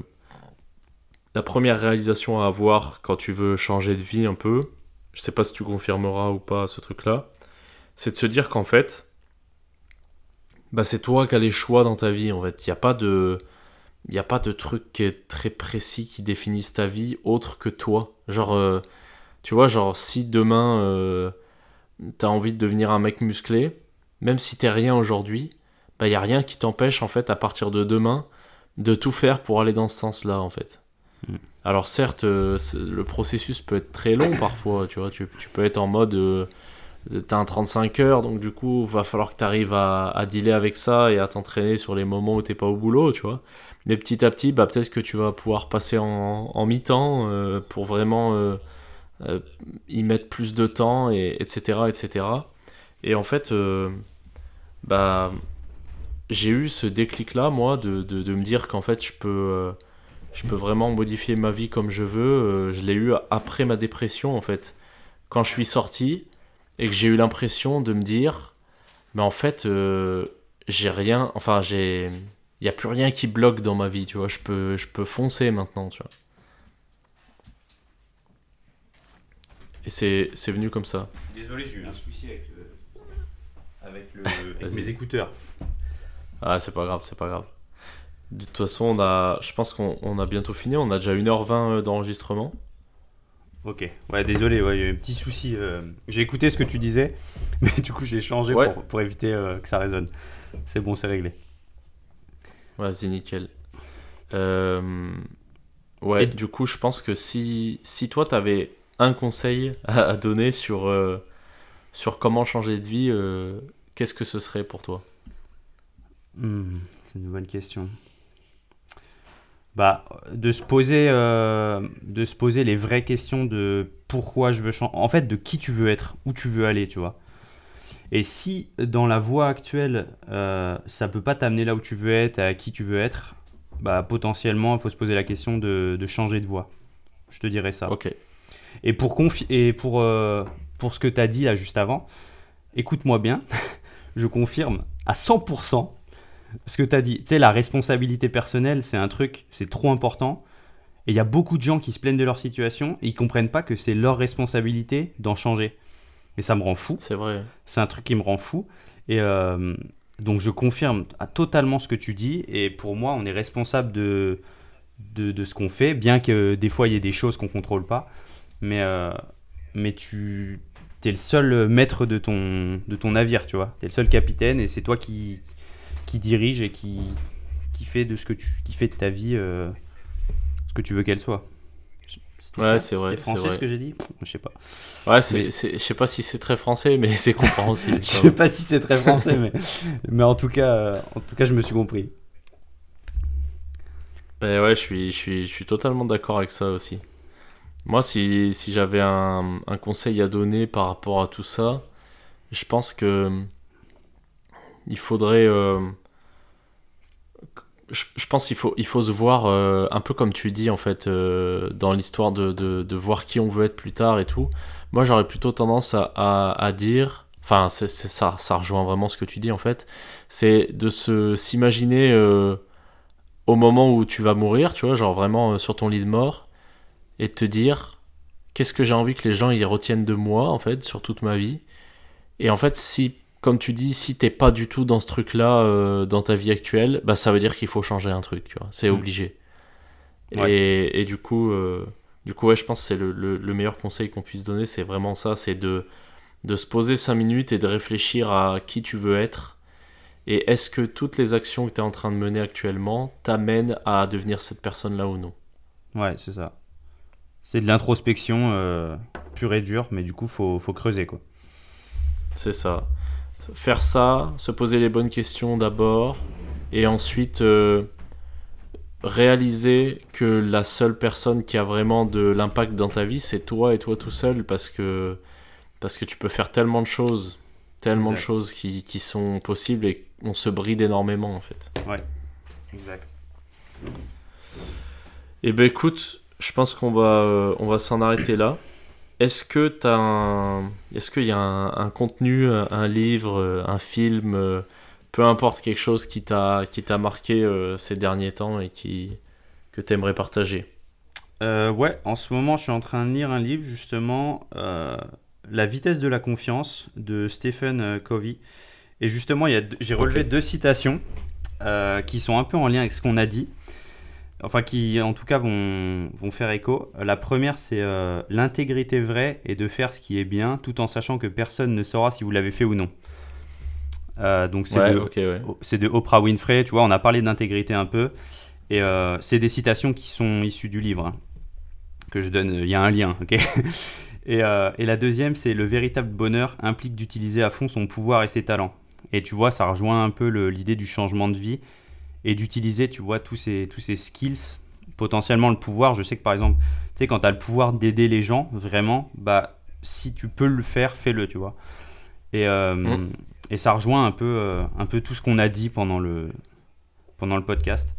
[SPEAKER 1] la première réalisation à avoir quand tu veux changer de vie un peu, je sais pas si tu confirmeras ou pas ce truc-là, c'est de se dire qu'en fait, bah c'est toi qui as les choix dans ta vie en fait. Il n'y a pas de il a pas de truc qui est très précis qui définisse ta vie autre que toi. Genre euh, tu vois genre si demain euh, t'as envie de devenir un mec musclé, même si t'es rien aujourd'hui, bah il y a rien qui t'empêche en fait à partir de demain de tout faire pour aller dans ce sens-là en fait.
[SPEAKER 2] Mm.
[SPEAKER 1] Alors certes, euh, le processus peut être très long parfois, tu vois, tu, tu peux être en mode euh, t'as un 35 heures, donc du coup, va falloir que tu arrives à, à dealer avec ça et à t'entraîner sur les moments où t'es pas au boulot, tu vois. Mais petit à petit, bah, peut-être que tu vas pouvoir passer en, mi-temps euh, pour vraiment euh, euh, y mettre plus de temps, et, etc., etc. Et en fait, bah, j'ai eu ce déclic-là, moi, de, de, me dire qu'en fait, je peux, je peux vraiment modifier ma vie comme je veux. Je l'ai eu après ma dépression, en fait. Quand je suis sorti et que j'ai eu l'impression de me dire, mais en fait, j'ai rien, enfin, j'ai. Il n'y a plus rien qui bloque dans ma vie, tu vois. Je peux, je peux foncer maintenant, tu vois. Et c'est c'est venu comme ça.
[SPEAKER 2] Je suis désolé, j'ai eu un souci avec, le- avec, le- <laughs> avec
[SPEAKER 1] Vas-y.
[SPEAKER 2] mes écouteurs.
[SPEAKER 1] Ah, c'est pas grave, c'est pas grave. De toute façon, on a, je pense qu'on on a bientôt fini. On a déjà 1h20 d'enregistrement.
[SPEAKER 2] Ok, ouais, désolé, ouais, il y a eu un petit souci. euh, J'ai écouté ce que tu disais, <laughs> mais du coup, j'ai changé
[SPEAKER 1] Ouais.
[SPEAKER 2] pour, pour éviter euh, que ça résonne. C'est bon, c'est réglé.
[SPEAKER 1] Vas-y, nickel. Euh, Ouais,
[SPEAKER 2] Et-
[SPEAKER 1] du coup, je pense que si, si toi, t'avais un conseil à, donner sur, euh, sur comment changer de vie, euh, qu'est-ce que ce serait pour toi?
[SPEAKER 2] Hmm, c'est une bonne question. Bah, de se poser, euh, de se poser les vraies questions de pourquoi je veux changer. En fait, de qui tu veux être, où tu veux aller, tu vois. Et si dans la voie actuelle, euh, ça peut pas t'amener là où tu veux être, à qui tu veux être, bah potentiellement, il faut se poser la question de, de changer de voie. Je te dirais ça.
[SPEAKER 1] Ok.
[SPEAKER 2] Et pour, confi- et pour, euh, pour ce que tu as dit là juste avant, écoute-moi bien, <laughs> je confirme à 100% ce que tu as dit. Tu sais, la responsabilité personnelle, c'est un truc, c'est trop important. Et il y a beaucoup de gens qui se plaignent de leur situation et ils comprennent pas que c'est leur responsabilité d'en changer. Et ça me rend fou.
[SPEAKER 1] C'est vrai.
[SPEAKER 2] C'est un truc qui me rend fou. Et euh, donc je confirme à totalement ce que tu dis. Et pour moi, on est responsable de, de, de ce qu'on fait, bien que des fois il y ait des choses qu'on contrôle pas. Mais, euh, mais tu es le seul maître de ton, de ton navire, tu vois. Tu es le seul capitaine et c'est toi qui, qui dirige et qui, qui fait de ce que tu qui fait de ta vie euh, ce que tu veux qu'elle soit.
[SPEAKER 1] Ouais, c'est vrai,
[SPEAKER 2] français
[SPEAKER 1] c'est vrai.
[SPEAKER 2] ce que j'ai dit Je sais pas.
[SPEAKER 1] Ouais, c'est,
[SPEAKER 2] Mais-
[SPEAKER 1] c'est- je sais pas si c'est très français, mais c'est compréhensible. <laughs>
[SPEAKER 2] Je sais pas si c'est très français, mais, mais en, tout cas, euh, en tout cas, je me suis compris.
[SPEAKER 1] Ouais, ouais, je suis, je suis, je suis totalement d'accord avec ça aussi. Moi, si, si j'avais un, un conseil à donner par rapport à tout ça, je pense que il faudrait. euh, je, pense qu'il faut, il faut se voir euh, un peu comme tu dis en fait euh, dans l'histoire de, de, voir qui on veut être plus tard et tout. Moi, j'aurais plutôt tendance à, à, dire, enfin, ça, ça rejoint vraiment ce que tu dis en fait, c'est de se s'imaginer. euh, au moment où tu vas mourir, tu vois, genre vraiment sur ton lit de mort, et te dire qu'est-ce que j'ai envie que les gens y retiennent de moi, en fait, sur toute ma vie. Et en fait, si, comme tu dis, si t'es pas du tout dans ce truc-là euh, dans ta vie actuelle, bah ça veut dire qu'il faut changer un truc, tu vois, c'est
[SPEAKER 2] Mm.
[SPEAKER 1] obligé.
[SPEAKER 2] Ouais.
[SPEAKER 1] Et, et du coup, euh, du coup, ouais, je pense que c'est le, le- le meilleur conseil qu'on puisse donner, c'est vraiment ça, c'est de, de se poser 5 minutes et de réfléchir à qui tu veux être. Et est-ce que toutes les actions que tu es en train de mener actuellement t'amènent à devenir cette personne-là ou non?
[SPEAKER 2] Ouais, c'est ça. C'est de l'introspection euh, pure et dure, mais du coup, faut, faut creuser, quoi.
[SPEAKER 1] C'est ça. Faire ça, se poser les bonnes questions d'abord, et ensuite euh, réaliser que la seule personne qui a vraiment de l'impact dans ta vie, c'est toi et toi tout seul, parce que, parce que tu peux faire tellement de choses, tellement de choses qui, qui sont possibles, et on se bride énormément en fait.
[SPEAKER 2] Exact.
[SPEAKER 1] Eh ben écoute, je pense qu'on va, euh, on va s'en arrêter là. Est-ce que t'as un, est-ce qu'il y a un, un contenu, un, un livre, euh, un film, euh, peu importe quelque chose qui t'a, qui t'a marqué euh, ces derniers temps et qui, que t'aimerais partager?
[SPEAKER 2] Euh, ouais, en ce moment, je suis en train de lire un livre, justement, euh, La vitesse de la confiance de Stephen euh, Covey. Et justement, il y a deux- j'ai relevé deux citations euh, qui sont un peu en lien avec ce qu'on a dit. Enfin, qui en tout cas vont, vont faire écho. La première, c'est euh, L'intégrité vraie est de faire ce qui est bien, tout en sachant que personne ne saura si vous l'avez fait ou non. Euh, donc, c'est
[SPEAKER 1] Ouais,
[SPEAKER 2] de,
[SPEAKER 1] ok, ouais.
[SPEAKER 2] c'est de Oprah Winfrey, tu vois, on a parlé d'intégrité un peu. Et euh, c'est des citations qui sont issues du livre, hein, que je donne, il y a un lien, ok? Et, et la deuxième, c'est le véritable bonheur implique d'utiliser à fond son pouvoir et ses talents. Et tu vois, ça rejoint un peu le- l'idée du changement de vie et d'utiliser, tu vois, tous ces, tous ces skills, potentiellement le pouvoir. Je sais que par exemple, tu sais, quand tu as le pouvoir d'aider les gens, vraiment, bah, si tu peux le faire, fais-le, tu vois. Et, euh,
[SPEAKER 1] Mm.
[SPEAKER 2] et ça rejoint un peu, euh, un peu tout ce qu'on a dit pendant le, pendant le podcast.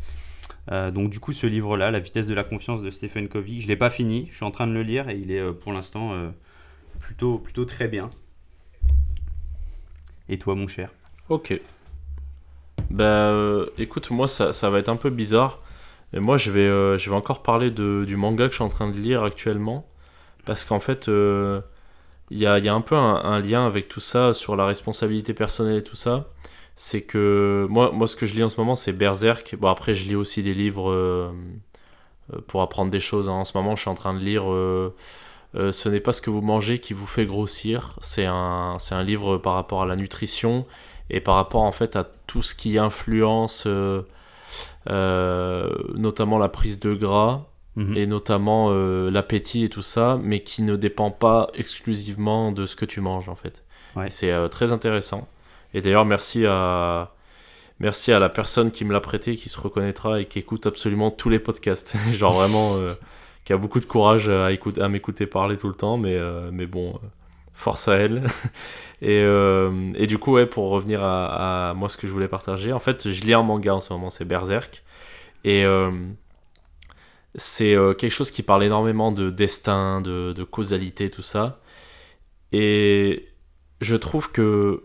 [SPEAKER 2] Euh, donc du coup, ce livre-là, La vitesse de la confiance de Stephen Covey, je l'ai pas fini, je suis en train de le lire et il est pour l'instant plutôt, plutôt très bien. Et toi, mon cher?
[SPEAKER 1] Ok. Bah, euh, écoute, moi, ça, ça va être un peu bizarre. Mais moi, je vais, euh, je vais encore parler de, du manga que je suis en train de lire actuellement. Parce qu'en fait, euh, il y, a, y a un peu un, lien avec tout ça sur la responsabilité personnelle et tout ça. C'est que moi, moi, ce que je lis en ce moment, c'est Berserk. Bon, après, je lis aussi des livres euh, euh, pour apprendre des choses. hein. En ce moment, je suis en train de lire euh, euh, Ce n'est pas ce que vous mangez qui vous fait grossir. C'est un, c'est un livre par rapport à la nutrition et par rapport en fait à tout ce qui influence euh, euh, notamment la prise de gras
[SPEAKER 2] Mhm.
[SPEAKER 1] et notamment euh, l'appétit et tout ça, mais qui ne dépend pas exclusivement de ce que tu manges en fait.
[SPEAKER 2] Ouais.
[SPEAKER 1] C'est très intéressant. Et d'ailleurs merci à merci à la personne qui me l'a prêté, qui se reconnaîtra et qui écoute absolument tous les podcasts. <laughs> Genre vraiment euh, qui a beaucoup de courage à écouter à m'écouter parler tout le temps, mais euh, mais bon. euh, Force à elle. <laughs> et, euh, et du coup, pour revenir à, à moi, ce que je voulais partager, en fait, je lis un manga en ce moment, c'est Berserk. Et euh, c'est euh, quelque chose qui parle énormément de destin, de, de causalité, tout ça. Et je trouve que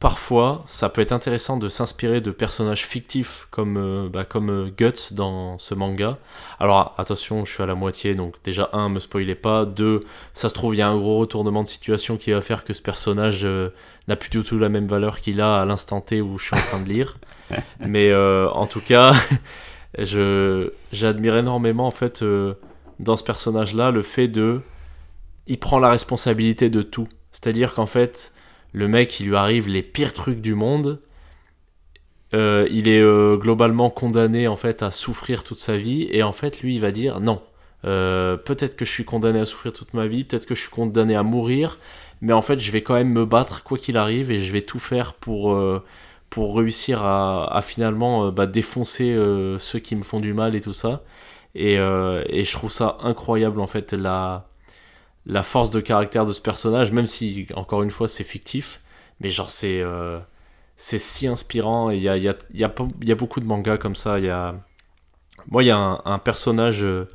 [SPEAKER 1] parfois, ça peut être intéressant de s'inspirer de personnages fictifs comme, euh, bah, comme euh, Guts dans ce manga. Alors attention, je suis à la moitié, donc déjà, un, me spoilez pas. Deux, ça se trouve, il y a un gros retournement de situation qui va faire que ce personnage euh, n'a plus du tout la même valeur qu'il a à l'instant T où je suis en train de lire. <laughs> Mais euh, en tout cas, <laughs> je j'admire énormément en fait dans ce personnage-là le fait de il prend la responsabilité de tout. C'est-à-dire qu'en fait, le mec, il lui arrive les pires trucs du monde. Euh, il est euh, globalement condamné en fait à souffrir toute sa vie. Et en fait lui il va dire non. Euh, peut-être que je suis condamné à souffrir toute ma vie peut-être que je suis condamné à mourir mais en fait je vais quand même me battre quoi qu'il arrive et je vais tout faire pour pour réussir à, finalement bah, défoncer ceux qui me font du mal et tout ça. Et, et je trouve ça incroyable en fait la la force de caractère de ce personnage même si encore une fois c'est fictif. Mais genre c'est euh, c'est si inspirant. Et il y a, y, a, y, a, y beaucoup de mangas comme ça. Il y a moi il y a un, un personnage euh,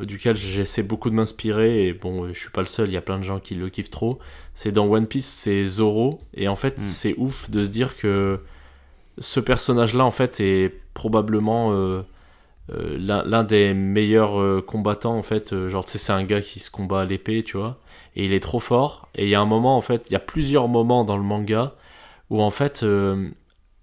[SPEAKER 1] duquel j'essaie beaucoup de m'inspirer. Et bon je suis pas le seul. Il y a plein de gens qui le kiffent trop. C'est dans One Piece c'est Zoro. Et en fait
[SPEAKER 2] Mm.
[SPEAKER 1] c'est ouf de se dire que ce personnage là en fait est probablement euh, l'un l'un des meilleurs euh, combattants en fait euh, genre tu sais c'est un gars qui se combat à l'épée tu vois. Et il est trop fort. Et il y a un moment en fait il y a plusieurs moments dans le manga où en fait euh,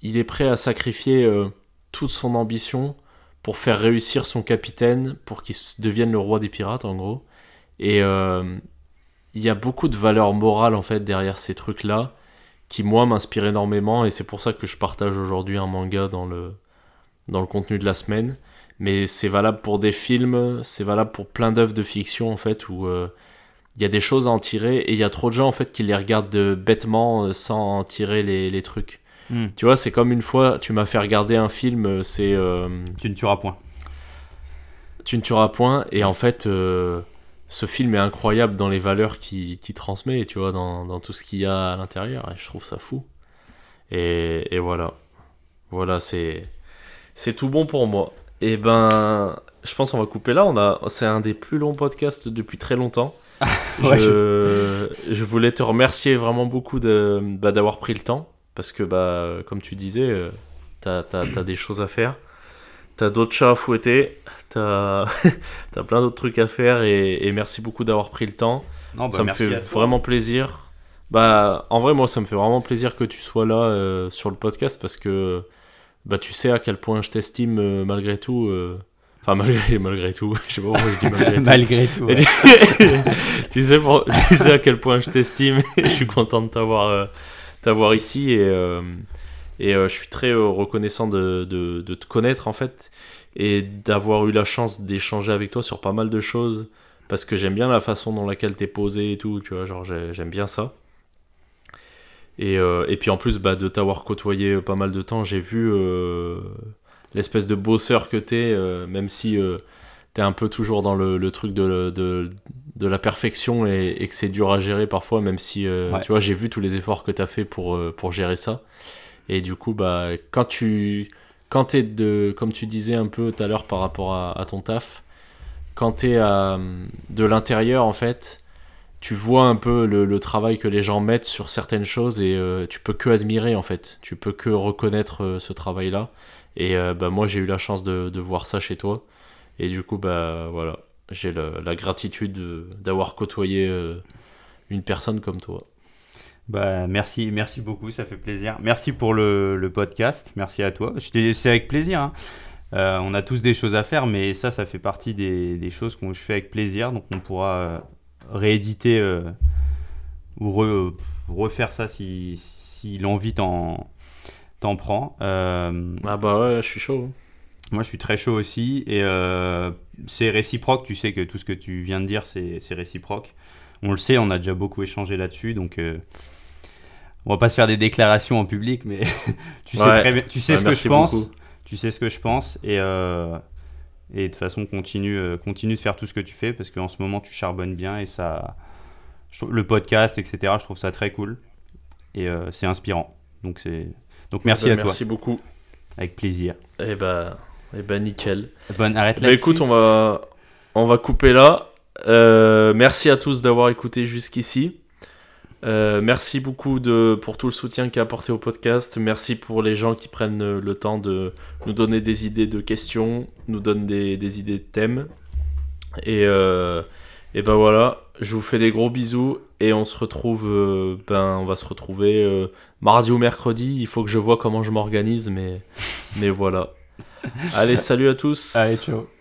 [SPEAKER 1] il est prêt à sacrifier euh, toute son ambition pour faire réussir son capitaine pour qu'il devienne le roi des pirates en gros. Et euh, il y a beaucoup de valeurs morales en fait derrière ces trucs là qui moi m'inspirent énormément. Et c'est pour ça que je partage aujourd'hui un manga dans le dans le contenu de la semaine mais c'est valable pour des films c'est valable pour plein d'œuvres de fiction en fait où euh, il y a des choses à en tirer et il y a trop de gens en fait qui les regardent euh, bêtement euh, sans en tirer les, les trucs
[SPEAKER 2] Hmm.
[SPEAKER 1] tu vois c'est comme une fois tu m'as fait regarder un film euh, c'est euh,
[SPEAKER 2] Tu ne tueras point.
[SPEAKER 1] tu ne tueras point et en fait euh, ce film est incroyable dans les valeurs qu'il qu'il transmet tu vois dans, dans tout ce qu'il y a à l'intérieur et je trouve ça fou et, et voilà voilà c'est c'est tout bon pour moi et ben je pense qu'on va couper là. On a c'est un des plus longs podcasts depuis très longtemps.
[SPEAKER 2] Ouais,
[SPEAKER 1] je, je voulais te remercier vraiment beaucoup de bah, d'avoir pris le temps. Parce que bah comme tu disais euh, t'as t'as- t'as des choses à faire. T'as d'autres chats à fouetter, t'as <laughs> as plein d'autres trucs à faire. Et, merci beaucoup d'avoir pris le temps.
[SPEAKER 2] Non, bah,
[SPEAKER 1] ça me fait vraiment plaisir. Bah, en vrai, moi, ça me fait vraiment plaisir que tu sois là euh, sur le podcast parce que bah, tu sais à quel point je t'estime euh, malgré tout. euh, Enfin, malgré, <laughs> malgré tout. Je sais pas pourquoi je dis malgré <laughs> tout.
[SPEAKER 2] Malgré tout. ouais. <laughs>
[SPEAKER 1] tu, sais pour- tu sais à quel point je t'estime je suis content de t'avoir euh, t'avoir ici et, et je suis très reconnaissant de, de, de te connaître en fait et d'avoir eu la chance d'échanger avec toi sur pas mal de choses parce que j'aime bien la façon dans laquelle t'es posé et tout, tu vois, genre j'ai- j'aime bien ça. Et, euh, et puis en plus bah, de t'avoir côtoyé pas mal de temps, j'ai vu euh, l'espèce de bosseur que t'es, euh, même si euh, t'es un peu toujours dans le, le truc de, de, de la perfection et, et que c'est dur à gérer parfois, même si euh,
[SPEAKER 2] Ouais.
[SPEAKER 1] tu vois, j'ai vu tous les efforts que t'as fait pour, euh, pour gérer ça. Et du coup, bah, quand tu quand t'es de, comme tu disais un peu tout à l'heure par rapport à, à ton taf, quand t'es de l'intérieur en fait, tu vois un peu le, travail que les gens mettent sur certaines choses et euh, tu peux que admirer en fait, tu peux que reconnaître euh, ce travail-là. Et euh, bah, moi j'ai eu la chance de, voir ça chez toi. Et du coup, bah voilà, j'ai la, gratitude de- d'avoir côtoyé une personne comme toi.
[SPEAKER 2] Bah, merci, merci beaucoup, ça fait plaisir. Merci pour le, podcast, merci à toi. C'est avec plaisir. hein. On a tous des choses à faire, mais ça, ça fait partie des, choses que je fais avec plaisir. Donc, on pourra rééditer euh, ou re- refaire ça si, si l'envie t'en t'en prend. Euh,
[SPEAKER 1] Ah bah ouais, je suis chaud.
[SPEAKER 2] moi, je suis très chaud aussi. Et euh, c'est réciproque. Tu sais que tout ce que tu viens de dire, c'est c'est réciproque. On le sait, on a déjà beaucoup échangé là-dessus. Donc, on va pas se faire des déclarations en public, mais <laughs> tu sais
[SPEAKER 1] Ouais.
[SPEAKER 2] très bien. Tu sais
[SPEAKER 1] Ouais,
[SPEAKER 2] ce que je pense.
[SPEAKER 1] beaucoup.
[SPEAKER 2] Tu sais ce que je pense. Et, et de toute façon, continue, euh, continue de faire tout ce que tu fais parce qu'en ce moment, tu charbonnes bien et ça. je trouve- le podcast, etc., je trouve ça très cool. Et euh, c'est inspirant. Donc, c'est. Donc merci
[SPEAKER 1] Bah,
[SPEAKER 2] à toi,
[SPEAKER 1] Merci beaucoup.
[SPEAKER 2] avec plaisir.
[SPEAKER 1] Et bah, et bah nickel.
[SPEAKER 2] Bonne arrête
[SPEAKER 1] Bah
[SPEAKER 2] là.
[SPEAKER 1] écoute, on va, on va couper là. Euh, merci à tous d'avoir écouté jusqu'ici. Euh, merci beaucoup pour tout le soutien qu'a apporté au podcast. Merci pour les gens qui prennent euh, le temps de nous donner des idées de questions, nous donnent des, idées de thèmes. Et, euh, et ben voilà, je vous fais des gros bisous et on se retrouve, ben on va se retrouver mardi ou mercredi. Il faut que je vois comment je m'organise, mais, mais voilà. Allez, salut à tous.
[SPEAKER 2] Allez, ciao.